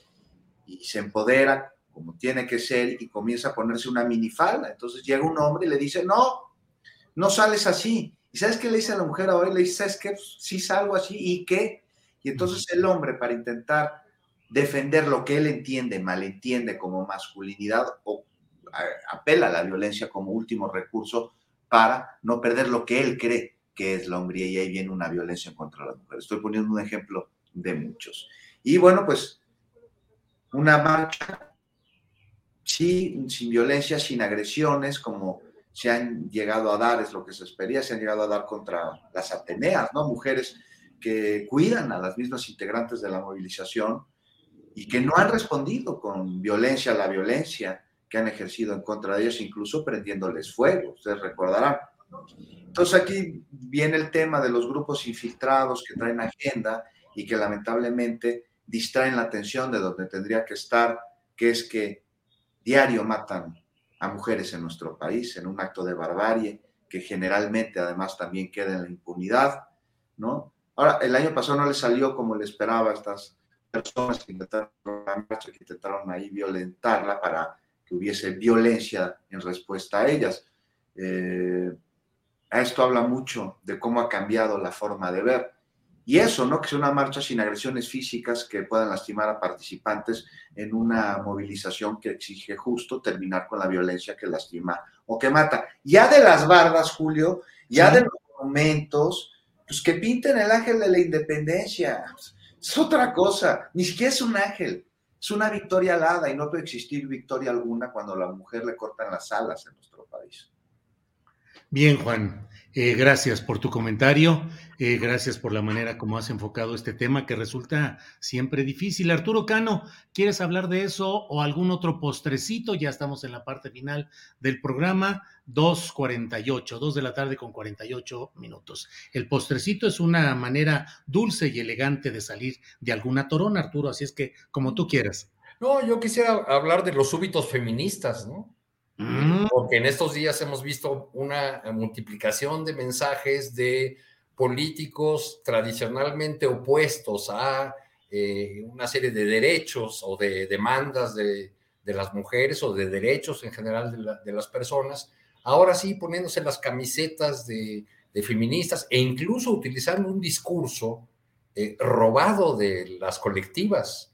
Speaker 9: y se empodera como tiene que ser y comienza a ponerse una minifalda. Entonces llega un hombre y le dice, no, no sales así. ¿Y sabes qué le dice a la mujer ahora? Le dice, ¿sabes qué? Sí salgo así. ¿Y qué? Y entonces el hombre, para intentar defender lo que él entiende, malentiende como masculinidad o apela a la violencia como último recurso para no perder lo que él cree que es la hombría y ahí viene una violencia contra las mujeres. Estoy poniendo un ejemplo de muchos. Y bueno, pues una marcha, sí, sin violencia, sin agresiones, como se han llegado a dar, es lo que se espería, se han llegado a dar contra las Ateneas, ¿no? Mujeres que cuidan a las mismas integrantes de la movilización y que no han respondido con violencia a la violencia que han ejercido en contra de ellas, incluso prendiéndoles fuego, ustedes recordarán. Entonces aquí viene el tema de los grupos infiltrados que traen agenda y que lamentablemente distraen la atención de donde tendría que estar, que es que diario matan a mujeres en nuestro país en un acto de barbarie que generalmente además también queda en la impunidad, ¿no? Ahora, el año pasado no le salió como le esperaba a estas personas que intentaron, ahí violentarla para que hubiese violencia en respuesta a ellas. Eh, esto habla mucho de cómo ha cambiado la forma de ver. Y eso, ¿no? Que sea una marcha sin agresiones físicas que puedan lastimar a participantes en una movilización que exige justo terminar con la violencia que lastima o que mata. Ya de las bardas, Julio, ya de los momentos, pues que pinten el ángel de la independencia. Es otra cosa, ni siquiera es un ángel, es una victoria alada y no puede existir victoria alguna cuando a la mujer le cortan las alas en nuestro país.
Speaker 1: Bien, Juan, eh, gracias por tu comentario, eh, gracias por la manera como has enfocado este tema que resulta siempre difícil. Arturo Cano, ¿quieres hablar de eso o algún otro postrecito? Ya estamos en la parte final del programa, 2.48, 2 de la tarde con 48 minutos. El postrecito es una manera dulce y elegante de salir de alguna torona, Arturo, así es que como tú quieras.
Speaker 8: No, yo quisiera hablar de los súbitos feministas, ¿no? Mm. Porque en estos días hemos visto una multiplicación de mensajes de políticos tradicionalmente opuestos a eh, una serie de derechos o de demandas de, las mujeres o de derechos en general de, las personas, ahora sí poniéndose las camisetas de, feministas e incluso utilizando un discurso eh, robado de las colectivas.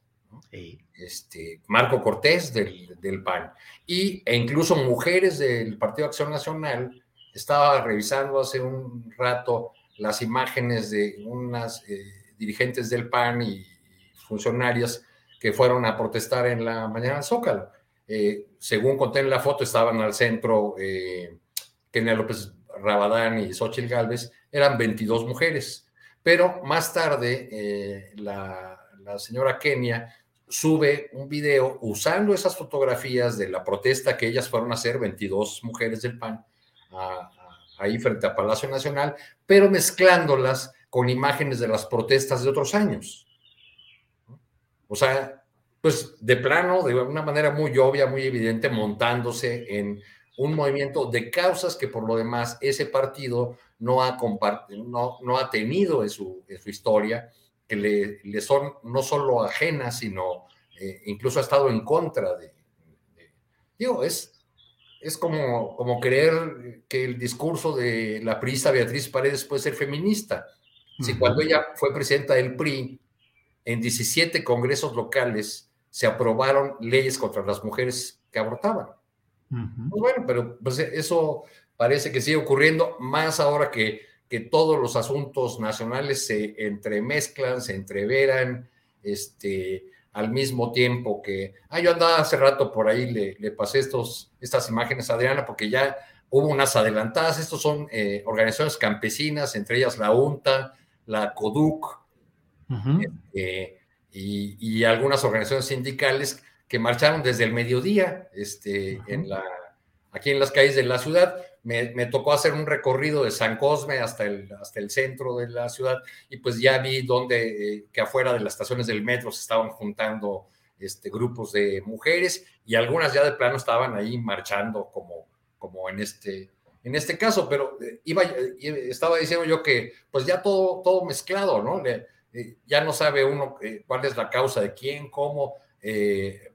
Speaker 8: Este, Marco Cortés del, del PAN y, e incluso mujeres del Partido Acción Nacional. Estaba revisando hace un rato las imágenes de unas eh, dirigentes del PAN y, funcionarias que fueron a protestar en la mañana Zócalo. Eh, según conté en la foto, estaban al centro eh, Kenia López Rabadán y Xochitl Galvez, eran 22 mujeres. Pero más tarde, la, la señora Kenia sube un video usando esas fotografías de la protesta que ellas fueron a hacer, 22 mujeres del PAN, ahí frente a Palacio Nacional, pero mezclándolas con imágenes de las protestas de otros años. O sea, pues de plano, de una manera muy obvia, muy evidente, montándose en un movimiento de causas que por lo demás ese partido no ha, no, no ha tenido en su, en su historia que le, son no solo ajenas, sino eh, incluso ha estado en contra de, digo, es, es como, como creer que el discurso de la priista Beatriz Paredes puede ser feminista. Si cuando ella fue presidenta del PRI, en 17 congresos locales se aprobaron leyes contra las mujeres que abortaban. Pues bueno, pero pues, eso parece que sigue ocurriendo más ahora que que todos los asuntos nacionales se entremezclan, se entreveran, este, al mismo tiempo que, ah, yo andaba hace rato por ahí, le, pasé estos, estas imágenes a Adriana porque ya hubo unas adelantadas, estos son eh, organizaciones campesinas, entre ellas la UNTA, la CODUC, este, y, algunas organizaciones sindicales que marcharon desde el mediodía este, en la, aquí en las calles de la ciudad me, tocó hacer un recorrido de San Cosme hasta el, hasta el centro de la ciudad y pues ya vi donde, eh, que afuera de las estaciones del metro se estaban juntando este, grupos de mujeres y algunas ya de plano estaban ahí marchando como, como en, este, en este caso, pero eh, iba, eh, estaba diciendo yo que pues ya todo, todo mezclado, ¿no? ya no sabe uno cuál es la causa de quién, cómo.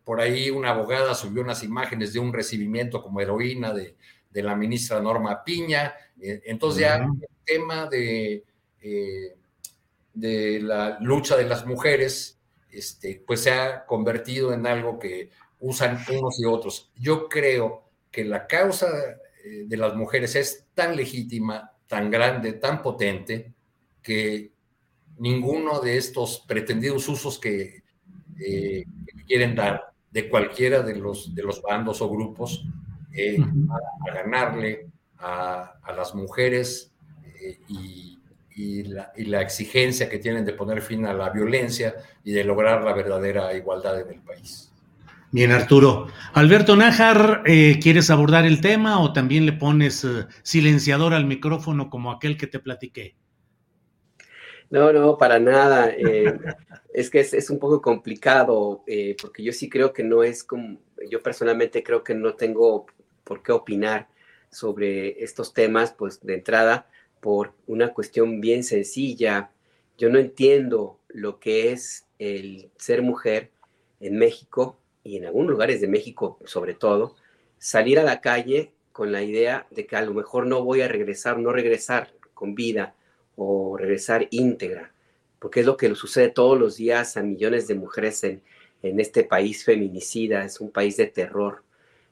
Speaker 8: por ahí una abogada subió unas imágenes de un recibimiento como heroína de, de la ministra Norma Piña. Eh, entonces ya el tema de, eh, de la lucha de las mujeres este, pues se ha convertido en algo que usan unos y otros. Yo creo que la causa eh, de las mujeres es tan legítima, tan grande, tan potente, que ninguno de estos pretendidos usos que, eh, quieren dar de cualquiera de los, de los bandos o grupos eh, a, ganarle a, las mujeres y, la, y, la, exigencia que tienen de poner fin a la violencia y de lograr la verdadera igualdad en el país.
Speaker 1: Bien, Arturo. Alberto Nájar, eh, ¿quieres abordar el tema o también le pones eh, silenciador al micrófono como aquel que te platiqué?
Speaker 7: No, no, para nada. Eh, es que es, un poco complicado porque yo sí creo que no es como, yo personalmente creo que no tengo por qué opinar sobre estos temas, pues de entrada, por una cuestión bien sencilla. Yo no entiendo lo que es el ser mujer en México y en algunos lugares de México sobre todo, salir a la calle con la idea de que a lo mejor no voy a regresar, no regresar con vida o regresar íntegra, porque es lo que sucede todos los días a millones de mujeres en, en este país feminicida, es un país de terror,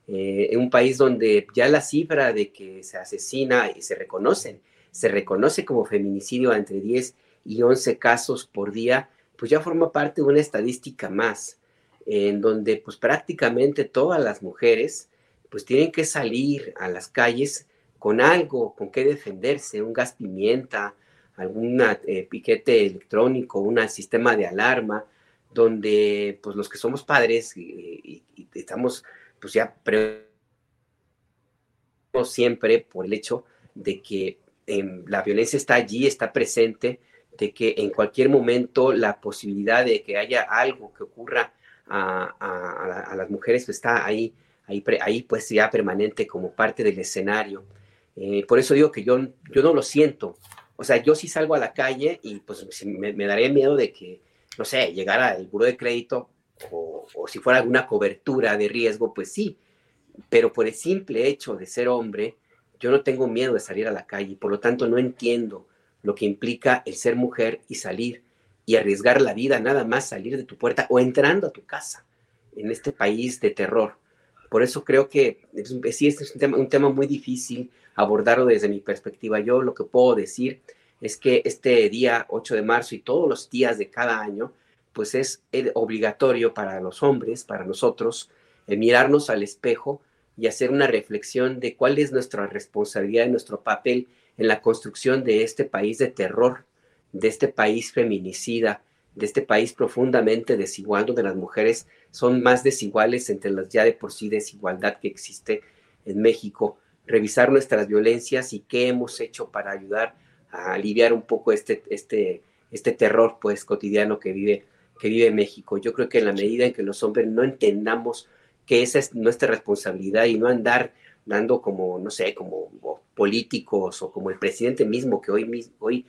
Speaker 7: eh, un país donde ya la cifra de que se asesina y se reconocen, se reconoce como feminicidio entre 10 y 11 casos por día, pues ya forma parte de una estadística más en donde pues prácticamente todas las mujeres pues tienen que salir a las calles con algo, con qué defenderse, un gas pimienta, algún eh, piquete electrónico, un sistema de alarma, donde pues los que somos padres y, estamos pues ya siempre por el hecho de que em, la violencia está allí, está presente, de que en cualquier momento la posibilidad de que haya algo que ocurra a, las mujeres pues, está ahí, ahí, ahí pues ya permanente como parte del escenario. Eh, por eso digo que yo, yo no lo siento. O sea, yo sí salgo a la calle y pues me, me daría miedo de que, no sé, llegara el buro de crédito o, si fuera alguna cobertura de riesgo, pues sí. Pero por el simple hecho de ser hombre, yo no tengo miedo de salir a la calle. Por lo tanto, no entiendo lo que implica el ser mujer y salir y arriesgar la vida nada más salir de tu puerta o entrando a tu casa en este país de terror. Por eso creo que sí, este es un tema, un tema muy difícil abordarlo desde mi perspectiva. Yo lo que puedo decir es que este día 8 de marzo y todos los días de cada año, pues es obligatorio para los hombres, para nosotros, mirarnos al espejo y hacer una reflexión de cuál es nuestra responsabilidad y nuestro papel en la construcción de este país de terror de este país feminicida, de este país profundamente desigual, donde las mujeres son más desiguales entre las ya de por sí desigualdad que existe en México, revisar nuestras violencias y qué hemos hecho para ayudar a aliviar un poco este, este, este terror pues cotidiano que vive, que vive México. Yo creo que en la medida en que los hombres no entendamos que esa es nuestra responsabilidad y no andar dando como, no sé, como políticos o como el presidente mismo que hoy, hoy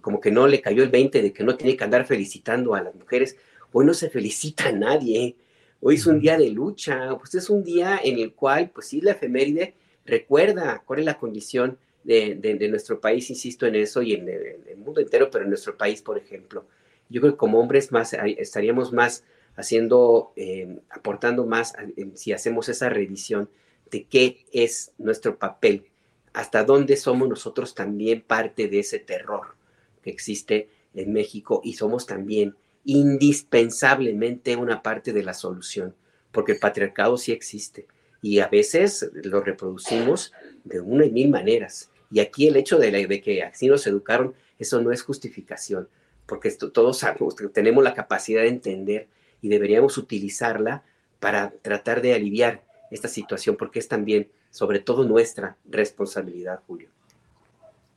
Speaker 7: como que no le cayó el 20 de que no tiene que andar felicitando a las mujeres. Hoy no se felicita a nadie. Hoy es un día de lucha. Pues es un día en el cual, pues sí, la efeméride recuerda cuál es la condición de, nuestro país, insisto en eso, y en el, mundo entero, pero en nuestro país, por ejemplo. Yo creo que como hombres más estaríamos más haciendo, eh, aportando más si hacemos esa revisión de qué es nuestro papel, hasta dónde somos nosotros también parte de ese terror que existe en México y somos también indispensablemente una parte de la solución, porque el patriarcado sí existe y a veces lo reproducimos de una y mil maneras. Y aquí el hecho de, de que así nos educaron, eso no es justificación, porque esto, todos sabemos, tenemos la capacidad de entender y deberíamos utilizarla para tratar de aliviar esta situación, porque es también, sobre todo, nuestra responsabilidad, Julio.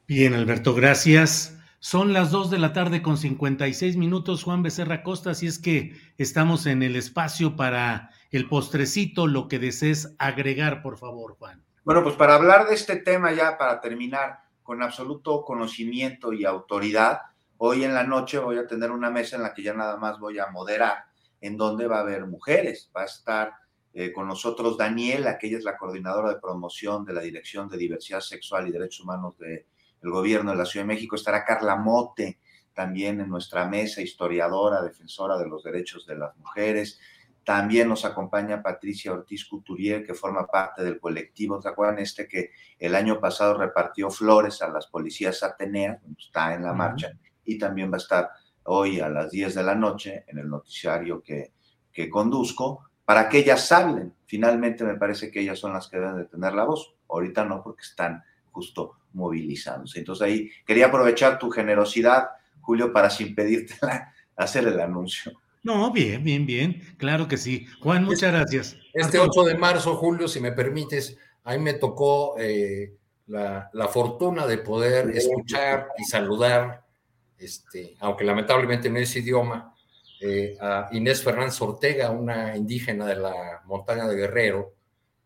Speaker 1: Bien, Alberto, gracias. Son las 2 de la tarde con 56 minutos, Juan Becerra Costa, así es que estamos en el espacio para el postrecito, lo que desees agregar, por favor, Juan.
Speaker 9: Bueno, pues para hablar de este tema ya, para terminar con absoluto conocimiento y autoridad, hoy en la noche voy a tener una mesa en la que ya nada más voy a moderar, en donde va a haber mujeres. Va a estar eh, con nosotros Daniela, que ella es la coordinadora de promoción de la Dirección de Diversidad Sexual y Derechos Humanos de el gobierno de la Ciudad de México, estará Carla Mote también en nuestra mesa, historiadora, defensora de los derechos de las mujeres. También nos acompaña Patricia Ortiz Couturier, que forma parte del colectivo. ¿Te acuerdan este que el año pasado repartió flores a las policías ateneas? Está en la marcha y también va a estar hoy a las 10 de la noche en el noticiario que, que conduzco para que ellas hablen. Finalmente me parece que ellas son las que deben de tener la voz. Ahorita no, porque están justo movilizándose. Entonces ahí quería aprovechar tu generosidad, Julio, para sin pedirte hacer el anuncio.
Speaker 1: No, bien, bien, bien. Claro que sí. Juan, muchas gracias.
Speaker 8: Este 8 de marzo, Julio, si me permites, a mí me tocó eh, la, fortuna de poder escuchar y saludar, este, aunque lamentablemente no es idioma, eh, a Inés Fernández Ortega, una indígena de la montaña de Guerrero,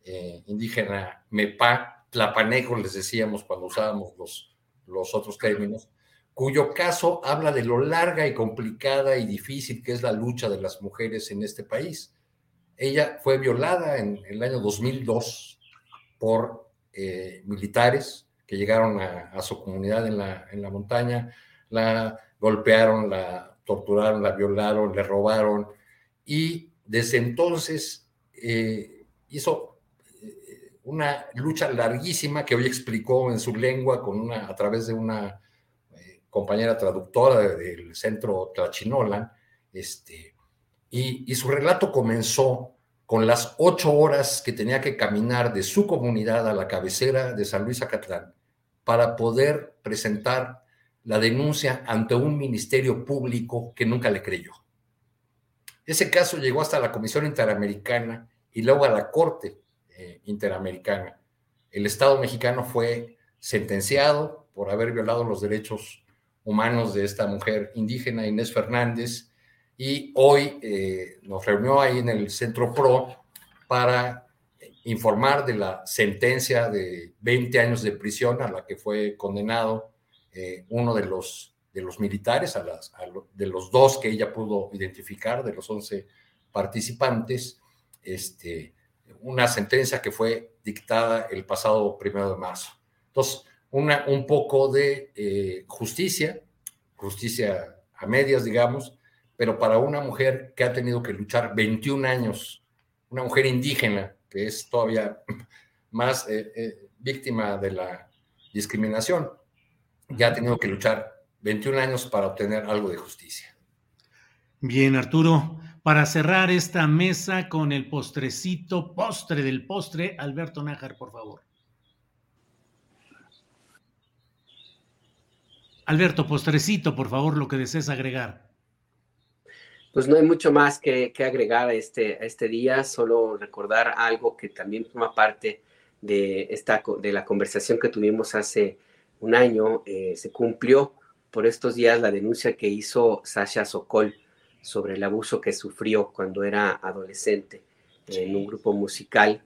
Speaker 8: eh, indígena Mepa, Tlapanejo les decíamos cuando usábamos los, los otros términos, cuyo caso habla de lo larga y complicada y difícil que es la lucha de las mujeres en este país. Ella fue violada en el año 2002 por eh, militares que llegaron a, su comunidad en la, en la montaña, la golpearon, la torturaron, la violaron, le robaron. Y desde entonces eh, hizo eh, una lucha larguísima que hoy explicó en su lengua con una, a través de una compañera traductora del centro Tlachinolan, este, y, su relato comenzó con las ocho horas que tenía que caminar de su comunidad a la cabecera de San Luis Acatlán para poder presentar la denuncia ante un ministerio público que nunca le creyó. Ese caso llegó hasta la Comisión Interamericana y luego a la Corte eh, Interamericana. El Estado mexicano fue sentenciado por haber violado los derechos humanos de esta mujer indígena, Inés Fernández, y hoy eh, nos reunió ahí en el Centro PRO para informar de la sentencia de 20 años de prisión a la que fue condenado eh, uno de los, de los militares, de los dos que ella pudo identificar, de los 11 participantes, este, una sentencia que fue dictada el pasado primero de marzo. Entonces, una, un poco de eh, justicia, justicia a medias, digamos, pero para una mujer que ha tenido que luchar 21 años, una mujer indígena, que es todavía más eh, víctima de la discriminación, ya ha tenido que luchar 21 años para obtener algo de justicia.
Speaker 1: Bien, Arturo, para cerrar esta mesa con el postrecito, postre del postre, Alberto Nájar, por favor. Alberto, postrecito, por favor, lo que desees agregar.
Speaker 7: Pues no hay mucho más que, agregar a este, este día, solo recordar algo que también forma parte de, esta, de la conversación que tuvimos hace un año. Eh, se cumplió por estos días la denuncia que hizo Sasha Sokol sobre el abuso que sufrió cuando era adolescente en un grupo musical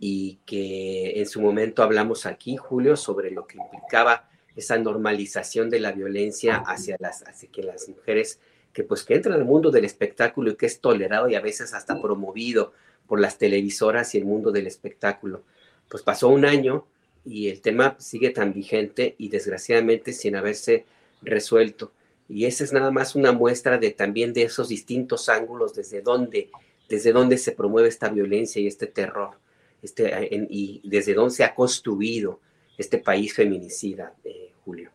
Speaker 7: y que en su momento hablamos aquí, Julio, sobre lo que implicaba esa normalización de la violencia hacia las, hacia que las mujeres que pues que entran al mundo del espectáculo y que es tolerado y a veces hasta promovido por las televisoras y el mundo del espectáculo. Pues pasó un año y el tema sigue tan vigente y desgraciadamente sin haberse resuelto. Y esa es nada más una muestra de también de esos distintos ángulos desde donde, desde donde se promueve esta violencia y este terror, este, y desde dónde se ha construido este país feminicida, eh, Julio.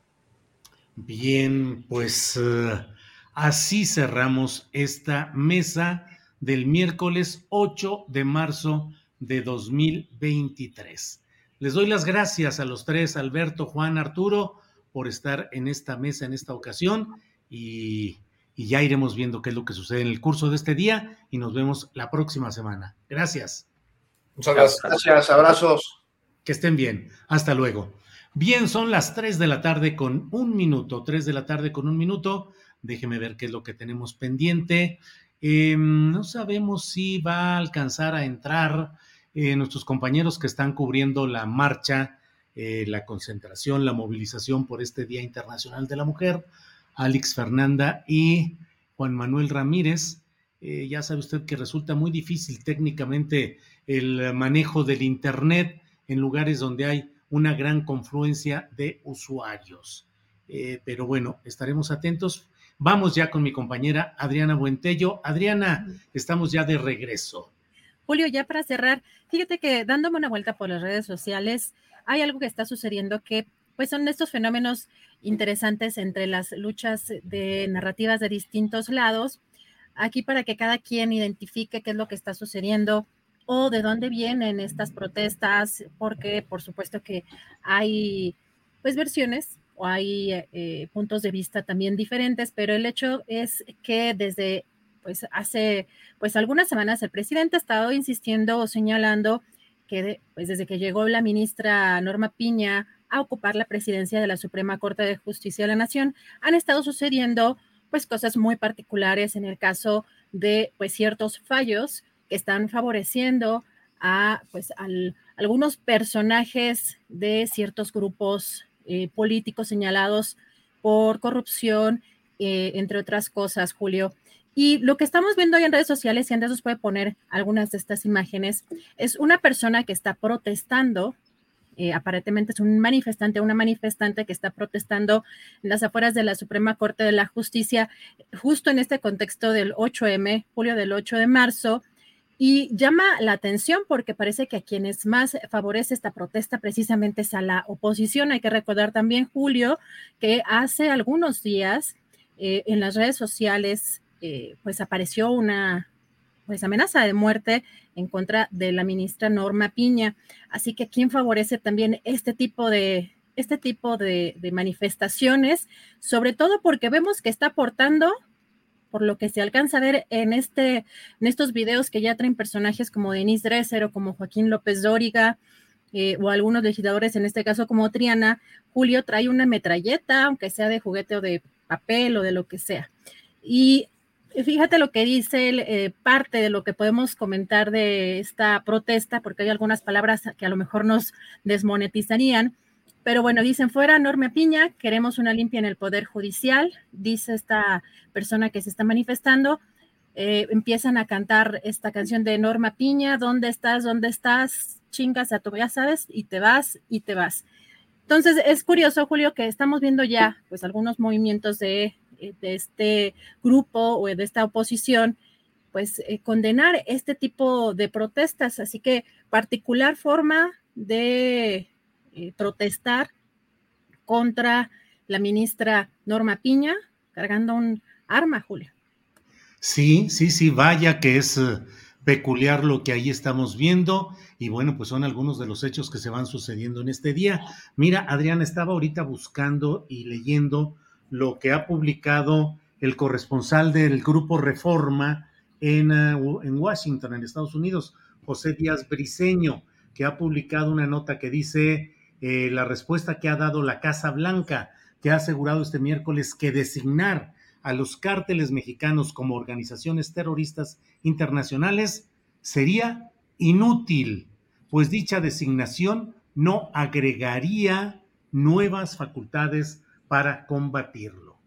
Speaker 1: Bien, pues eh, así cerramos esta mesa del miércoles 8 de marzo de 2023. Les doy las gracias a los tres, Alberto, Juan, Arturo, por estar en esta mesa en esta ocasión y, y ya iremos viendo qué es lo que sucede en el curso de este día y nos vemos la próxima semana. Gracias.
Speaker 9: Muchas gracias. Gracias, abrazos.
Speaker 1: Que estén bien. Hasta luego. Bien, son las 3 de la tarde con un minuto. 3 de la tarde con un minuto. Déjeme ver qué es lo que tenemos pendiente. Em, no sabemos si va a alcanzar a entrar eh, nuestros compañeros que están cubriendo la marcha, eh, la concentración, la movilización por este Día Internacional de la Mujer. Alex Fernanda y Juan Manuel Ramírez. Eh, ya sabe usted que resulta muy difícil técnicamente el manejo del Internet en lugares donde hay una gran confluencia de usuarios. eh, pero bueno, estaremos atentos. Vamos ya con mi compañera Adriana Buentello. Adriana, estamos ya de regreso.
Speaker 2: Julio, ya para cerrar, fíjate que dándome una vuelta por las redes sociales, hay algo que está sucediendo que pues son estos fenómenos interesantes entre las luchas de narrativas de distintos lados. Aquí para que cada quien identifique qué es lo que está sucediendo o de dónde vienen estas protestas, porque por supuesto que hay pues versiones o hay eh, puntos de vista también diferentes, pero el hecho es que desde pues hace pues algunas semanas el presidente ha estado insistiendo o señalando que pues desde que llegó la ministra Norma Piña a ocupar la presidencia de la Suprema Corte de Justicia de la Nación, han estado sucediendo pues cosas muy particulares en el caso de pues ciertos fallos que están favoreciendo a pues algunos personajes de ciertos grupos eh, políticos señalados por corrupción, eh, entre otras cosas, Julio. Y lo que estamos viendo hoy en redes sociales, y Andrés nos puede poner algunas de estas imágenes, es una persona que está protestando, eh, aparentemente es un manifestante, una manifestante que está protestando en las afueras de la Suprema Corte de la Justicia, justo en este contexto del 8M, julio del 8 de marzo, y llama la atención porque parece que a quienes más favorece esta protesta precisamente es a la oposición. Hay que recordar también, Julio, que hace algunos días eh, en las redes sociales eh, pues apareció una pues amenaza de muerte en contra de la ministra Norma Piña. Así que quién favorece también este tipo de este tipo de, manifestaciones, sobre todo porque vemos que está aportando por lo que se alcanza a ver en, este, en estos videos que ya traen personajes como Denise Dresser o como Joaquín López Dóriga, eh, o algunos legisladores, en este caso como Triana, Julio trae una metralleta, aunque sea de juguete o de papel o de lo que sea. Y fíjate lo que dice eh, parte de lo que podemos comentar de esta protesta, porque hay algunas palabras que a lo mejor nos desmonetizarían pero bueno, dicen fuera Norma Piña, queremos una limpia en el Poder Judicial, dice esta persona que se está manifestando. Eh, empiezan a cantar esta canción de Norma Piña, ¿dónde estás? ¿Dónde estás? Chingas a tu, ya sabes, y te vas, y te vas. Entonces, es curioso, Julio, que estamos viendo ya pues algunos movimientos de, eh, este grupo o de esta oposición, pues eh, condenar este tipo de protestas. Así que particular forma de eh, protestar contra la ministra Norma Piña cargando un arma, Julio.
Speaker 1: Sí, sí, sí, vaya que es peculiar lo que ahí estamos viendo y bueno, pues son algunos de los hechos que se van sucediendo en este día. Mira, Adrián, estaba ahorita buscando y leyendo lo que ha publicado el corresponsal del grupo Reforma en, eh, en Washington, en Estados Unidos, José Díaz Briceño, que ha publicado una nota que dice eh, la respuesta que ha dado la Casa Blanca, que ha asegurado este miércoles que designar a los cárteles mexicanos como organizaciones terroristas internacionales sería inútil, pues dicha designación no agregaría nuevas facultades para combatirlo.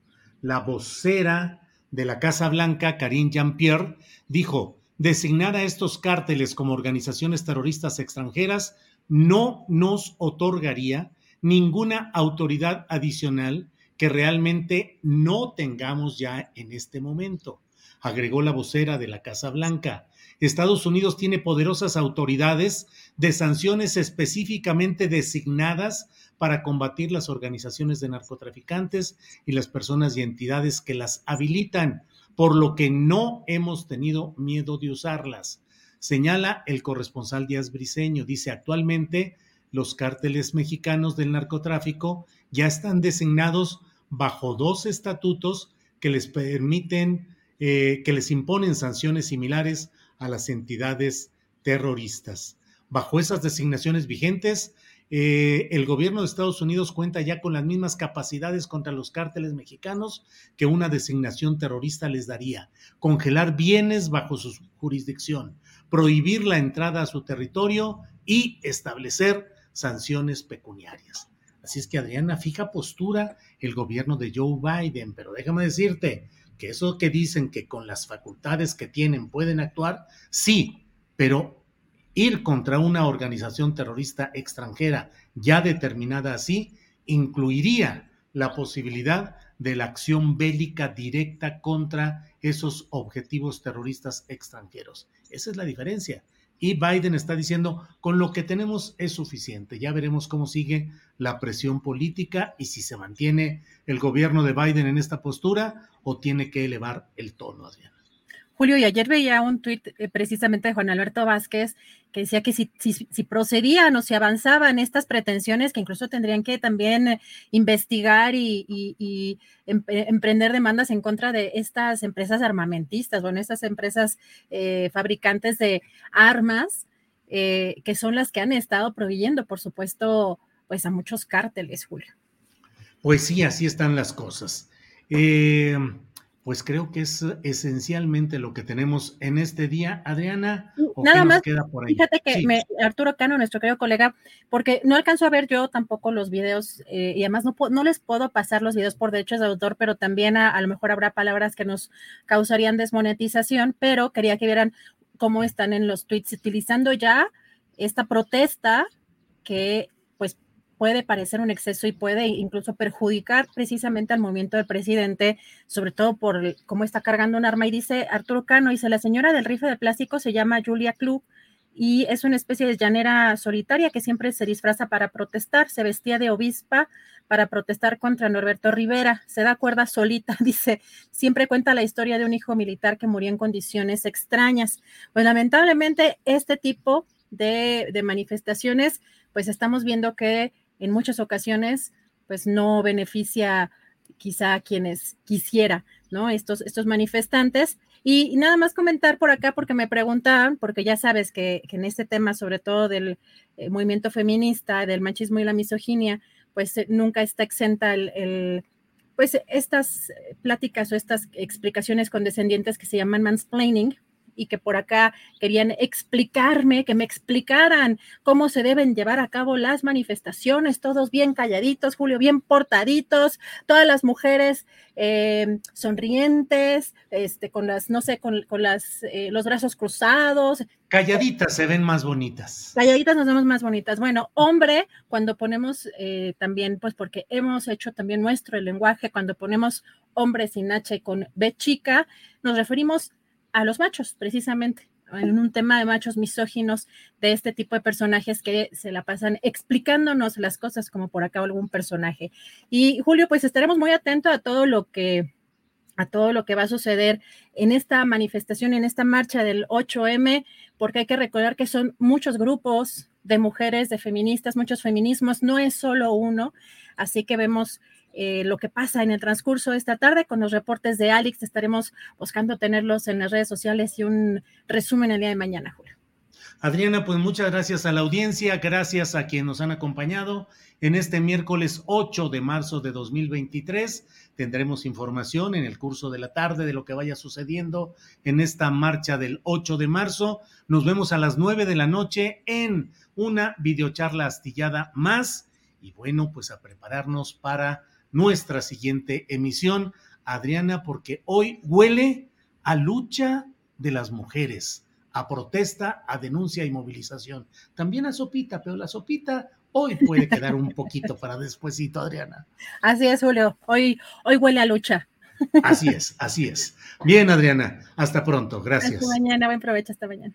Speaker 1: La vocera de la Casa Blanca, Karine Jean-Pierre, dijo, designar a estos cárteles como organizaciones terroristas extranjeras no nos otorgaría ninguna autoridad adicional que realmente no tengamos ya en este momento, agregó la vocera de la Casa Blanca. Estados Unidos tiene poderosas autoridades de sanciones específicamente designadas para combatir las organizaciones de narcotraficantes y las personas y entidades que las habilitan, por lo que no hemos tenido miedo de usarlas señala el corresponsal Díaz Briceño. Dice, actualmente los cárteles mexicanos del narcotráfico ya están designados bajo dos estatutos que les permiten, eh, que les imponen sanciones similares a las entidades terroristas. Bajo esas designaciones vigentes, eh, el gobierno de Estados Unidos cuenta ya con las mismas capacidades contra los cárteles mexicanos que una designación terrorista les daría. Congelar bienes bajo su jurisdicción, prohibir la entrada a su territorio y establecer sanciones pecuniarias. Así es que Adriana fija postura el gobierno de Joe Biden, pero déjame decirte que eso que dicen que con las facultades que tienen pueden actuar, sí, pero ir contra una organización terrorista extranjera ya determinada así incluiría la posibilidad de la acción bélica directa contra esos objetivos terroristas extranjeros. Esa es la diferencia. Y Biden está diciendo, con lo que tenemos es suficiente. Ya veremos cómo sigue la presión política y si se mantiene el gobierno de Biden en esta postura o tiene que elevar el tono, Adriana.
Speaker 2: Julio, y ayer veía un tuit eh, precisamente de Juan Alberto Vázquez que decía que si, si, procedían o si avanzaban estas pretensiones, que incluso tendrían que también eh, investigar y, em, eh, emprender demandas en contra de estas empresas armamentistas, bueno, estas empresas fabricantes de armas, que son las que han estado proveyendo, por supuesto, pues a muchos cárteles, Julio.
Speaker 1: Pues sí, así están las cosas. Pues creo que es esencialmente lo que tenemos en este día. Adriana,
Speaker 2: nada más, fíjate que Arturo Cano, nuestro querido colega, porque no alcanzo a ver yo tampoco los videos eh, y además no, no les puedo pasar los videos por derechos de autor, pero también a, a, lo mejor habrá palabras que nos causarían desmonetización, pero quería que vieran cómo están en los tweets utilizando ya esta protesta que puede parecer un exceso y puede incluso perjudicar precisamente al movimiento del presidente, sobre todo por cómo está cargando un arma. Y dice Arturo Cano, dice, la señora del rifle de plástico se llama Julia Klug y es una especie de llanera solitaria que siempre se disfraza para protestar, se vestía de obispa para protestar contra Norberto Rivera, se da cuerda solita, dice, siempre cuenta la historia de un hijo militar que murió en condiciones extrañas. Pues lamentablemente este tipo de, de manifestaciones, pues estamos viendo que en muchas ocasiones pues no beneficia quizá a quienes quisiera, ¿no? Estos, estos manifestantes. Y, nada más comentar por acá, porque me preguntaban, porque ya sabes que, en este tema, sobre todo del eh, movimiento feminista, del machismo y la misoginia, pues eh, nunca está exenta el, pues estas pláticas o estas explicaciones condescendientes que se llaman mansplaining, y que por acá querían explicarme, que me explicaran cómo se deben llevar a cabo las manifestaciones, todos bien calladitos, Julio, bien portaditos, todas las mujeres eh, sonrientes, este, con las, no sé, con, las, eh, los brazos cruzados.
Speaker 1: Calladitas se ven más bonitas.
Speaker 2: Calladitas nos vemos más bonitas. Bueno, hombre, cuando ponemos eh, también, pues porque hemos hecho también nuestro el lenguaje, cuando ponemos hombre sin H y con B chica, nos referimos a los machos, precisamente, en un tema de machos misóginos, de este tipo de personajes que se la pasan explicándonos las cosas como por acá algún personaje. Y Julio, pues estaremos muy atentos a todo lo que a todo lo que va a suceder en esta manifestación, en esta marcha del 8M, porque hay que recordar que son muchos grupos de mujeres, de feministas, muchos feminismos, no es solo uno, así que vemos eh, lo que pasa en el transcurso de esta tarde con los reportes de Alex. Estaremos buscando tenerlos en las redes sociales y un resumen el día de mañana, Julio.
Speaker 1: Adriana, pues muchas gracias a la audiencia, gracias a quienes nos han acompañado en este miércoles 8 de marzo de 2023. Tendremos información en el curso de la tarde de lo que vaya sucediendo en esta marcha del 8 de marzo. Nos vemos a las 9 de la noche en una videocharla astillada más. Y bueno, pues a prepararnos para nuestra siguiente emisión, Adriana, porque hoy huele a lucha de las mujeres, a protesta, a denuncia y movilización. También a sopita, pero la sopita hoy puede quedar un poquito para despuesito, Adriana.
Speaker 2: Así es, Julio. Hoy, hoy huele a lucha.
Speaker 1: Así es, así es. Bien, Adriana. Hasta pronto. Gracias.
Speaker 2: Hasta mañana. Buen provecho. Hasta mañana.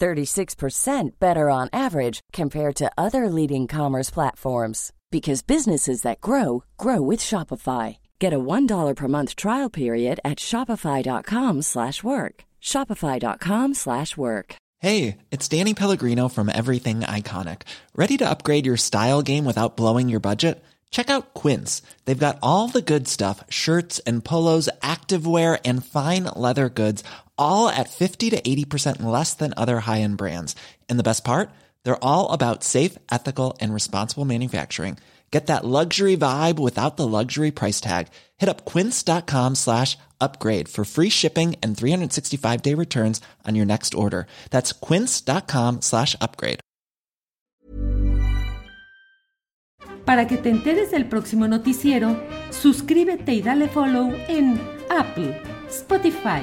Speaker 11: 36% better on average compared to other leading commerce platforms because businesses that grow grow with Shopify. Get a $1 per month trial period at shopify.com/work. shopify.com/work.
Speaker 12: Hey, it's Danny Pellegrino from Everything Iconic. Ready to upgrade your style game without blowing your budget? Check out Quince. They've got all the good stuff shirts and polos, activewear, and fine leather goods, all at 50 to 80% less than other high end brands. And the best part? They're all about safe, ethical, and responsible manufacturing. Get that luxury vibe without the luxury price tag. Hit up quince.com slash upgrade for free shipping and 365 day returns on your next order. That's quince.com slash upgrade.
Speaker 13: Para que te enteres del próximo noticiero, suscríbete y dale follow en Apple, Spotify,